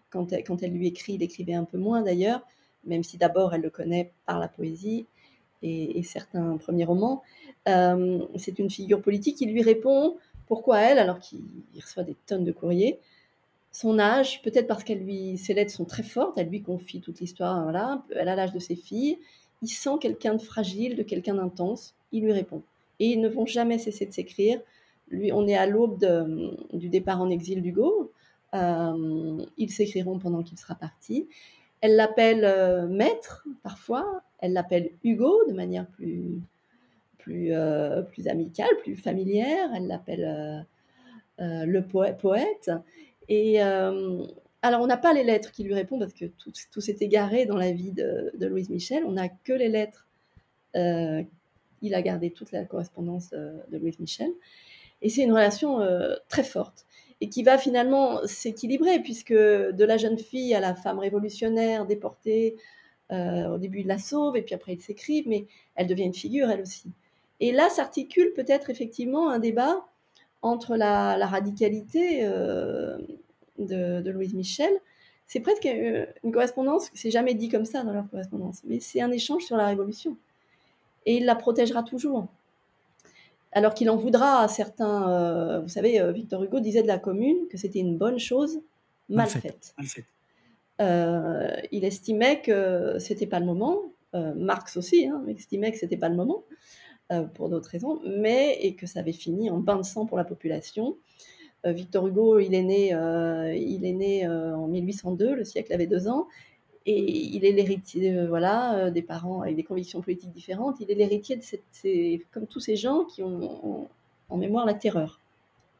quand, elle, quand elle lui écrit. Il écrivait un peu moins d'ailleurs, même si d'abord elle le connaît par la poésie et certains premiers romans. Euh, c'est une figure politique qui lui répond pourquoi elle, alors qu'il il reçoit des tonnes de courriers. Son âge, peut-être parce qu'elle lui, ses lettres sont très fortes, elle lui confie toute l'histoire, voilà, elle a l'âge de ses filles. Il sent quelqu'un de fragile, de quelqu'un d'intense, il lui répond. Et ils ne vont jamais cesser de s'écrire. Lui, on est à l'aube du départ en exil d'Hugo. Euh, ils s'écriront pendant qu'il sera parti. Elle l'appelle euh, maître, parfois. Elle l'appelle Hugo, de manière plus, plus, euh, plus amicale, plus familière. Elle l'appelle euh, euh, le poè- poète. Et alors, on n'a pas les lettres qui lui répondent parce que tout, s'est égaré dans la vie de, de Louise Michel. On n'a que les lettres. Il a gardé toute la correspondance de Louise Michel. Et c'est une relation très forte et qui va finalement s'équilibrer puisque de la jeune fille à la femme révolutionnaire déportée, au début, il la sauve et puis après, ils s'écrivent, mais elle devient une figure elle aussi. Et là s'articule peut-être effectivement un débat entre la, la radicalité euh, de, de Louise Michel. C'est presque euh, une correspondance, c'est jamais dit comme ça dans leur correspondance, mais c'est un échange sur la Révolution. Et il la protégera toujours. Alors qu'il en voudra à certains. euh, vous savez, Victor Hugo disait de la Commune que c'était une bonne chose mal, Mal faite. faite. Mal fait. Euh, il estimait que c'était pas le moment. Euh, Marx aussi hein, estimait que c'était pas le moment. Pour d'autres raisons, mais et que ça avait fini en bain de sang pour la population. Victor Hugo, il est né, il est né en 1802, le siècle avait deux ans, et il est l'héritier voilà, des parents avec des convictions politiques différentes. Il est l'héritier de cette, comme tous ces gens qui ont en, mémoire la terreur.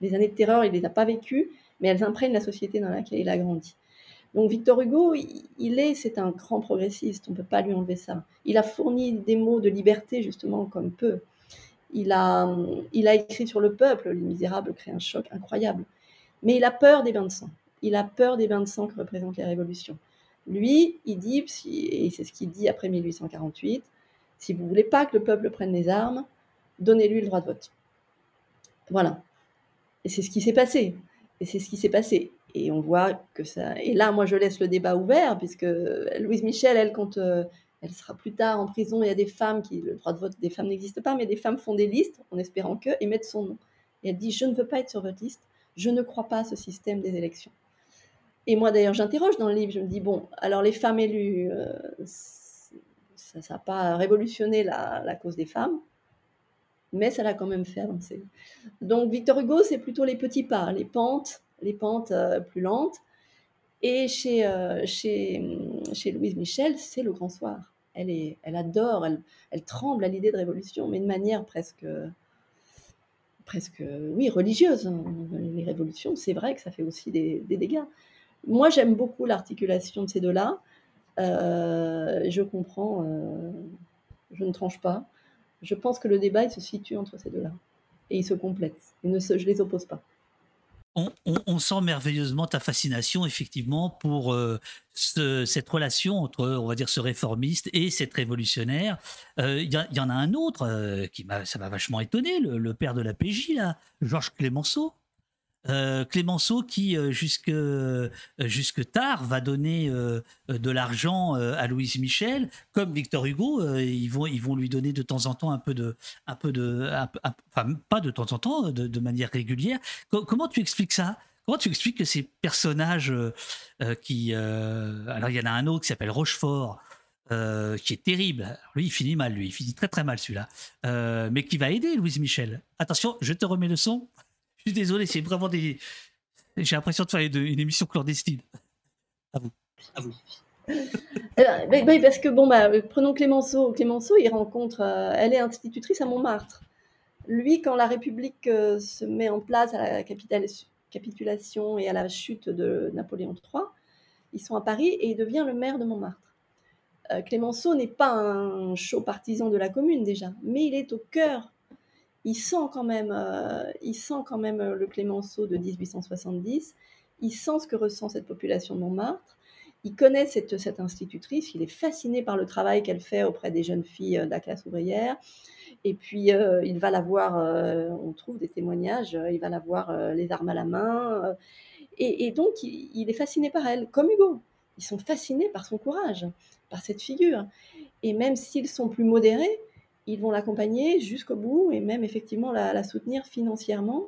Les années de terreur, il les a pas vécues, mais elles imprègnent la société dans laquelle il a grandi. Donc Victor Hugo, il est, c'est un grand progressiste, on ne peut pas lui enlever ça. Il a fourni des mots de liberté justement comme peu. Il a, écrit sur le peuple, Les Misérables crée un choc incroyable. Mais il a peur des bains de sang. Il a peur des bains de sang que représentent les révolutions. Lui, il dit, et c'est ce qu'il dit après 1848, si vous voulez pas que le peuple prenne les armes, donnez-lui le droit de vote. Voilà. Et c'est ce qui s'est passé. Et c'est ce qui s'est passé. Et on voit que ça. Et là, moi, je laisse le débat ouvert, puisque Louise Michel, elle, quand euh, elle sera plus tard en prison, il y a des femmes qui. Le droit de vote des femmes n'existe pas, mais des femmes font des listes en espérant que et mettent son nom. Et elle dit Je ne veux pas être sur votre liste, je ne crois pas à ce système des élections. Et moi, d'ailleurs, j'interroge dans le livre, je me dis Bon, alors les femmes élues, euh, ça n'a pas révolutionné la, la cause des femmes, mais ça l'a quand même fait avancer. Donc Victor Hugo, c'est plutôt les petits pas, les pentes, les pentes euh, plus lentes. Et chez, euh, chez, chez Louise Michel, c'est le grand soir. Elle, est, elle adore, elle, elle tremble à l'idée de révolution, mais de manière presque, presque oui, religieuse. Les révolutions, c'est vrai que ça fait aussi des, dégâts. Moi, j'aime beaucoup l'articulation de ces deux-là. Euh, je comprends, je ne tranche pas. Je pense que le débat, il se situe entre ces deux-là. Et ils se complètent. Ne se, je ne les oppose pas on, sent merveilleusement ta fascination, effectivement, pour euh, cette relation entre, on va dire, ce réformiste et cette révolutionnaire. Euh, il y, en a un autre euh, qui m'a, ça m'a vachement étonné, le, père de la PJ, là, Georges Clémenceau. Euh, Clémenceau qui euh, jusque, euh, jusque tard va donner de l'argent à Louise Michel, comme Victor Hugo, ils vont ils vont lui donner de temps en temps un peu de un peu de enfin pas de temps en temps de, manière régulière. comment tu expliques ça? Comment tu expliques que ces personnages qui alors il y en a un autre qui s'appelle Rochefort. qui est terrible. lui, il finit mal, lui. Il finit très très mal celui-là. mais qui va aider Louise Michel. Attention, je te remets le son. Je suis désolé, c'est vraiment des. J'ai l'impression de faire une, émission clandestine. À vous. À vous. oui, parce que bon, bah, prenons Clémenceau. Clémenceau, il rencontre. Euh, elle est institutrice à Montmartre. Lui, quand la République euh, se met en place à la capitulation et à la chute de Napoléon III, ils sont à Paris et il devient le maire de Montmartre. Euh, Clémenceau n'est pas un chaud partisan de la commune déjà, mais il est au cœur il sent quand même, euh, il sent quand même euh, le Clémenceau de 1870. Il sent ce que ressent cette population de Montmartre. Il connaît cette, institutrice. Il est fasciné par le travail qu'elle fait auprès des jeunes filles euh, de la classe ouvrière. Et puis, il va la voir, on trouve des témoignages, il va la voir les armes à la main. Et, donc, il, il, est fasciné par elle, comme Hugo. Ils sont fascinés par son courage, par cette figure. Et même s'ils sont plus modérés, ils vont l'accompagner jusqu'au bout et même effectivement la, soutenir financièrement.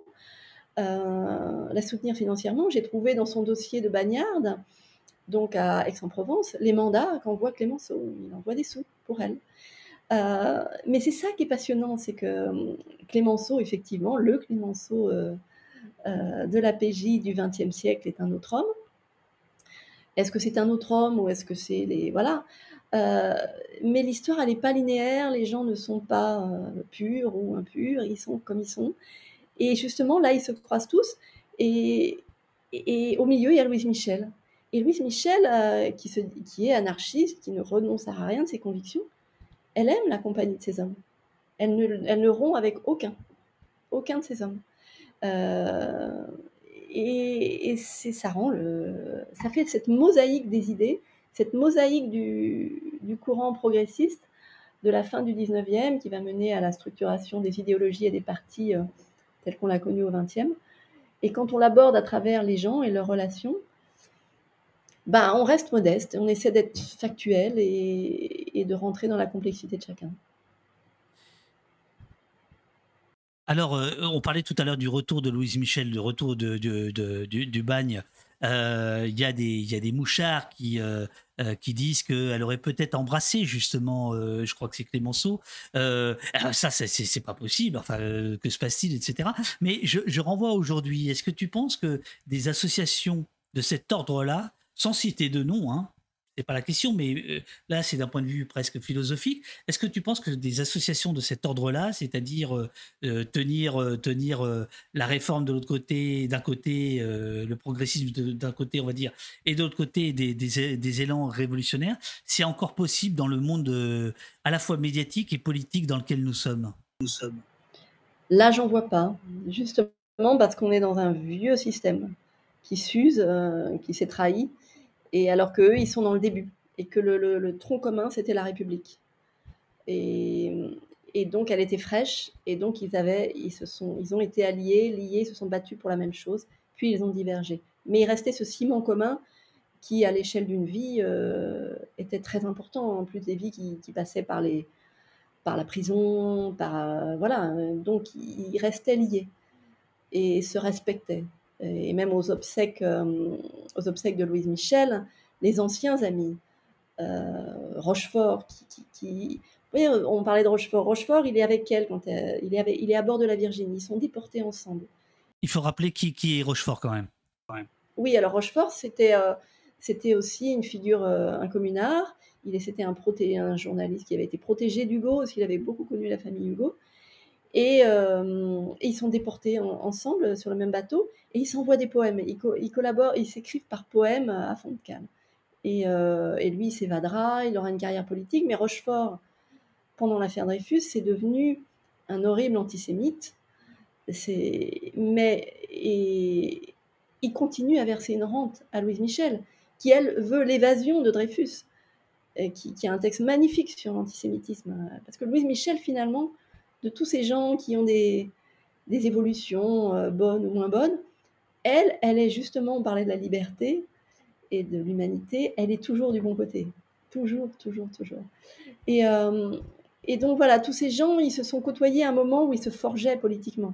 Euh, la soutenir financièrement, j'ai trouvé dans son dossier de bagnarde, donc à Aix-en-Provence, les mandats qu'envoie Clémenceau. Il envoie des sous pour elle. Euh, mais c'est ça qui est passionnant, c'est que euh, Clémenceau, effectivement, le Clémenceau de la PJ du XXe siècle est un autre homme. Est-ce que c'est un autre homme ou est-ce que c'est les... Voilà. Euh, mais l'histoire, elle n'est pas linéaire, les gens ne sont pas euh, purs ou impurs, ils sont comme ils sont. Et justement, là, ils se croisent tous. Et, au milieu, il y a Louise Michel. Et Louise Michel, euh, qui, est anarchiste, qui ne renonce à rien de ses convictions, elle aime la compagnie de ces hommes. Elle ne, elle rompt avec aucun, aucun de ces hommes. et, et ça rend le, ça fait cette mosaïque des idées cette mosaïque du, courant progressiste de la fin du 19e qui va mener à la structuration des idéologies et des partis euh, tels qu'on l'a connu au 20e. Et quand on l'aborde à travers les gens et leurs relations, ben, on reste modeste, on essaie d'être factuel et, de rentrer dans la complexité de chacun. Alors, euh, on parlait tout à l'heure du retour de Louise Michel, du retour du, bagne. Euh, il y, y, a des mouchards qui, qui disent qu'elle aurait peut-être embrassé justement, je crois que c'est Clémenceau. ça, c'est pas possible. Enfin, que se passe-t-il, etc. Mais je, je renvoie aujourd'hui. Est-ce que tu penses que des associations de cet ordre-là, sans citer de nom, hein, c'est pas la question, mais euh, là, c'est d'un point de vue presque philosophique. Est-ce que tu penses que des associations de cet ordre-là, c'est-à-dire euh, euh, tenir, tenir la réforme de l'autre côté, d'un côté, le progressisme d'un côté, on va dire, et de l'autre côté, des, des, élans révolutionnaires, c'est encore possible dans le monde à la fois médiatique et politique dans lequel nous sommes? Nous sommes. Là, j'en vois pas. Justement parce qu'on est dans un vieux système qui s'use, qui s'est trahi et alors qu'eux, ils sont dans le début. Et que le, tronc commun, c'était la République. Et, donc, elle était fraîche. Et donc, ils, avaient, ils, se sont, ils ont été alliés, liés, se sont battus pour la même chose. Puis, ils ont divergé. Mais il restait ce ciment commun qui, à l'échelle d'une vie, euh, était très important. En plus des vies qui, passaient par, les, par la prison, par... Euh, voilà. Donc, ils restaient liés et se respectaient et même aux obsèques, euh, aux obsèques de Louise Michel, les anciens amis. Euh, Rochefort, qui, Oui, on parlait de Rochefort. Rochefort, il est avec elle quand il, est il est à bord de la Virginie. Ils sont déportés ensemble. Il faut rappeler qui, qui est Rochefort quand même. Oui, alors Rochefort, c'était euh, c'était aussi une figure, un communard. Il c'était un, un journaliste qui avait été protégé d'Hugo, parce qu'il avait beaucoup connu la famille Hugo. Euh, et, ils sont déportés ensemble sur le même bateau et ils s'envoient des poèmes. Ils, collaborent, ils s'écrivent par poèmes à fond de calme. Et, euh, lui, il s'évadera, il aura une carrière politique, mais Rochefort, pendant l'affaire Dreyfus, c'est devenu un horrible antisémite. Mais et, il continue à verser une rente à Louise Michel, qui elle veut l'évasion de Dreyfus, qui, a un texte magnifique sur l'antisémitisme. Parce que Louise Michel, finalement, de tous ces gens qui ont des, des évolutions euh, bonnes ou moins bonnes, elle, elle est justement, on parlait de la liberté et de l'humanité, elle est toujours du bon côté. Toujours, toujours, toujours. Et, euh, et donc voilà, tous ces gens, ils se sont côtoyés à un moment où ils se forgeaient politiquement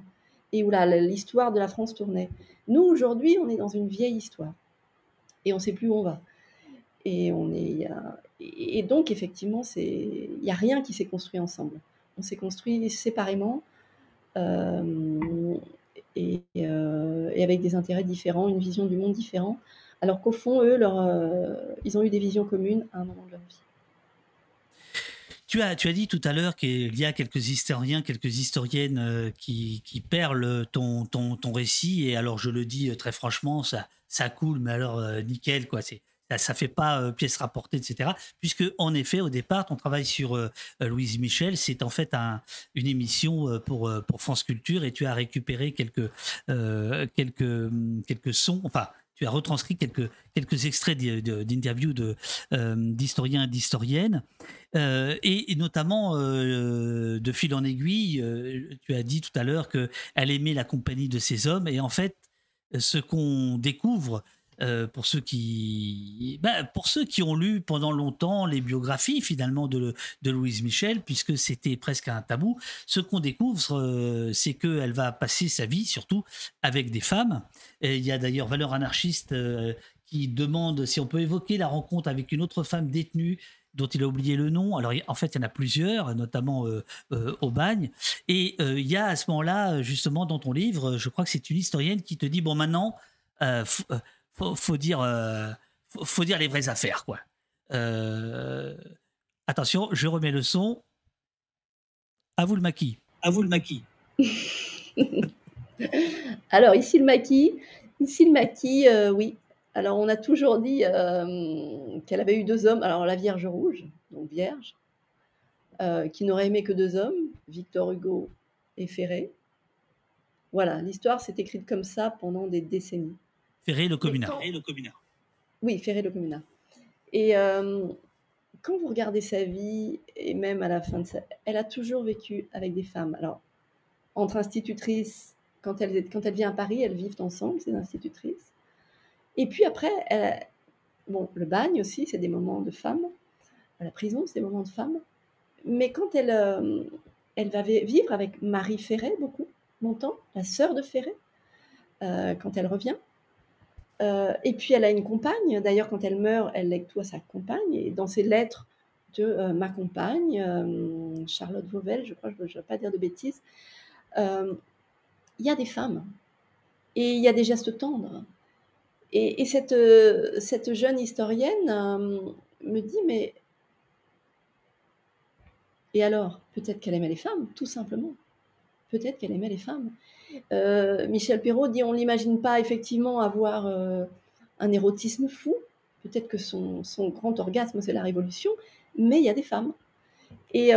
et où l'histoire de la France tournait. Nous, aujourd'hui, on est dans une vieille histoire et on ne sait plus où on va. Et, on est, et donc, effectivement, il n'y a rien qui s'est construit ensemble on s'est construit séparément euh, et, euh, et, avec des intérêts différents, une vision du monde différente, alors qu'au fond, eux, euh, ils ont eu des visions communes à un moment de leur vie. Tu as, tu as dit tout à l'heure qu'il y a quelques historiens, quelques historiennes qui, qui perlent ton, ton, ton, récit, et alors je le dis très franchement, ça, ça coule, mais alors nickel, quoi. C'est, ça fait pas euh, pièce rapportée, etc. Puisque, en effet, au départ, ton travail sur euh, euh, Louise Michel, c'est en fait un, une émission pour, France Culture. Et tu as récupéré quelques, quelques, quelques sons, enfin, tu as retranscrit quelques, quelques extraits d'interviews d'historiens et d'historiennes, et, notamment de fil en aiguille, tu as dit tout à l'heure qu'elle aimait la compagnie de ces hommes, et en fait, ce qu'on découvre euh, pour ceux qui, bah, pour ceux qui ont lu pendant longtemps les biographies finalement de, de Louise Michel, puisque c'était presque un tabou, ce qu'on découvre, euh, c'est qu'elle va passer sa vie surtout avec des femmes. Il y a d'ailleurs Valeur anarchiste euh, qui demande si on peut évoquer la rencontre avec une autre femme détenue dont il a oublié le nom. Alors, en fait, il y en a plusieurs, notamment au bagne. Et il y a à ce moment-là, justement, dans ton livre, je crois que c'est une historienne qui te dit, bon, maintenant, faut, faut dire, euh, faut, dire les vraies affaires, quoi. Euh, attention, je remets le son. À vous le maquis. À vous le maquis. (laughs) Alors, ici le maquis. Ici le maquis, euh, oui. Alors, on a toujours dit qu'elle avait eu deux hommes. Alors, la Vierge Rouge, donc Vierge, qui n'aurait aimé que deux hommes, Victor Hugo et Ferré. Voilà, l'histoire s'est écrite comme ça pendant des décennies. Ferré le communard. Oui, Ferré le communard. Et euh, quand vous regardez sa vie, et même à la fin de sa... Elle a toujours vécu avec des femmes. Alors, entre institutrices, quand elles, quand elle vient à Paris, elles vivent ensemble, ces institutrices. Et puis après, bon, le bagne aussi, c'est des moments de femmes. La prison, c'est des moments de femmes. Mais quand elle, euh, elle va vivre avec Marie Ferré beaucoup, longtemps, la sœur de Ferré, euh, quand elle revient, et puis elle a une compagne. D'ailleurs, quand elle meurt, elle lègue tout à sa compagne. Et dans ses lettres de ma compagne, Charlotte Vauvel, je crois, je ne veux pas dire de bêtises, il y a des femmes et il y a des gestes tendres. Et, cette, jeune historienne me dit, mais... Et alors, peut-être qu'elle aimait les femmes, tout simplement. Peut-être qu'elle aimait les femmes. Michel Perrault dit, on n'imagine pas effectivement avoir un érotisme fou. Peut-être que son, son, grand orgasme, c'est la révolution, mais il y a des femmes. Et,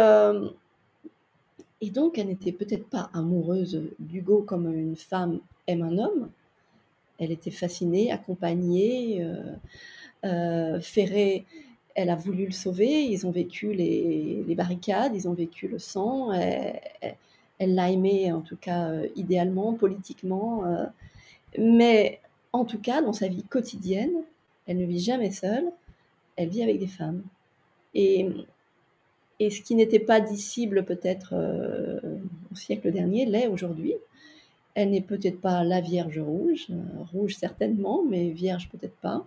et donc, elle n'était peut-être pas amoureuse d'Hugo comme une femme aime un homme. Elle était fascinée, accompagnée. Euh, euh, Ferré, elle a voulu le sauver. Ils ont vécu les, barricades, ils ont vécu le sang. L'a aimé, en tout cas, euh, idéalement, politiquement. mais en tout cas, dans sa vie quotidienne, elle ne vit jamais seule. Elle vit avec des femmes. Et ce qui n'était pas dissible peut-être euh, au siècle dernier l'est aujourd'hui. Elle n'est peut-être pas la Vierge rouge, euh, rouge certainement, mais Vierge peut-être pas.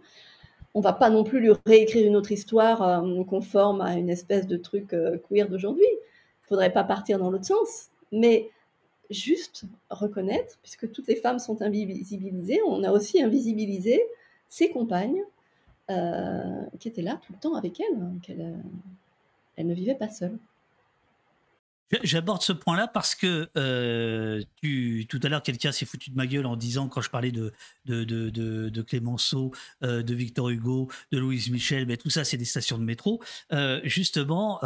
On va pas non plus lui réécrire une autre histoire euh, conforme à une espèce de truc queer d'aujourd'hui. Il faudrait pas partir dans l'autre sens, mais juste reconnaître, puisque toutes les femmes sont invisibilisées, on a aussi invisibilisé ses compagnes qui étaient là tout le temps avec elle, hein, elle ne vivait pas seule. J'aborde ce point-là parce que euh, tout à l'heure, quelqu'un s'est foutu de ma gueule en disant, quand je parlais de, de, de, de, Clémenceau, euh, de Victor Hugo, de Louise Michel, mais tout ça, c'est des stations de métro. Euh, justement,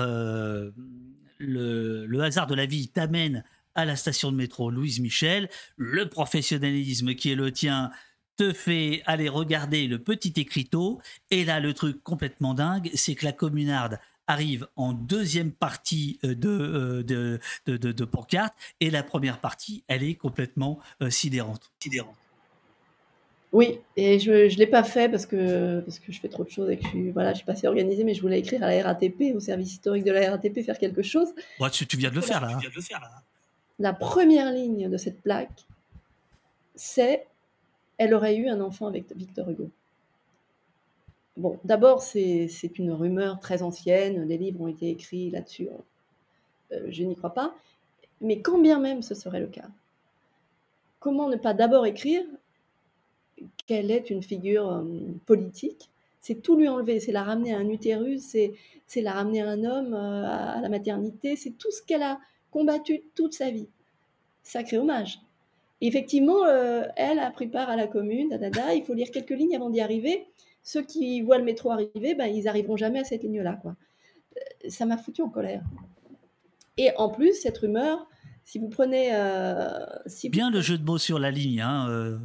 le, hasard de la vie t'amène à la station de métro Louise Michel. Le professionnalisme qui est le tien te fait aller regarder le petit écriteau. Et là, le truc complètement dingue, c'est que la communarde arrive en deuxième partie euh, euh, de, de, de, de, pancarte et la première partie, elle est complètement euh, sidérante. sidérante. Oui, et je ne l'ai pas fait parce que, parce que je fais trop de choses et que je suis, voilà, je suis pas assez organisée, mais je voulais écrire à la RATP, au service historique de la RATP, faire quelque chose. tu, tu, viens de le faire là. Hein. La première ligne de cette plaque, c'est Elle aurait eu un enfant avec Victor Hugo. Bon, d'abord, c'est une rumeur très ancienne, des livres ont été écrits là-dessus, euh, je n'y crois pas, mais quand bien même ce serait le cas, comment ne pas d'abord écrire qu'elle est une figure euh, politique C'est tout lui enlever, c'est la ramener à un utérus, c'est la ramener à un homme, euh, à, la maternité, c'est tout ce qu'elle a combattu toute sa vie. Sacré hommage. effectivement, elle a pris part à la commune, il faut lire quelques lignes avant d'y arriver ceux qui voient le métro arriver, ben, ils arriveront jamais à cette ligne-là. Quoi. Euh, ça m'a foutu en colère. Et en plus, cette rumeur, si vous prenez... Euh, si Bien le jeu de mots sur la ligne. Hein, euh,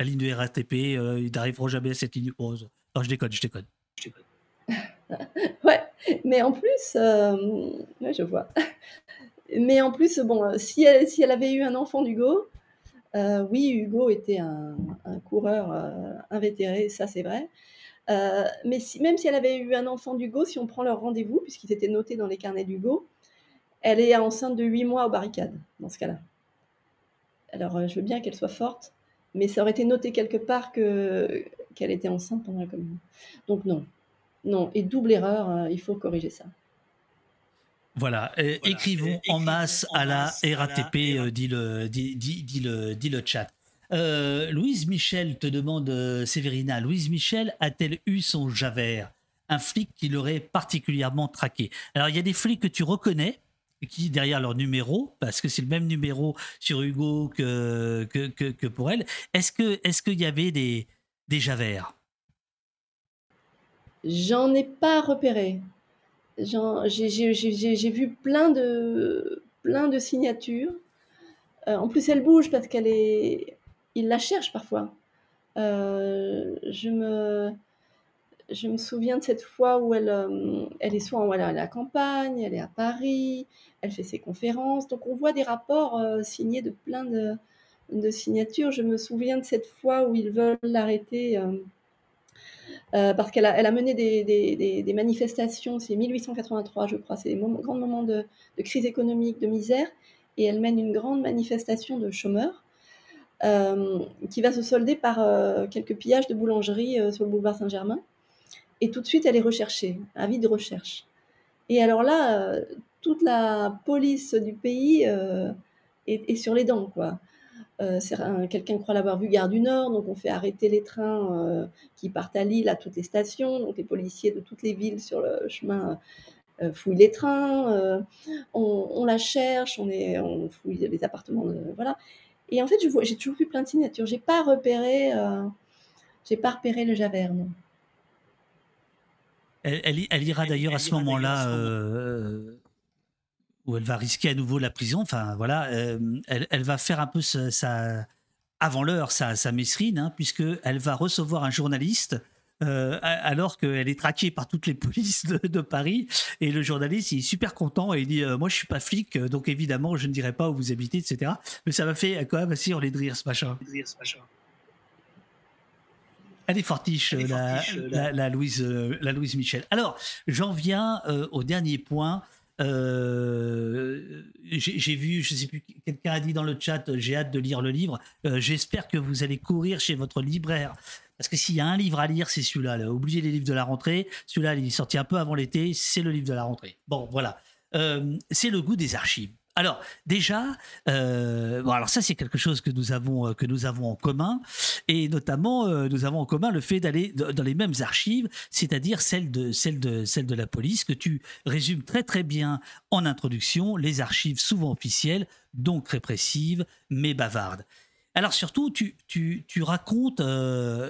la ligne de RATP, ils n'arriveront jamais à cette ligne rose. Non, je déconne, je déconne. (laughs) Ouais, mais en plus, ouais, je vois. (laughs) Mais en plus, bon, si elle, si elle avait eu un enfant d'Hugo, euh, oui, Hugo était un, coureur euh, invétéré, ça c'est vrai. Euh, mais même si elle avait eu un enfant d'Hugo, si on prend leur rendez-vous, puisqu'ils étaient notés dans les carnets d'Hugo, elle est enceinte de 8 mois aux barricades, dans ce cas-là. Alors, je veux bien qu'elle soit forte, mais ça aurait été noté quelque part que, qu'elle était enceinte pendant la commune. Donc non, non. Et double erreur, il faut corriger ça. Voilà, écrivons en masse à la RATP, euh, dit, le, dit, dit, le, dit le chat. Euh, Louise Michel te demande, euh, Séverina, Louise Michel a-t-elle eu son Javert? Un flic qui l'aurait particulièrement traqué. Alors, il y a des flics que tu reconnais, qui derrière leur numéro, parce que c'est le même numéro sur Hugo que, que, que, pour elle. Est-ce qu'il est y avait des, des Javert? J'en ai pas repéré j'ai vu plein de, plein de signatures. Euh, en plus, elle bouge parce qu'elle est. La cherche parfois. Euh, je, me, je me souviens de cette fois où elle, euh, elle est soit est à la campagne, elle est à Paris, elle fait ses conférences. Donc, on voit des rapports signés de plein de, signatures. Je me souviens de cette fois où ils veulent l'arrêter euh, parce qu'elle a, mené des, manifestations, c'est 1883 je crois, c'est des grands moments de, de, crise économique, de misère, et elle mène une grande manifestation de chômeurs. qui va se solder par quelques pillages de boulangerie sur le boulevard Saint-Germain. Et tout de suite, elle est recherchée, avis de recherche. Et alors là, toute la police du pays est, sur les dents, quoi. quelqu'un croit l'avoir vu gare du Nord, donc on fait arrêter les trains qui partent à Lille à toutes les stations. Donc les policiers de toutes les villes sur le chemin fouillent les trains, on, la cherche, on, est, on fouille les appartements, voilà. Et en fait, j'ai toujours vu plein de signatures. J'ai pas repéré, j'ai pas repéré le Javert. Elle, ira d'ailleurs à ce moment-là euh, où elle va risquer à nouveau la prison. Enfin, voilà, euh, elle, va faire un peu sa, avant l'heure sa, sa mesrine, hein, puisqu'elle va recevoir un journaliste. Euh, alors qu'elle est traquée par toutes les polices de, Paris et le journaliste il est super content et il dit moi je suis pas flic donc évidemment je ne dirai pas où vous habitez etc mais ça m'a fait quand même assez hurler de rire ce machin. Elle est fortiche, la, Louise, euh, la Louise Michel. Alors, j'en viens euh, au dernier point. Euh, j'ai vu, je ne sais plus, quelqu'un a dit dans le chat, j'ai hâte de lire le livre. J'espère que vous allez courir chez votre libraire. Parce que s'il y a un livre à lire, c'est celui-là. Oubliez les livres de la rentrée. Celui-là, il est sorti un peu avant l'été. C'est le livre de la rentrée. Bon, voilà. c'est le goût des archives. Alors déjà, euh, bon alors ça c'est quelque chose que nous avons euh, que nous avons en commun et notamment euh, nous avons en commun le fait d'aller dans les mêmes archives, c'est-à-dire celle de de de la police que tu résumes très très bien en introduction, les archives souvent officielles, donc répressives mais bavardes. Alors surtout, tu, tu, tu racontes,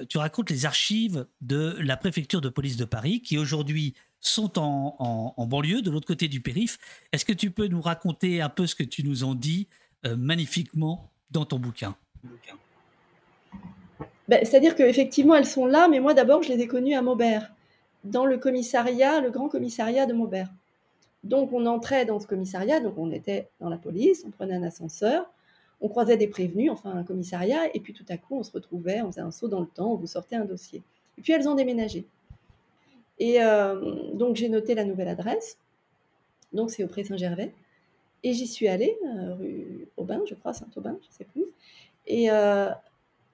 tu racontes les archives de la préfecture de police de Paris, qui aujourd'hui sont en, banlieue, de l'autre côté du périph. Est-ce que tu peux nous raconter un peu ce que tu nous en dis euh, magnifiquement dans ton bouquin? Ben, C'est-à-dire qu'effectivement, elles sont là, mais moi d'abord, je les ai connues à Maubert, dans le commissariat, le grand commissariat de Maubert. Donc on entrait dans ce commissariat, donc on était dans la police, on prenait un ascenseur, on croisait des prévenus, enfin un commissariat, et puis tout à coup on se retrouvait, on faisait un saut dans le temps, on vous sortait un dossier. Et puis elles ont déménagé. Et euh, donc j'ai noté la nouvelle adresse. Donc c'est auprès Saint-Gervais. Et j'y suis allée, euh, rue Aubin, je crois, Saint-Aubin, je ne sais plus. Et, euh,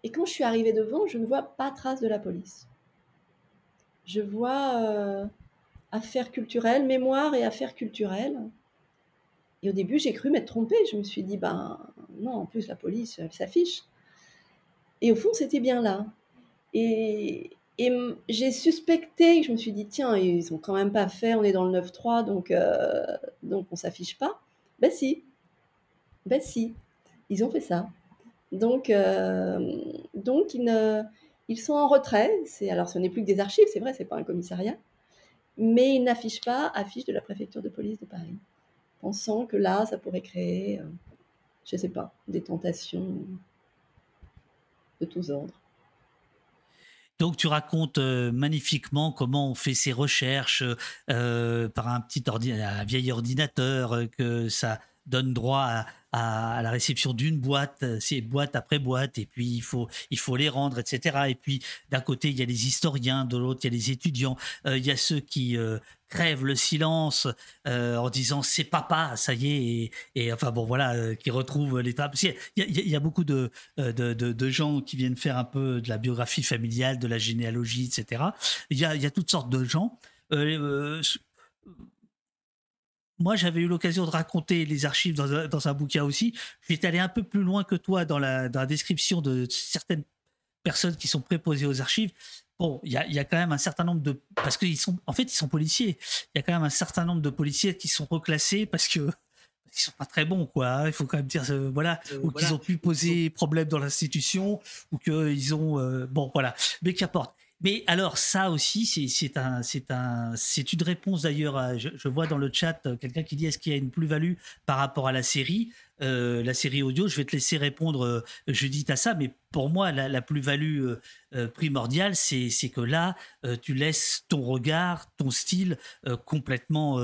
et, quand je suis arrivée devant, je ne vois pas trace de la police. Je vois affaires culturelles, mémoire et affaires culturelles. Et au début, j'ai cru m'être trompée. Je me suis dit, ben non, en plus, la police, elle s'affiche. Et au fond, c'était bien là. Et, et j'ai suspecté, je me suis dit, tiens, ils ont quand même pas fait, on est dans le 9-3, donc, euh, donc on s'affiche pas. Ben si, ben si, ils ont fait ça. Donc, euh, donc ils, ne, ils sont en retrait. Alors ce n'est plus que des archives, c'est vrai, c'est pas un commissariat. Mais ils n'affichent pas affiche de la préfecture de police de Paris, pensant que là, ça pourrait créer, euh, je ne sais pas, des tentations de tous ordres. Donc tu racontes euh, magnifiquement comment on fait ses recherches euh, par un petit un vieil ordinateur, euh, que ça donne droit à, la réception d'une boîte, c'est boîte après boîte, et puis il faut, il faut les rendre, etc. Et puis d'un côté, il y a les historiens, de l'autre, il y a les étudiants, il y a ceux qui crèvent le silence en disant c'est papa, ça y est, et, enfin bon voilà, qui retrouvent l'état. Il, il, y a beaucoup de, de, gens qui viennent faire un peu de la biographie familiale, de la généalogie, etc. Il y a toutes sortes de gens moi, j'avais eu l'occasion de raconter les archives dans un, dans un bouquin aussi. Je vais aller un peu plus loin que toi dans la, dans la description de certaines personnes qui sont préposées aux archives. Bon, il y a, y a, quand même un certain nombre de parce qu'ils sont en fait ils sont policiers. Il y a quand même un certain nombre de policiers qui sont reclassés parce que ils sont pas très bons quoi. Il faut quand même dire euh, voilà euh, ou qu'ils ont pu poser problème dans l'institution ou qu'ils ont euh, bon voilà. Mais qu'importe. Mais alors ça aussi, c'est un, un, une réponse d'ailleurs. Je, vois dans le chat euh, quelqu'un qui dit est-ce qu'il y a une plus-value par rapport à la série, euh, la série audio. Je vais te laisser répondre, euh, Judith, à ça. Mais pour moi, la, plus-value primordiale, c'est, que là, tu laisses ton regard, ton style complètement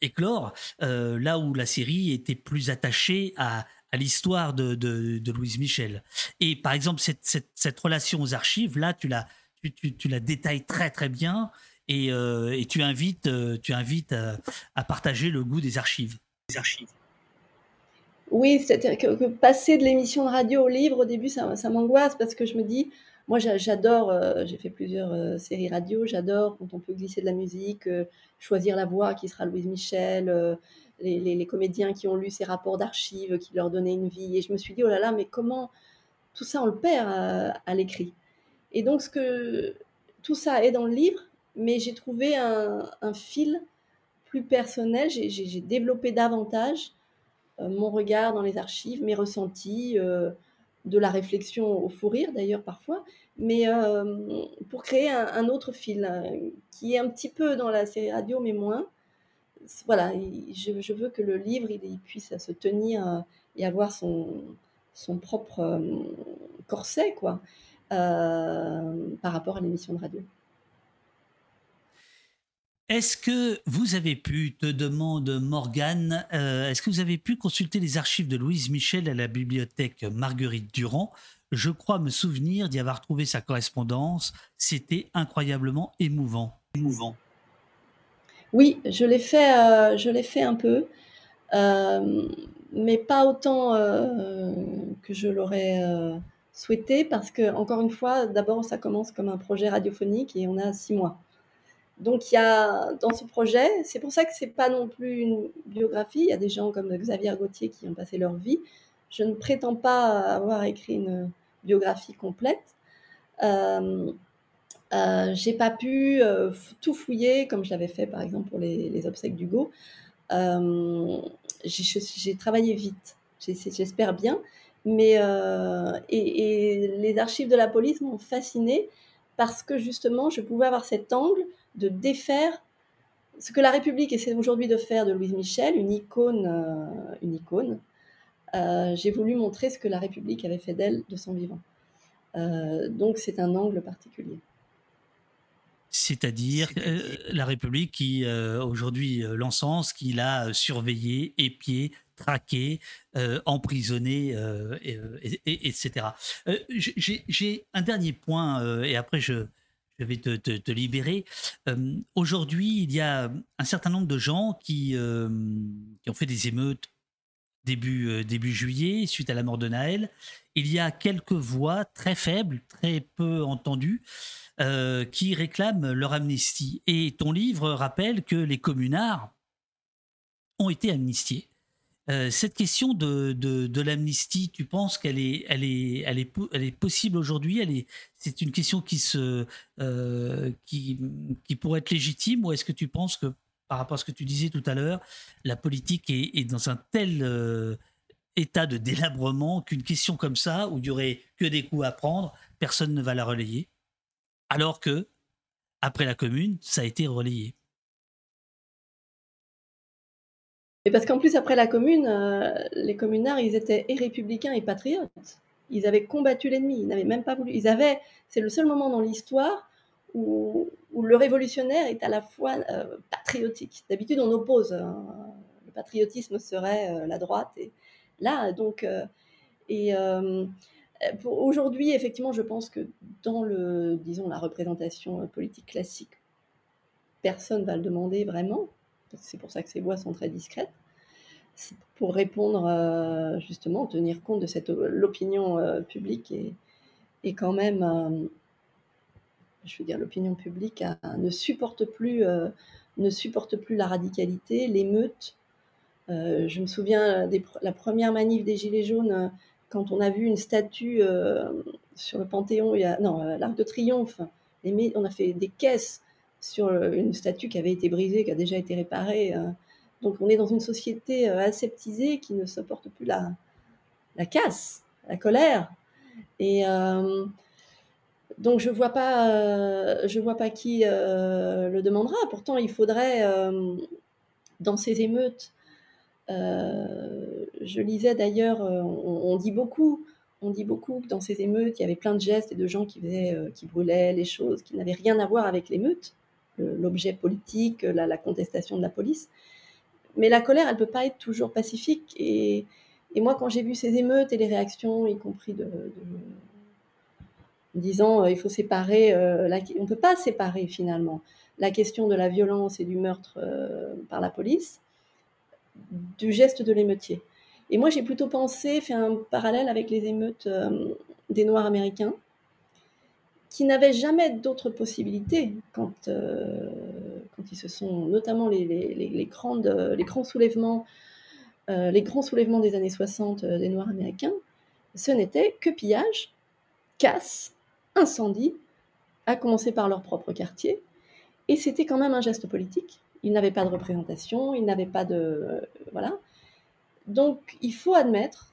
éclore. là où la série était plus attachée à, à l'histoire de, de, Louise Michel. Et par exemple, cette, cette, cette relation aux archives, là, tu l'as tu, la détailles très très bien et, euh, tu invites, euh, tu invites à, partager le goût des archives. archives. Oui, c'est-à-dire que, passer de l'émission de radio au livre, au début, ça, m'angoisse parce que je me dis, moi j'adore, euh, j'ai fait plusieurs euh, séries radio, j'adore quand on peut glisser de la musique, euh, choisir la voix qui sera Louise Michel, les, comédiens qui ont lu ces rapports d'archives, qui leur donnaient une vie. Et je me suis dit, oh là là, mais comment tout ça on le perd à, l'écrit? Et donc, tout ça est dans le livre, mais j'ai trouvé un, un, fil plus personnel, j'ai développé davantage euh, mon regard dans les archives, mes ressentis, euh, de la réflexion au fou rire d'ailleurs parfois, mais euh, pour créer un, autre fil qui est un petit peu dans la série radio mais moins. Voilà, je, veux que le livre il, puisse se tenir et avoir son, son propre corset quoi, par rapport à l'émission de radio. Est-ce que vous avez pu, te demande Morgane, euh, est-ce que vous avez pu consulter les archives de Louise Michel à la bibliothèque Marguerite Durand? Je crois me souvenir d'y avoir trouvé sa correspondance. C'était incroyablement émouvant. Émouvant. Oui, je l'ai fait, euh, je l'ai fait un peu, euh, mais pas autant que je l'aurais souhaité, parce que encore une fois, d'abord ça commence comme un projet radiophonique et on a six mois. Donc il y a dans ce projet, c'est pour ça que c'est pas non plus une biographie. Il y a des gens comme Xavier Gauthier qui ont passé leur vie. Je ne prétends pas avoir écrit une biographie complète. Euh, euh, j'ai pas pu euh, tout fouiller comme je l'avais fait par exemple pour les, obsèques d'Hugo. Euh, j'ai travaillé vite, j'espère bien. Mais et, et, les archives de la police m'ont fasciné parce que justement je pouvais avoir cet angle de défaire ce que la République essaie aujourd'hui de faire de Louise Michel, une icône. Euh, une icône. Euh, j'ai voulu montrer ce que la République avait fait d'elle de son vivant. Euh, donc c'est un angle particulier. C'est-à-dire la République qui aujourd'hui l'encense, qui l'a surveillé, épié, traqué, emprisonné, etc. J'ai un dernier point, et après je, vais te, libérer. Euh, aujourd'hui, il y a un certain nombre de gens qui, euh, ont fait des émeutes début, euh, début juillet, suite à la mort de Naël. Il y a quelques voix très faibles, très peu entendues, qui réclament leur amnistie. Et ton livre rappelle que les communards ont été amnistiés. Euh, cette question de, de, l'amnistie, tu penses qu'elle est, elle est, elle est, elle est possible aujourd'hui? Elle est, c'est une question qui se, euh, qui, qui pourrait être légitime, ou est-ce que tu penses que, par rapport à ce que tu disais tout à l'heure, la politique est, dans un tel euh, état de délabrement qu'une question comme ça, où il y aurait que des coups à prendre, personne ne va la relayer, alors que après la Commune, ça a été relayé. Et parce qu'en plus, après la Commune, euh, les communards, ils étaient et républicains et patriotes. Ils avaient combattu l'ennemi. Ils n'avaient même pas voulu. Ils avaient. C'est le seul moment dans l'histoire où, le révolutionnaire est à la fois euh, patriotique. D'habitude, on oppose. Hein. Le patriotisme serait euh, la droite. Et là, donc, et aujourd'hui, effectivement, je pense que dans le, disons, la représentation politique classique, personne va le demander vraiment c'est pour ça que ces voix sont très discrètes, pour répondre euh, justement, tenir compte de cette l'opinion euh, publique et, et, quand même, euh, je veux dire, l'opinion publique ne supporte plus, ne supporte plus la radicalité, l'émeute. je me souviens de la première manif des Gilets jaunes quand on a vu une statue sur le Panthéon, il y a, non, l'Arc de Triomphe. on a fait des caisses sur euh, une statue qui avait été brisée, qui a déjà été réparée. Euh. Donc on est dans une société euh, aseptisée qui ne supporte plus la, la casse, la colère. Et donc je vois vois pas qui le demandera. Pourtant, il faudrait dans ces émeutes. je lisais d'ailleurs, on, dit beaucoup, on dit beaucoup que dans ces émeutes, il y avait plein de gestes et de gens qui faisaient, qui brûlaient les choses, qui n'avaient rien à voir avec l'émeute l'objet politique, la, contestation de la police. Mais la colère, elle ne peut pas être toujours pacifique. Et, moi, quand j'ai vu ces émeutes et les réactions, y compris de, disant euh, il faut séparer, euh, on ne peut pas séparer finalement la question de la violence et du meurtre euh, par la police du geste de l'émeutier. Et moi, j'ai plutôt pensé, fait un parallèle avec les émeutes des Noirs américains, qui n'avaient jamais d'autres possibilités quand, quand ils se sont, notamment les, les grands soulèvements, les grands soulèvements des années 60 des Noirs américains, ce n'était que pillage, casse, incendie, à commencer par leur propre quartier. Et c'était quand même un geste politique. Ils n'avaient pas de représentation, ils n'avaient pas de. voilà. Donc il faut admettre,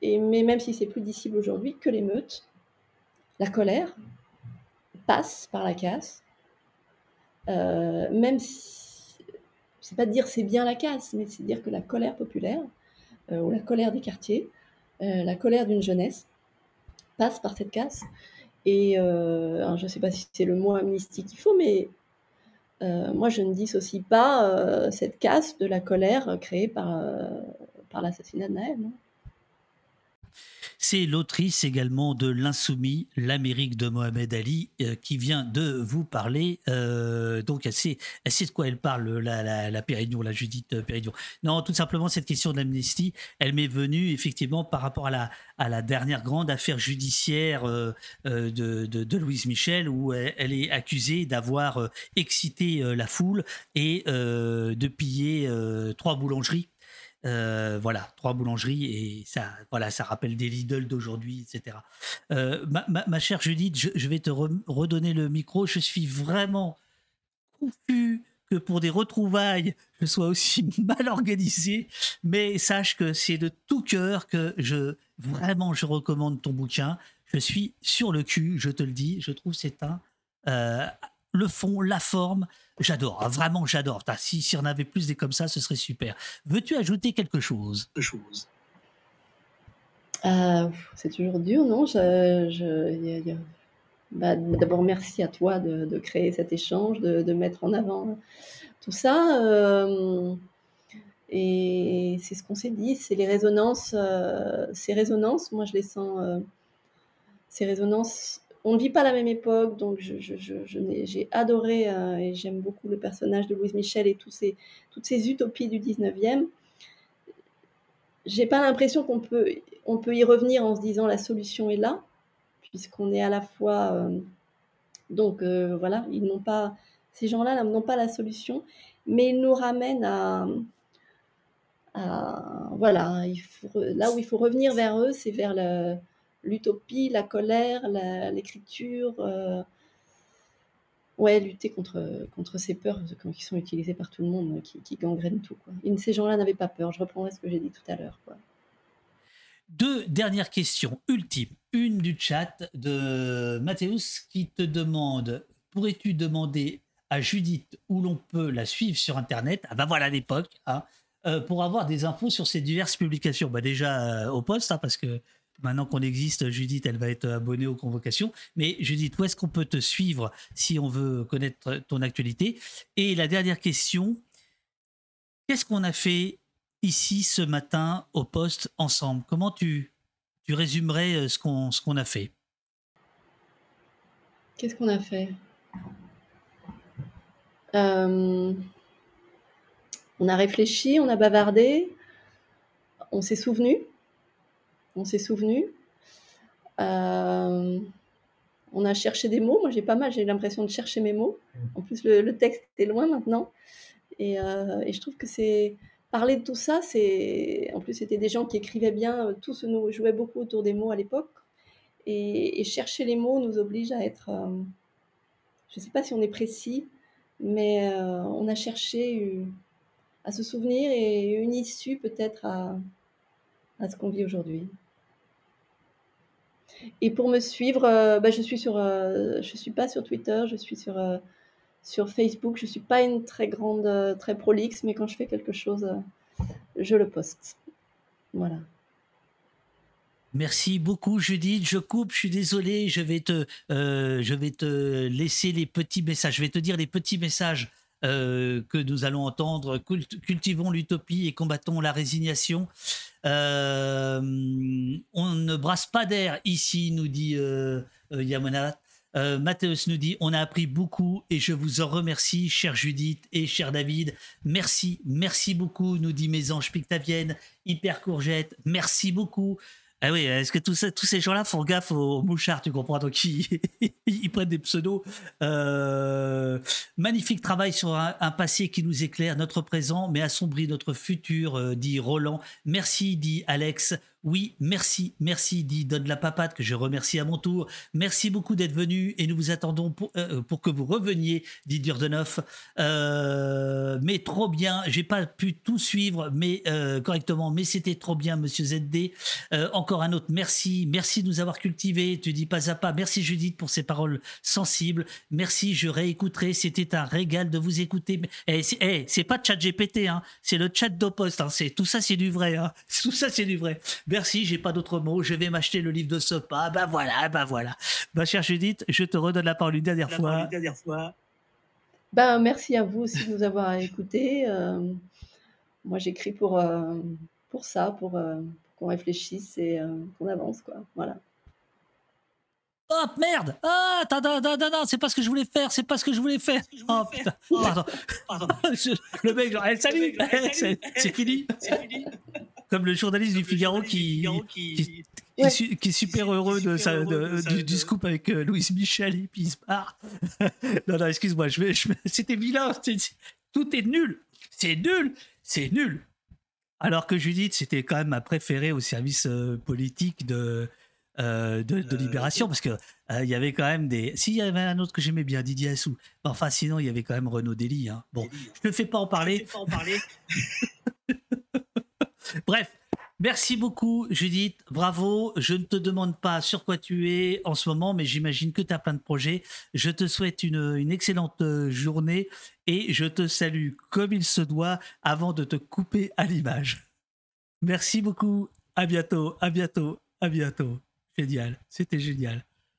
et, mais même si c'est plus dissible aujourd'hui, que l'émeute, la colère, passe par la casse. Euh, même si. C'est pas de dire c'est bien la casse, mais c'est dire que la colère populaire, euh, ou la colère des quartiers, euh, la colère d'une jeunesse, passe par cette casse. Et je ne sais pas si c'est le mot amnistie qu'il faut, mais moi je ne dissocie pas cette casse de la colère créée par, par l'assassinat de Naël. C'est l'autrice également de L'Insoumis, l'Amérique de Mohamed Ali, euh, qui vient de vous parler. Euh, donc, elle sait, de quoi elle parle, la, la, Judith Pérignon. Non, tout simplement, cette question de l'amnistie, elle m'est venue effectivement par rapport à la, dernière grande affaire judiciaire euh, de, Louise Michel, où elle est accusée d'avoir excité la foule et de piller trois boulangeries euh, voilà, trois boulangeries et ça, voilà, ça rappelle des Lidl d'aujourd'hui, etc. Euh, ma, ma, chère Judith, je, vais te re, redonner le micro. Je suis vraiment confus que pour des retrouvailles, je sois aussi (laughs) mal organisé, mais sache que c'est de tout cœur que je vraiment je recommande ton bouquin. Je suis sur le cul, je te le dis. Je trouve c'est un euh, le fond, la forme, j'adore, hein, vraiment j'adore. Si, si on avait plus des comme ça, ce serait super. Veux-tu ajouter quelque chose? Chose. Euh, c'est toujours dur, non? Je, je, y a, y a... Bah, D'abord, merci à toi de, de, créer cet échange, de, de, mettre en avant tout ça. Euh, et c'est ce qu'on s'est dit, c'est les résonances. Euh, ces résonances, moi je les sens, euh, ces résonances on ne vit pas la même époque, donc j'ai adoré euh, et j'aime beaucoup le personnage de Louise Michel et toutes ces utopies du 19e. J'ai pas l'impression qu'on peut, y revenir en se disant la solution est là, puisqu'on est à la fois. Euh, donc euh, voilà, ils n'ont pas, ces gens-là n'ont pas la solution, mais ils nous ramènent à. voilà, là où il faut revenir vers eux, c'est vers le l'utopie, la colère, l'écriture. Euh, ouais, lutter contre, contre ces peurs qui sont utilisées par tout le monde, qui, gangrènent tout. Quoi. Et ces gens-là n'avaient pas peur. Je reprendrai ce que j'ai dit tout à l'heure. Deux dernières questions ultimes. Une du chat de Mathéus qui te demande pourrais-tu demander à Judith où l'on peut la suivre sur Internet? Ah ben voilà l'époque, hein, euh, pour avoir des infos sur ces diverses publications. Bah déjà euh, au poste, hein, parce que Maintenant qu'on existe, Judith, elle va être abonnée aux convocations. Mais Judith, où est-ce qu'on peut te suivre si on veut connaître ton actualité? Et la dernière question, qu'est-ce qu'on a fait ici ce matin au poste ensemble? Comment tu, tu résumerais euh, ce qu'on a fait? Qu'est-ce qu'on a fait? Euh, On a réfléchi, on a bavardé, on s'est souvenu on s'est souvenu. Euh, on a cherché des mots. Moi, j'ai pas mal, j'ai l'impression de chercher mes mots. En plus, le, le texte est loin maintenant. Et, euh, et je trouve que c'est. Parler de tout ça, c'est. En plus, c'était des gens qui écrivaient bien. Tous nous jouaient beaucoup autour des mots à l'époque. Et, et, chercher les mots nous oblige à être. Euh, je ne sais pas si on est précis, mais euh, on a cherché à se souvenir et une issue peut-être à, à ce qu'on vit aujourd'hui. Et pour me suivre, euh, bah, je suis sur, euh, je suis pas sur Twitter, je suis sur euh, sur Facebook. Je suis pas une très grande, très prolixe, mais quand je fais quelque chose, je le poste. Voilà. Merci beaucoup Judith. Je coupe, je suis désolé. Je vais te, je vais te laisser les petits messages. Je vais te dire les petits messages que nous allons entendre. Cultivons l'utopie et combattons la résignation. Euh, on ne brasse pas d'air ici, nous dit euh, Yamana. Euh, Mathéus nous dit on a appris beaucoup et je vous en remercie, chère Judith et cher David. Merci, merci beaucoup, nous dit mes anges Pictavienne, Hyper Courgette. Merci beaucoup. Ah oui, est-ce que tous, ces gens-là font gaffe aux, mouchards, tu comprends? Donc ils, (laughs) ils, prennent des pseudos. Euh, magnifique travail sur un, passé qui nous éclaire notre présent, mais assombrit notre futur, euh, dit Roland. Merci, dit Alex. Oui, merci, merci, dit Donne la Papate, que je remercie à mon tour. Merci beaucoup d'être venu et nous vous attendons pour, euh, pour que vous reveniez, dit Durdenov. Euh, mais trop bien, j'ai pas pu tout suivre euh, correctement, mais c'était trop bien, monsieur ZD. encore un autre merci, merci de nous avoir cultivés, tu dis pas à pas. Merci Judith pour ces paroles sensibles. Merci, je réécouterai, c'était un régal de vous écouter. Eh, eh, c'est pas chat GPT, hein, c'est le chat d'Opost, hein, tout ça c'est du vrai, hein. (laughs) tout ça c'est du vrai. Merci, j'ai pas d'autres mots. Je vais m'acheter le livre de Sopa. Ben voilà, ben voilà. Ben, chère Judith, je te redonne la parole une dernière fois. dernière fois. Ben, merci à vous aussi de nous avoir écoutés. Euh, moi, j'écris pour, euh, pour ça, pour, euh, qu'on réfléchisse et qu'on avance, quoi. Voilà. Oh merde Ah, non, non, non, c'est pas ce que je voulais faire, c'est pas ce que je voulais faire. oh putain, pardon. (laughs) le mec, genre, elle, salut, (laughs) c'est fini. C'est fini comme le journaliste du Figaro qui, qui, est super heureux de, sa, du, scoop avec euh, Louise Michel et puis il se part. non, non, excuse-moi, je vais, c'était vilain. Tout est nul. C'est nul. C'est nul. Alors que Judith, c'était quand même ma préférée au service euh, politique de, euh, de, Libération, parce que il y avait quand même des. S'il y avait un autre que j'aimais bien, Didier Assou. Enfin, sinon, il y avait quand même Renaud Dely. Hein. Bon, je ne fais pas en parler. Pas en parler. Bref, merci beaucoup Judith, bravo. Je ne te demande pas sur quoi tu es en ce moment, mais j'imagine que tu as plein de projets. Je te souhaite une, excellente euh, journée et je te salue comme il se doit avant de te couper à l'image. Merci beaucoup, à bientôt, à bientôt, à bientôt. Génial, c'était génial.